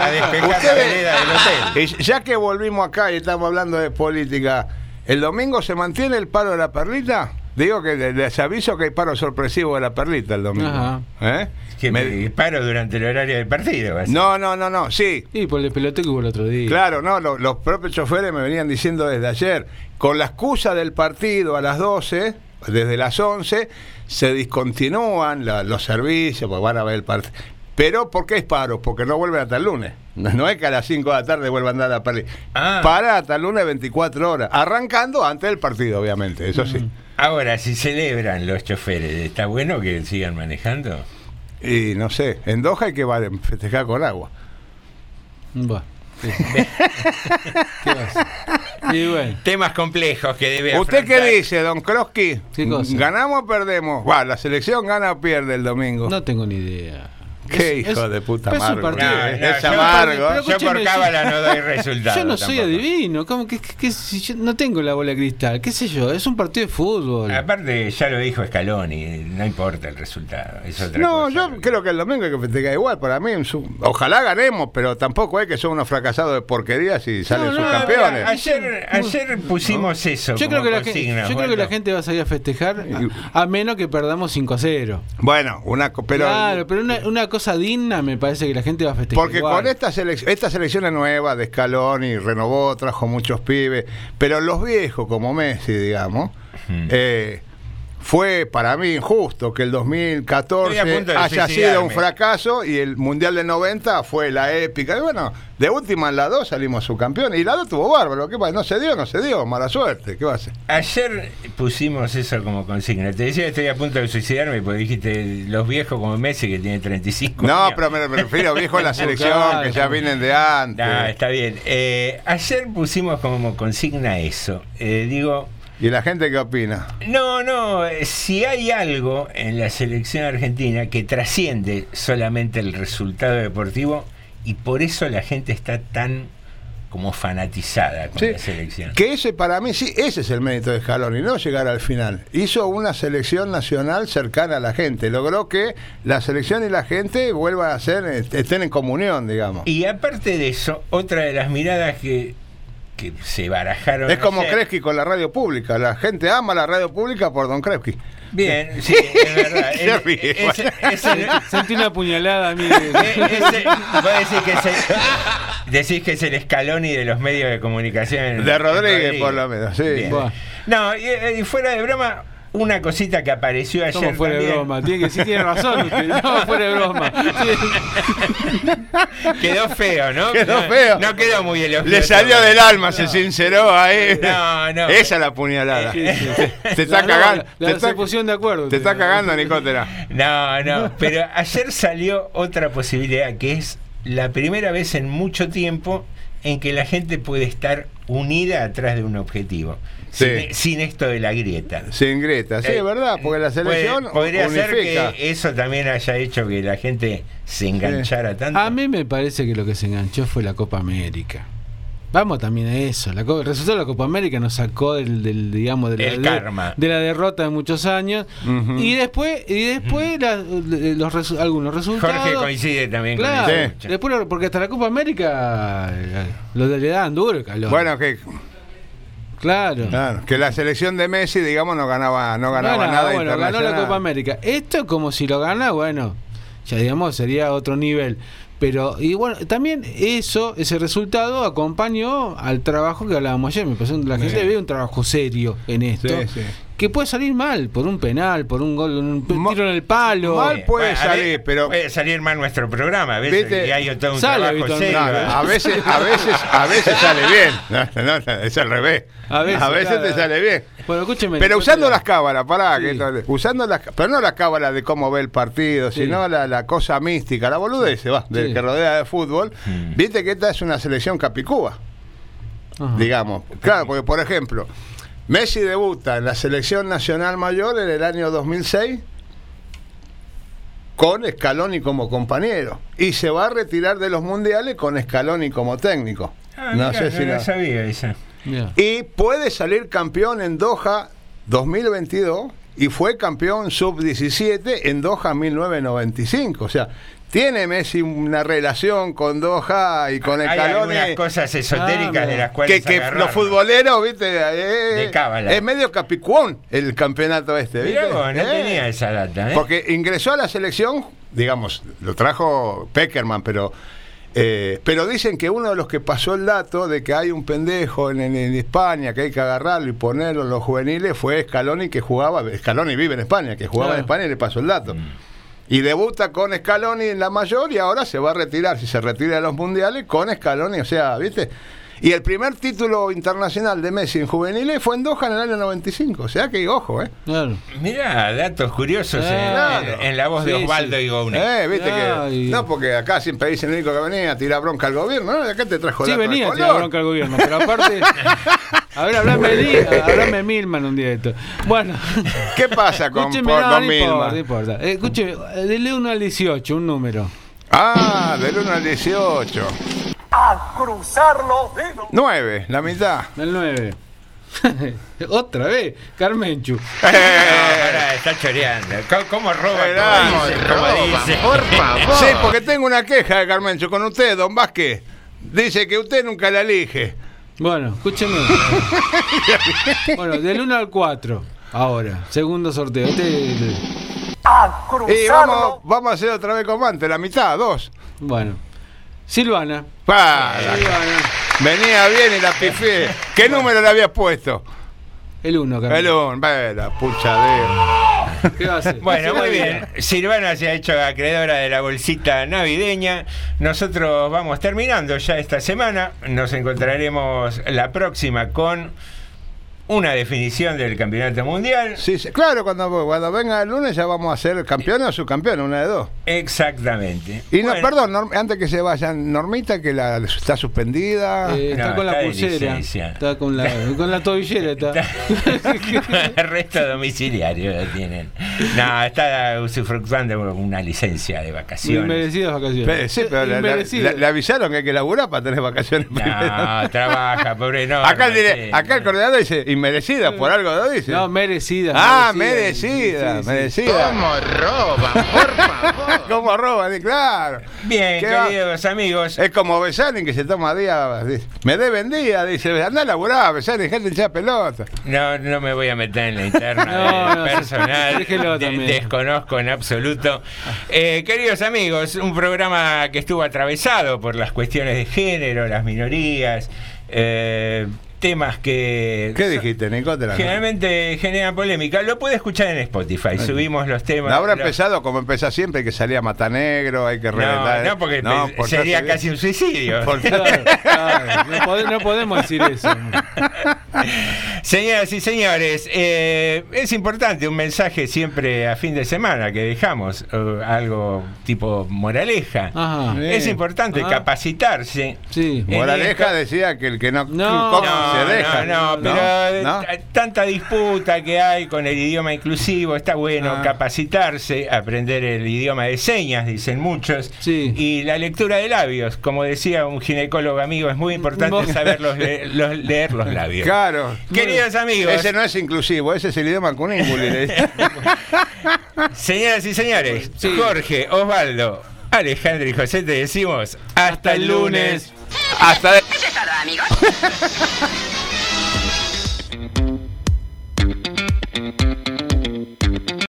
a despejar la vereda del hotel. Ya que volvimos acá y estamos hablando de política, ¿el domingo se mantiene el paro de la perlita? Digo que le- les aviso que hay paro sorpresivo de la perlita el domingo. Ajá. ¿Eh? Que me paro durante el horario del partido. a. No, no, no, no, sí. Y por el peloteo que hubo el otro día. Claro, no, lo- los propios choferes me venían diciendo desde ayer, con la excusa del partido a las 12, desde las 11, se discontinúan la- los servicios, porque van a ver el partido. Pero ¿por qué es paro? Porque no vuelven hasta el lunes. No no es que a las 5 de la tarde vuelvan a dar la perlita. Ah. Para hasta el lunes 24 horas, arrancando antes del partido, obviamente, eso sí. Ahora, si celebran los choferes, ¿está bueno que sigan manejando? Y no sé, en Doha hay que va- festejar con agua. Buah. Sí. Y bueno. Temas complejos que debe ¿Usted qué dice, don cosa? ¿Ganamos o perdemos? Va, la selección gana o pierde el domingo. No tengo ni idea. Qué Es- hijo es- de puta es un amargo. partido. No, Es no, amargo. Pero Yo por escúcheme, cábala no doy resultado. Yo no soy tampoco. adivino, ¿cómo que, que- que si yo no tengo la bola de cristal? ¿Qué sé yo? Es un partido de fútbol. Aparte, ya lo dijo Scaloni, no importa el resultado. Es otra No, cosa. yo creo que el domingo hay que festejar igual. Para mí, ojalá ganemos, pero tampoco es que son unos fracasados de porquería si salen No, sus campeones. mira, ayer, ayer pusimos eso. Yo, como creo que, la gente, consigna, yo creo que la Osvaldo. gente va a salir a festejar a, a menos que perdamos 5 a 0. Bueno, una, pero claro, pero una, una cosa digna me parece que la gente va a festejar. Porque igual. con esta, selec- esta selección es nueva de Scaloni, renovó, trajo muchos pibes, pero los viejos como Messi, digamos, eh, fue para mí injusto que el 2014 Estoy a punto de haya sido un fracaso y el Mundial del 90 fue la épica. Y bueno, de última en la 2 salimos subcampeones y la 2 tuvo bárbaro. ¿Qué pasa? No se dio, no se dio, mala suerte. ¿Qué va a hacer? Ayer pusimos eso como consigna. Te decía que estoy a punto de suicidarme porque dijiste los viejos como Messi que tiene 35 No, años. pero me refiero viejo en la selección, que ya vienen de antes. Ah, está bien. Eh, ayer pusimos como consigna eso. Eh, digo, ¿Y la gente qué opina? no, no, eh, si hay algo en la selección argentina que trasciende solamente el resultado deportivo y por eso la gente está tan como fanatizada con Sí, la selección. Que ese para mí sí, ese es el mérito de Scaloni, no llegar al final. Hizo una selección nacional cercana a la gente, logró que la selección y la gente vuelvan a ser, est- estén en comunión, digamos. Y aparte de eso, otra de las miradas que, que se barajaron. Es como Kresky con la radio pública, la gente ama la radio pública por Don Kresky. Bien, sí, es verdad. Sentí una puñalada a mí. Eh, decís que, es el, decís que es el Scaloni de los medios de comunicación. De Rodríguez, por lo menos, sí. Bien. No, y, y fuera de broma, una cosita que apareció ayer. ¿Cómo fuera de broma? Tiene que sí tiene razón usted. No, fuera de broma. Quedó feo, ¿no? Quedó No- feo. No quedó muy elogioso. Le salió del alma, se sinceró ahí. No, no. Esa es la puñalada. Sí, sí, sí. Te está cagando. la- te se está, pusieron de acuerdo. te está cagando, Nicotera. No, no, pero ayer salió otra posibilidad que es la primera vez en mucho tiempo en que la gente puede estar unida atrás de un objetivo. Sí. Sin, sin esto de la grieta. Sin grieta, sí, Eh, es verdad, porque la selección Puede- podría ser que eso también haya hecho que la gente se enganchara tanto. A mí me parece que lo que se enganchó fue la Copa América. Vamos también a eso. La, el resultado de la Copa América nos sacó del, del, digamos, de la, El karma. de la derrota de muchos años. Y después, y después la- los resu- algunos resultados. Jorge coincide también Claro, con eso. después, porque hasta la Copa América eh, lo le daban duro el calor. Bueno, que, claro. claro, que la selección de Messi, digamos, no ganaba, no ganaba Ganaba, nada bueno, ganó la. Copa América. Esto como si lo gana, bueno, ya digamos sería otro nivel. Pero, y bueno, también eso, ese resultado acompañó al trabajo que hablábamos ayer. Me que la gente Sí. ve un trabajo serio en esto. Sí, sí. Que puede salir mal, por un penal, por un gol, un tiro en el palo. mal puede Bueno, salir, ver, pero- Puede salir mal nuestro programa, a veces ¿Viste? y hay todo un Sale trabajo serio. ¿eh? a veces, a veces, a veces sale bien. No, no, no, es al revés. A veces, claro. te sale bien. Bueno, escúcheme. Pero usando las cábalas, pará, Sí. que usando las, pero no las cábalas de cómo ve el partido, Sí. sino la, la cosa mística, la boludez, va, del Sí. que rodea de fútbol. Mm. Viste que esta es una selección capicúa, Ajá. digamos. Claro, porque por ejemplo, Messi debuta en la selección nacional mayor en el año 2006 con Scaloni como compañero y se va a retirar de los mundiales con Scaloni como técnico. Ah, no sé si no la- lo sabía esa. Mira. y puede salir campeón en Doha 2022 y fue campeón sub-17 en Doha 1995. O sea, tiene Messi una relación con Doha y con el Hay algunas cosas esotéricas Ah, de las que, cuales que agarrar. los futboleros, viste, eh, De cábala. es medio capicuón el campeonato este, ¿viste? Vos, no Eh. tenía esa data, ¿eh? Porque ingresó a la selección, digamos, lo trajo Peckerman, pero eh, pero dicen que uno de los que pasó el dato de que hay un pendejo en, en- en España que hay que agarrarlo y ponerlo en los juveniles fue Scaloni que jugaba, Scaloni vive en España, que jugaba Claro. en España y le pasó el dato. Y debuta con Scaloni en la mayor y ahora se va a retirar, si se retira de los mundiales, con Scaloni, o sea, ¿viste? Y el primer título internacional de Messi en juveniles fue en Doha en el año 95, o sea que ojo, ¿eh? Claro. Mirá, datos curiosos en- Claro. en, la voz de Sí, Osvaldo sí. y Goune. Eh, viste Ay. que. No, porque acá siempre dicen el único que venía a tirar bronca al gobierno, ¿no? Acá te trajo Sí, datos de venía a tirar bronca al gobierno, pero aparte. A ver, hablame de Di- Milman un día de esto. Bueno. ¿Qué pasa con, Escúcheme, por- no, con no importa, Milman? no importa. Eh, escúcheme, eh, dele 1 al 18, un número. Ah, del 1 al 18. A cruzar los dedos. 9, la mitad. El 9. Otra vez, Carmenchu. No, pará, está choreando. ¿Cómo, cómo roba? Esperá, ¿Cómo dice? ¿Cómo roba, dice? por favor. Sí, porque tengo una queja de Carmencho con usted, don Vázquez. Dice que usted nunca la elige. Bueno, escúcheme. bueno, del 1 al 4. Ahora, segundo sorteo. Este, este- A Y vamos, vamos a hacer otra vez como antes, la mitad, dos. bueno. Silvana. Pa, la- Silvana. venía bien y la pifié. ¿Qué número le habías puesto? El 1, El Carmenchu. 1, la puchadera. ¿Qué va a hacer? Bueno, muy bien. Silvana se ha hecho acreedora de la bolsita navideña. Nosotros vamos terminando ya esta semana. Nos encontraremos la próxima con una definición del campeonato mundial. Sí, sí, claro, cuando, cuando venga el lunes ya vamos a ser campeones o subcampeones, una de dos. Exactamente. Y no, perdón, Norm- antes que se vayan, Normita, que la, está suspendida. Eh, está No, con la está pulsera. Está con la, con la tobillera. Está. Arresto domiciliario lo tienen. No, está usufructuando una licencia de vacaciones. Inmerecidas vacaciones. Pe- sí, pero le, avisaron que hay que laburar para tener vacaciones. primero. No, trabaja, pobre no. acá, el acá el coordinador dice inmerecida, por algo lo dice. No, merecida. ah, merecida. merecida, Sí, merecida. ¿Cómo roban, por favor? ¿Cómo roban? Y Claro. Bien, ¿Qué va? queridos amigos. Es como Besanin que se toma día. dice, me deben día, dice, anda a laburar, Besanin, gente hincha pelota. No, no me voy a meter en la interna No, no, personal. déjelo De- también. desconozco en absoluto. Eh, queridos amigos, un programa que estuvo atravesado por las cuestiones de género, las minorías, eh, temas que ¿Qué dijiste, Nico? Generalmente generan polémica. Lo puede escuchar en Spotify. Subimos los temas. Habrá los- empezado como empieza siempre, que salía Matanegro, hay que reventar. No, no, porque No, pe- por sería casi un suicidio. Por- Claro, claro, no, pode- no podemos decir eso. Señoras y señores, eh, es importante un mensaje siempre a fin de semana que dejamos, eh, algo tipo moraleja. Ajá. Es importante capacitarse. Sí. Moraleja esto- decía que el que no, No, come no, se deja. no, no, pero eh, tanta disputa que hay con el idioma inclusivo, está bueno Ah. capacitarse, aprender el idioma de señas, dicen muchos, y la lectura de labios, como decía un ginecólogo amigo, es muy importante Vos- saber los le- los- leer los labios. Claro. Queridos amigos. Ese no es inclusivo, ese es el idioma cunímbuli. le dicen. Señoras y señores, Jorge, Osvaldo, Alejandro y José te decimos hasta, el lunes. Hasta de...